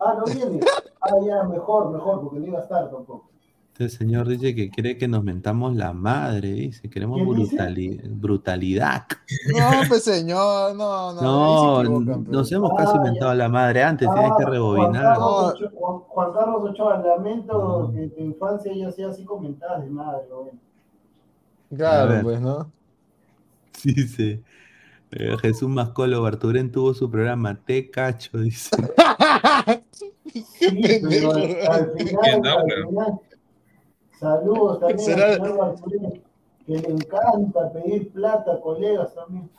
Ah, no viene. Ah, ya, mejor, mejor, porque no iba a estar tampoco. Este señor dice que cree que nos mentamos la madre, dice. Queremos brutalidad. No, pues señor, no, no. No, nos hemos Ah, casi ya. mentado la madre antes, tienes que Ah, Juan rebobinar. Carlos, Ochoa, Juan, Juan Carlos Ochoa, lamento que tu infancia ya sea así comentada de madre, bueno. Claro, pues, ¿no? [LAUGHS] Dice eh, Jesús Mascolo Barturén tuvo su programa Te Cacho, dice. [LAUGHS] Sí, pero al, al final, al final, saludos también Será- al señor que le encanta pedir plata a colegas también.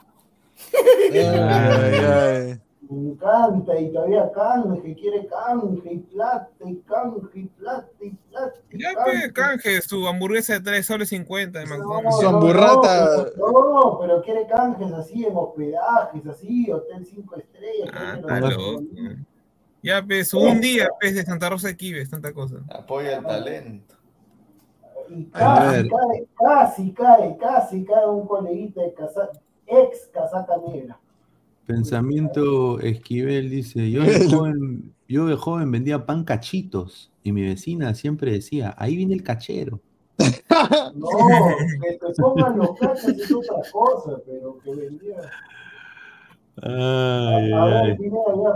Ay, ay. Me encanta y todavía canje, quiere canje y plata y canje y plata y plata. y Ya, canje. canje, su hamburguesa de 3 soles 50 de McDonald's. Su hamburrata. No, no, pero quiere canjes así en hospedajes, así, hotel 5 estrellas. Ah, que está no- loco. Ya, pues, un día, pues, de Santa Rosa de Quives, tanta cosa. Apoya el talento. Y A casi cae, casi cae, casi cae un coleguita de casa, ex casaca negra. Pensamiento Esquivel dice, yo de [LAUGHS] joven, yo de joven vendía pan cachitos y mi vecina siempre decía, ahí viene el cachero. [LAUGHS] No, que te pongan los cachos es otra cosa, pero que vendía. Ay, A ver, ay.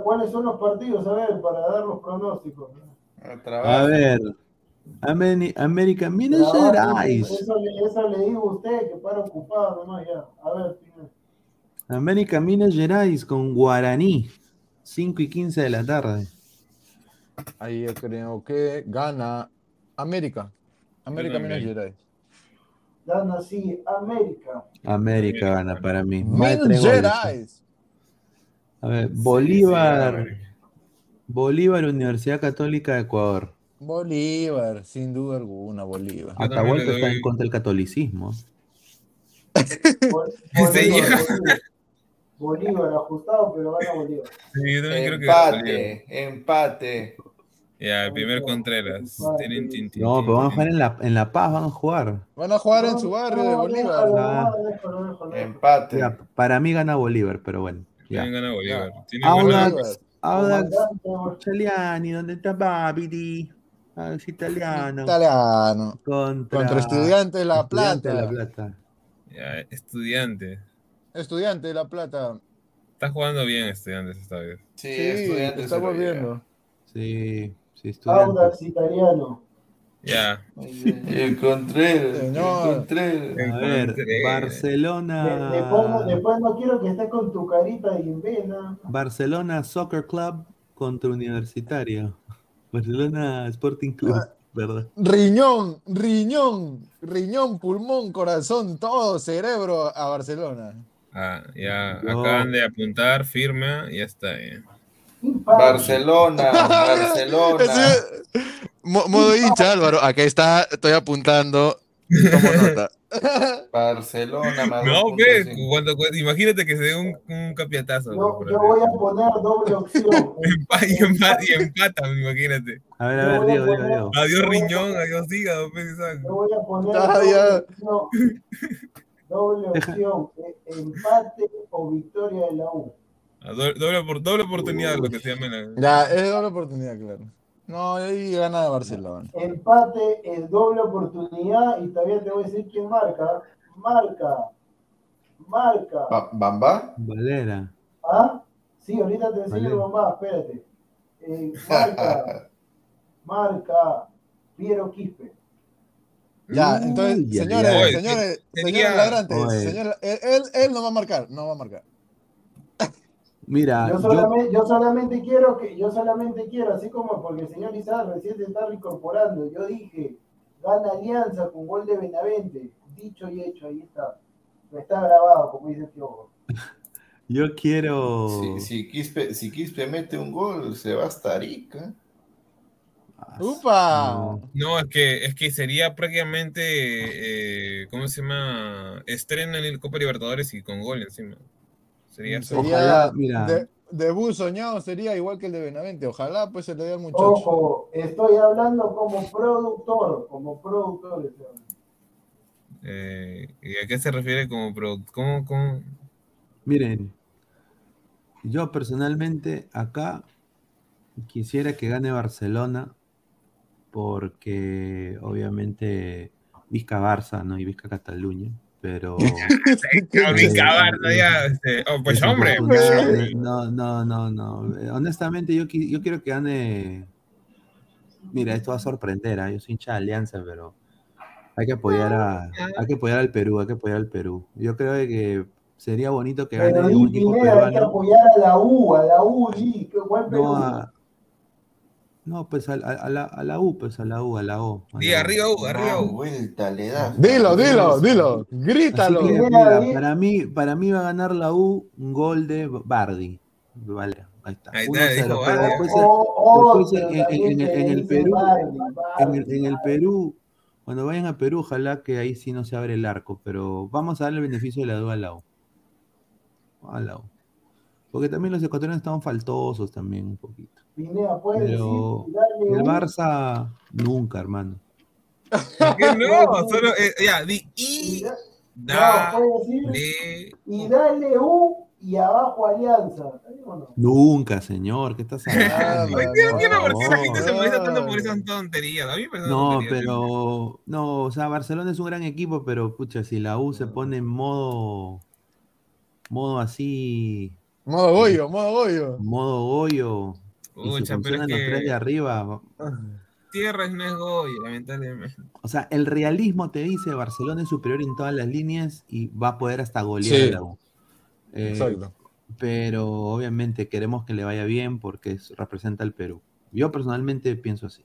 ¿cuáles son los partidos? A ver, para dar los pronósticos. A ver, Ameri- América, Minas Trabajo, Gerais. Eso, le- eso le digo a usted que para ocupado nomás ya. A ver. América Minas Gerais con Guaraní, 5 y 15 de la tarde. Ahí yo creo que gana América. América Minas. Gerais. Dan así, América. América gana para mí. Minas. Gerais. A ver, Bolívar. Bolívar, Universidad Católica de Ecuador. Bolívar, sin duda alguna, Bolívar. Atahualpa está en contra del catolicismo. [LAUGHS] Bol- Bolívar, ya. Bolívar. Bolívar, ajustado, pero gana Bolívar. Sí, yo también creo que Empate, empate. Ya, el primer Contreras. Tin, tin, tin, No, pero van a jugar en La, en la Paz, van a jugar. Van a jugar en su barrio de No, Bolívar. Ah. Empate. Ya, para mí gana Bolívar, pero bueno. Ya. También gana Bolívar. Audax. Audax Italiani, ¿dónde está Babidi? Audax Italiano. Italiano. Contra, Contra Estudiantes de La Estudiantes de Plata. La Plata. Ya, estudiante. Estudiante de La Plata. Está jugando bien estudiantes esta vez. Sí, Sí, estudiantes está volviendo. Sí, sí, Estudiantes. Audax italiano. Ya. lleva. El Contreras. El Señor. Contreras. A ver, Contreras. De- Barcelona. Después, después no quiero que estés con tu carita de invena. Barcelona Soccer Club contra Universitario. Barcelona Sporting Club, Ah. ¿verdad? Riñón, riñón, riñón, pulmón, corazón, todo, cerebro a Barcelona. Ah, ya. No. Acaban de apuntar, firma, y ya está. ya. Barcelona, [LAUGHS] Barcelona. Modo hincha, Álvaro. Acá está, estoy apuntando. Tomo nota. [LAUGHS] Barcelona, más No, 2.5. ve, cuando, cuando- imagínate que se dé un, un capiatazo. Yo, por yo voy a poner doble opción. [LAUGHS] Empa- y, empata, y empatan, imagínate. A ver, a ver, Diego, Diego, Diego. Adiós riñón, adiós hígado, pues, Isaac. Yo voy a poner Ah, doble. Doble opción. eh, Empate o victoria de la U. A do- doble, por- doble oportunidad, lo que se llama. la- Ya, es doble oportunidad, claro. No, ahí gana Barcelona. Empate es doble oportunidad y todavía te voy a decir quién marca. Marca. Marca. Ba- ¿Bamba? Valera. ¿Ah? Sí, ahorita te enseño Vale. mamá, espérate. Eh, marca. [LAUGHS] marca. Piero Quispe. Ya, entonces, señores, ya. señores, Sería- señores ladrantes, señor- él, él no va a marcar, no va a marcar. Mira, Yo solamente, yo solamente quiero que, yo solamente quiero, así como porque el señor Izar recién se está reincorporando, yo dije, gana Alianza con gol de Benavente, dicho y hecho, ahí está. Está grabado, como dice el tío. [LAUGHS] yo quiero. Si, si, Quispe, si Quispe mete un gol, se va hasta Arica. ¡Upa! no. No, es que, es que sería prácticamente, eh, ¿cómo se llama? Estreno en el Copa Libertadores y con gol encima. Sería Ojalá, mira. de- debut soñado sería igual que el de Benavente. Ojalá pues se le dé al muchacho. Ojo, estoy hablando como productor, como productor. hablando. Eh, ¿Y a qué se refiere como producto? ¿Cómo, cómo? Miren, yo personalmente acá quisiera que gane Barcelona porque obviamente Vizca Barça, ¿no? Y Vizca Cataluña, pero... [LAUGHS] Ah, este, oh, pues hombre, pues hombre. No, no, no, no. Eh, Honestamente yo, yo quiero que gane... Mira, esto va a sorprender, ¿ah? yo soy hincha de Alianza, pero hay que apoyar a, hay que apoyar al Perú, hay que apoyar al Perú. Yo creo que sería bonito que gane Pero un di equipo Pineda, hay que peruano. apoyar a la U, a la U, di, qué buen Perú. No, a- no, pues a, a- a la, a la U, pues a la U, a la O. a Di la arriba, U, arriba, U. vuelta le da. Dilo, dilo, dilo. Grítalo. que, Mira, mira, di- para mí, para mí va a ganar la U un gol de Bardi. Vale, ahí está. Ahí está, 1-0, dijo pero Bardi. después, en, en- también en- te en el en. Perú, cuando vayan a Perú, ojalá que ahí sí no se abre el arco, pero vamos a darle el beneficio de la duda a la U. A la U. Porque también los ecuatorianos estaban faltosos también un poquito. Pineda, puedes Pero decir, el. Barça nunca, hermano. ¿Por qué [LAUGHS] no? Solo, eh, ya, di y Y da- da, no, puedes decir, y dale U y abajo Alianza. ¿Está bien o no? Nunca, señor, ¿qué estás hablando? [LAUGHS] Por qué la gente se molesta tanto por esas tonterías. A mí me No, tonterías. pero no, o sea, Barcelona es un gran equipo, pero pucha, si la U se pone en modo modo así, Modo Goyo, modo Goyo. modo Goyo y se Pucha, pero es los tres de arriba, tierra no es Goya, lamentablemente. o sea, el realismo te dice Barcelona es superior en todas las líneas y va a poder hasta golear Sí. a la U. Eh, Exacto. pero obviamente queremos que le vaya bien porque es- representa al Perú. Yo personalmente pienso así.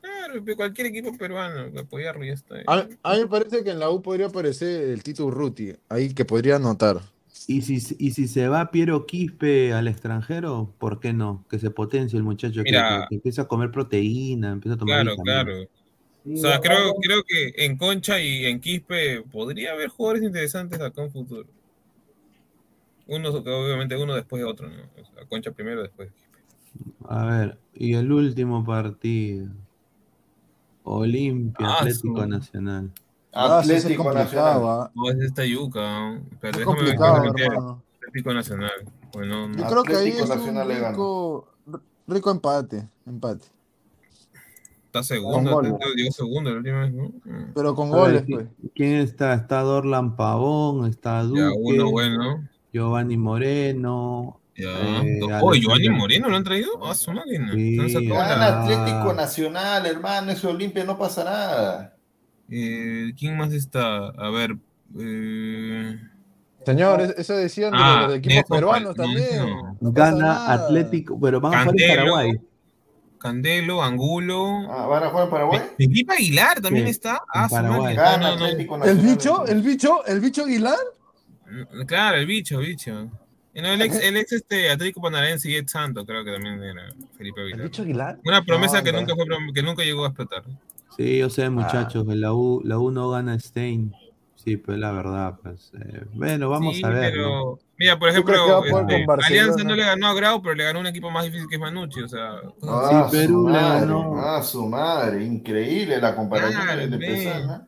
Claro, cualquier equipo peruano, apoyarlo y ya está. A, a mí me parece que en la U podría aparecer el Tito Urruti, ahí que podría anotar. Y si, y si se va Piero Quispe al extranjero, ¿por qué no? Que se potencie el muchacho, que- Mira. que, que empiece a comer proteína, empiece a tomar Claro, claro. O sea, creo, creo que en Concha y en Quispe podría haber jugadores interesantes acá en futuro. Uno, obviamente uno después de otro, ¿no? O sea, Concha primero, después Quispe. A ver, y el último partido. Olimpia, Ah, Atlético Nacional. Ah, es Atlético complicado, Nacional. ah. No, es esta yuca. Espérate, Es déjame ver complicado. Atlético Nacional. Bueno, no- Yo creo que ahí es Nacional rico, rico empate, empate. está segundo, llegó segundo la última vez, ¿no? Mm. Pero con A ver, goles, ¿qui- pues. ¿quién está? Está Dorlan Pavón, está Duque, Ya, uno bueno. Giovanni Moreno. Ya. eh, oh, Giovanni Moreno lo han traído. Ah, su máquina. Sí, ah. Gana Atlético Nacional, hermano. Ese Olimpia no pasa nada. Eh, ¿Quién más está? A ver. Eh... Señor, es- eso decían de Ah, los, de los equipos peruanos también. no. No pasa Gana. Atlético, pero van a jugar en. Paraguay. Candelo, Angulo. Ah, ¿Van a jugar en Paraguay? Felipe Aguilar también está. Ah, Paraguay. máquina. Gana No, no, no. Atlético ¿El bicho? ¿El bicho? ¿El bicho Aguilar? Claro, el bicho, bicho. No, el ex, el ex este, Atlético Panarense y Ed Santo, creo que también era Felipe ¿El Aguilar. bicho Aguilar? Una promesa No, que, nunca fue, que nunca llegó a explotar. Sí, yo sé, muchachos, que la U, la U no gana Stein. Sí, pues la verdad, pues. eh, bueno, vamos Sí, a ver. pero- ¿no? Mira, por ¿Tú crees que va a ejemplo, este? Alianza no le ganó a Grau, pero le ganó un equipo más difícil que es Manucci, o sea. Ah, Sí, Perú su le madre, ganó. ah, su madre, increíble la comparación Claro, de ¿ah?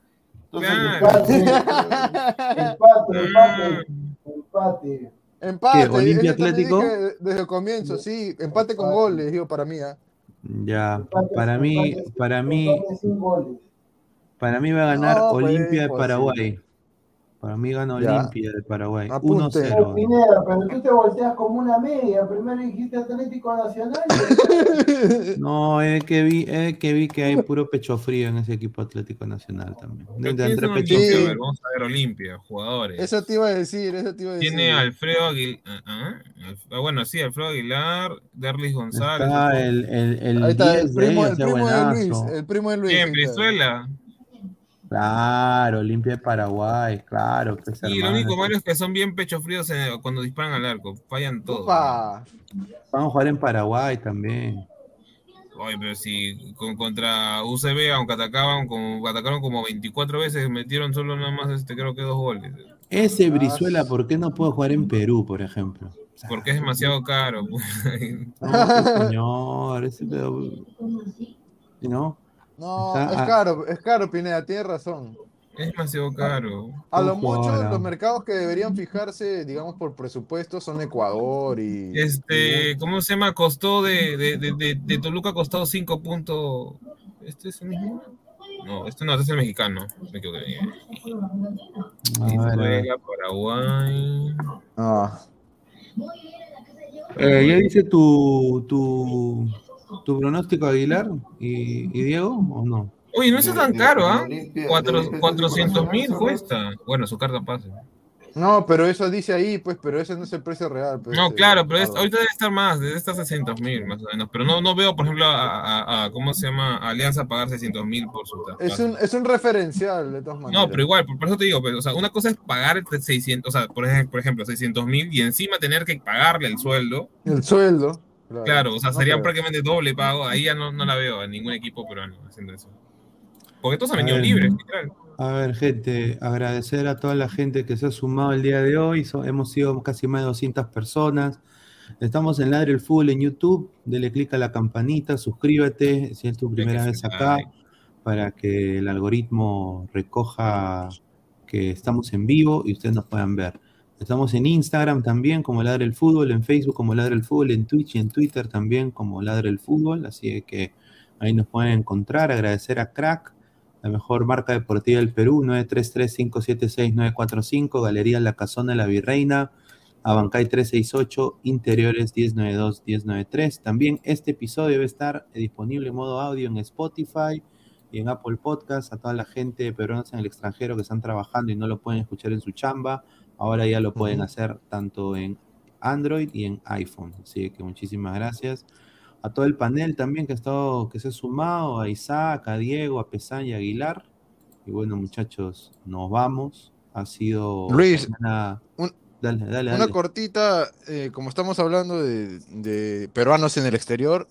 Entonces, Claro. Empate, empate, [LAUGHS] empate, empate. Empate. ¿Qué, Olimpia eso te Atlético? desde el comienzo, sí. Empate con goles, digo, para mí. ¿ah? Ya, para mí, para mí, para mí va a ganar No, pues, Olimpia de. Paraguay. Para mí gana. Olimpia de Paraguay. Apunte. 1-0. Pineda, pero tú te volteas como una media. Primero dijiste Atlético Nacional. [LAUGHS] No, es que vi, es que vi que hay puro pecho frío en ese equipo Atlético Nacional también. Entre, ¿quiénes entre son pecho Olimpia? Sí. A ver, vamos a ver Olimpia, jugadores. Eso te iba a decir, eso te iba a decir. Tiene Alfredo Aguilar. bueno, sí, Alfredo Aguilar, Derlis González. Está el, el, el Ahí está, 10 el primo, el primo de Luis. El primo de Luis. ¿Quién? ahí está. Brizuela. Claro, Olimpia de Paraguay, claro. Pues, Y lo hermano. único malo es que son bien pecho fríos en- cuando disparan al arco. Fallan todo. Upa. Vamos a jugar en Paraguay también. Oye, pero si con, contra UCB, aunque atacaban como, atacaron como 24 veces, metieron solo nada más, este, creo que dos goles. Ese Brizuela, ¿por qué no puede jugar en Perú, por ejemplo? Porque es demasiado caro. pues. No, pues, señor, ese pedo. ¿No? No, Está- es ah. caro, es caro, Pineda, tienes razón. Es demasiado caro. A lo Ojo, mucho, ahora. los mercados que deberían fijarse, digamos, por presupuesto son Ecuador y. Este, ¿cómo se llama? Costó de, de, de, de, de Toluca ha costado 5 puntos. ¿Este es el mismo? No, este no, este es el mexicano. Me equivoqué. A ver, a ver. Venezuela, Paraguay. Ah. Eh, ¿Ya dice tu, tu, tu pronóstico Aguilar y, y Diego o no? Oye, no está tan caro, ¿ah? Olimpia 400 mil cuesta. Bueno, su carta pase. No, pero eso dice ahí, pues, pero ese no es el precio real. pues, No, eh, claro, pero es- ahorita debe estar más, debe estar 600 mil más o menos. Pero no, no veo, por ejemplo, a, a- a- ¿cómo se llama? A Alianza pagar 600 mil por su Es pase. un, es un referencial, de todas maneras. No, pero igual, por, por eso te digo, pues, o sea, una cosa es pagar 600, o sea, por ejemplo, por ejemplo 600 mil y encima tener que pagarle el sueldo. El sueldo. Claro, o sea, No, sería pero- prácticamente doble pago. Ahí ya no, no la veo a ningún equipo peruano haciendo eso. Porque todos han venido libres, literal. A ver, gente, agradecer a toda la gente que se ha sumado el día de hoy. So- hemos sido casi más de 200 personas. Estamos en Ladre el Fútbol en YouTube. Dele click a la campanita, suscríbete si es tu primera vez acá, para que el algoritmo recoja que estamos en vivo y ustedes nos puedan ver. Estamos en Instagram también como Ladre el Fútbol, en Facebook como Ladre el Fútbol, en Twitch y en Twitter también como Ladre el Fútbol. Así que ahí nos pueden encontrar. Agradecer a Crack la mejor marca deportiva del Perú, 933-576-945, Galería La Casona La Virreina, Abancay 368, Interiores 1092-1093. También este episodio debe estar disponible en modo audio en Spotify y en Apple Podcast. A toda la gente de en el extranjero que están trabajando y no lo pueden escuchar en su chamba, ahora ya lo pueden hacer tanto en Android y en iPhone. Así que muchísimas gracias a todo el panel también que ha estado, que se ha sumado, a Isaac, a Diego, a Pesán y a Aguilar. Y bueno, muchachos, nos vamos. Ha sido Luis, una- un- dale, dale, Una dale. cortita, eh, como estamos hablando de, de peruanos en el exterior,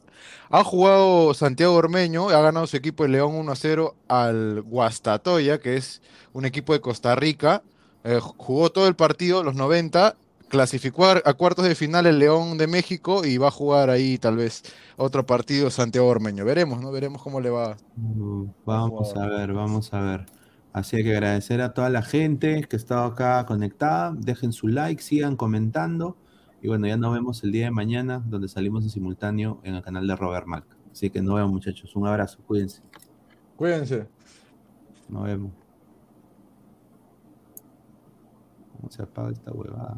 ha jugado Santiago Ormeño, ha ganado su equipo de León 1 a 0 al Guastatoya, que es un equipo de Costa Rica. Eh, jugó todo el partido, los 90, clasificó a, cuartos de final el León de México y va a jugar ahí tal vez otro partido Santiago Ormeño. Veremos, ¿no? Veremos cómo le va. Mm, Vamos a ver, vamos a ver. Así que agradecer a toda la gente que ha estado acá conectada. Dejen su like, sigan comentando. Y bueno, ya nos vemos el día de mañana, donde salimos en simultáneo en el canal de Robert Mark. Así que nos vemos, muchachos. Un abrazo, cuídense. Cuídense. Nos vemos. ¿Cómo se apaga esta huevada?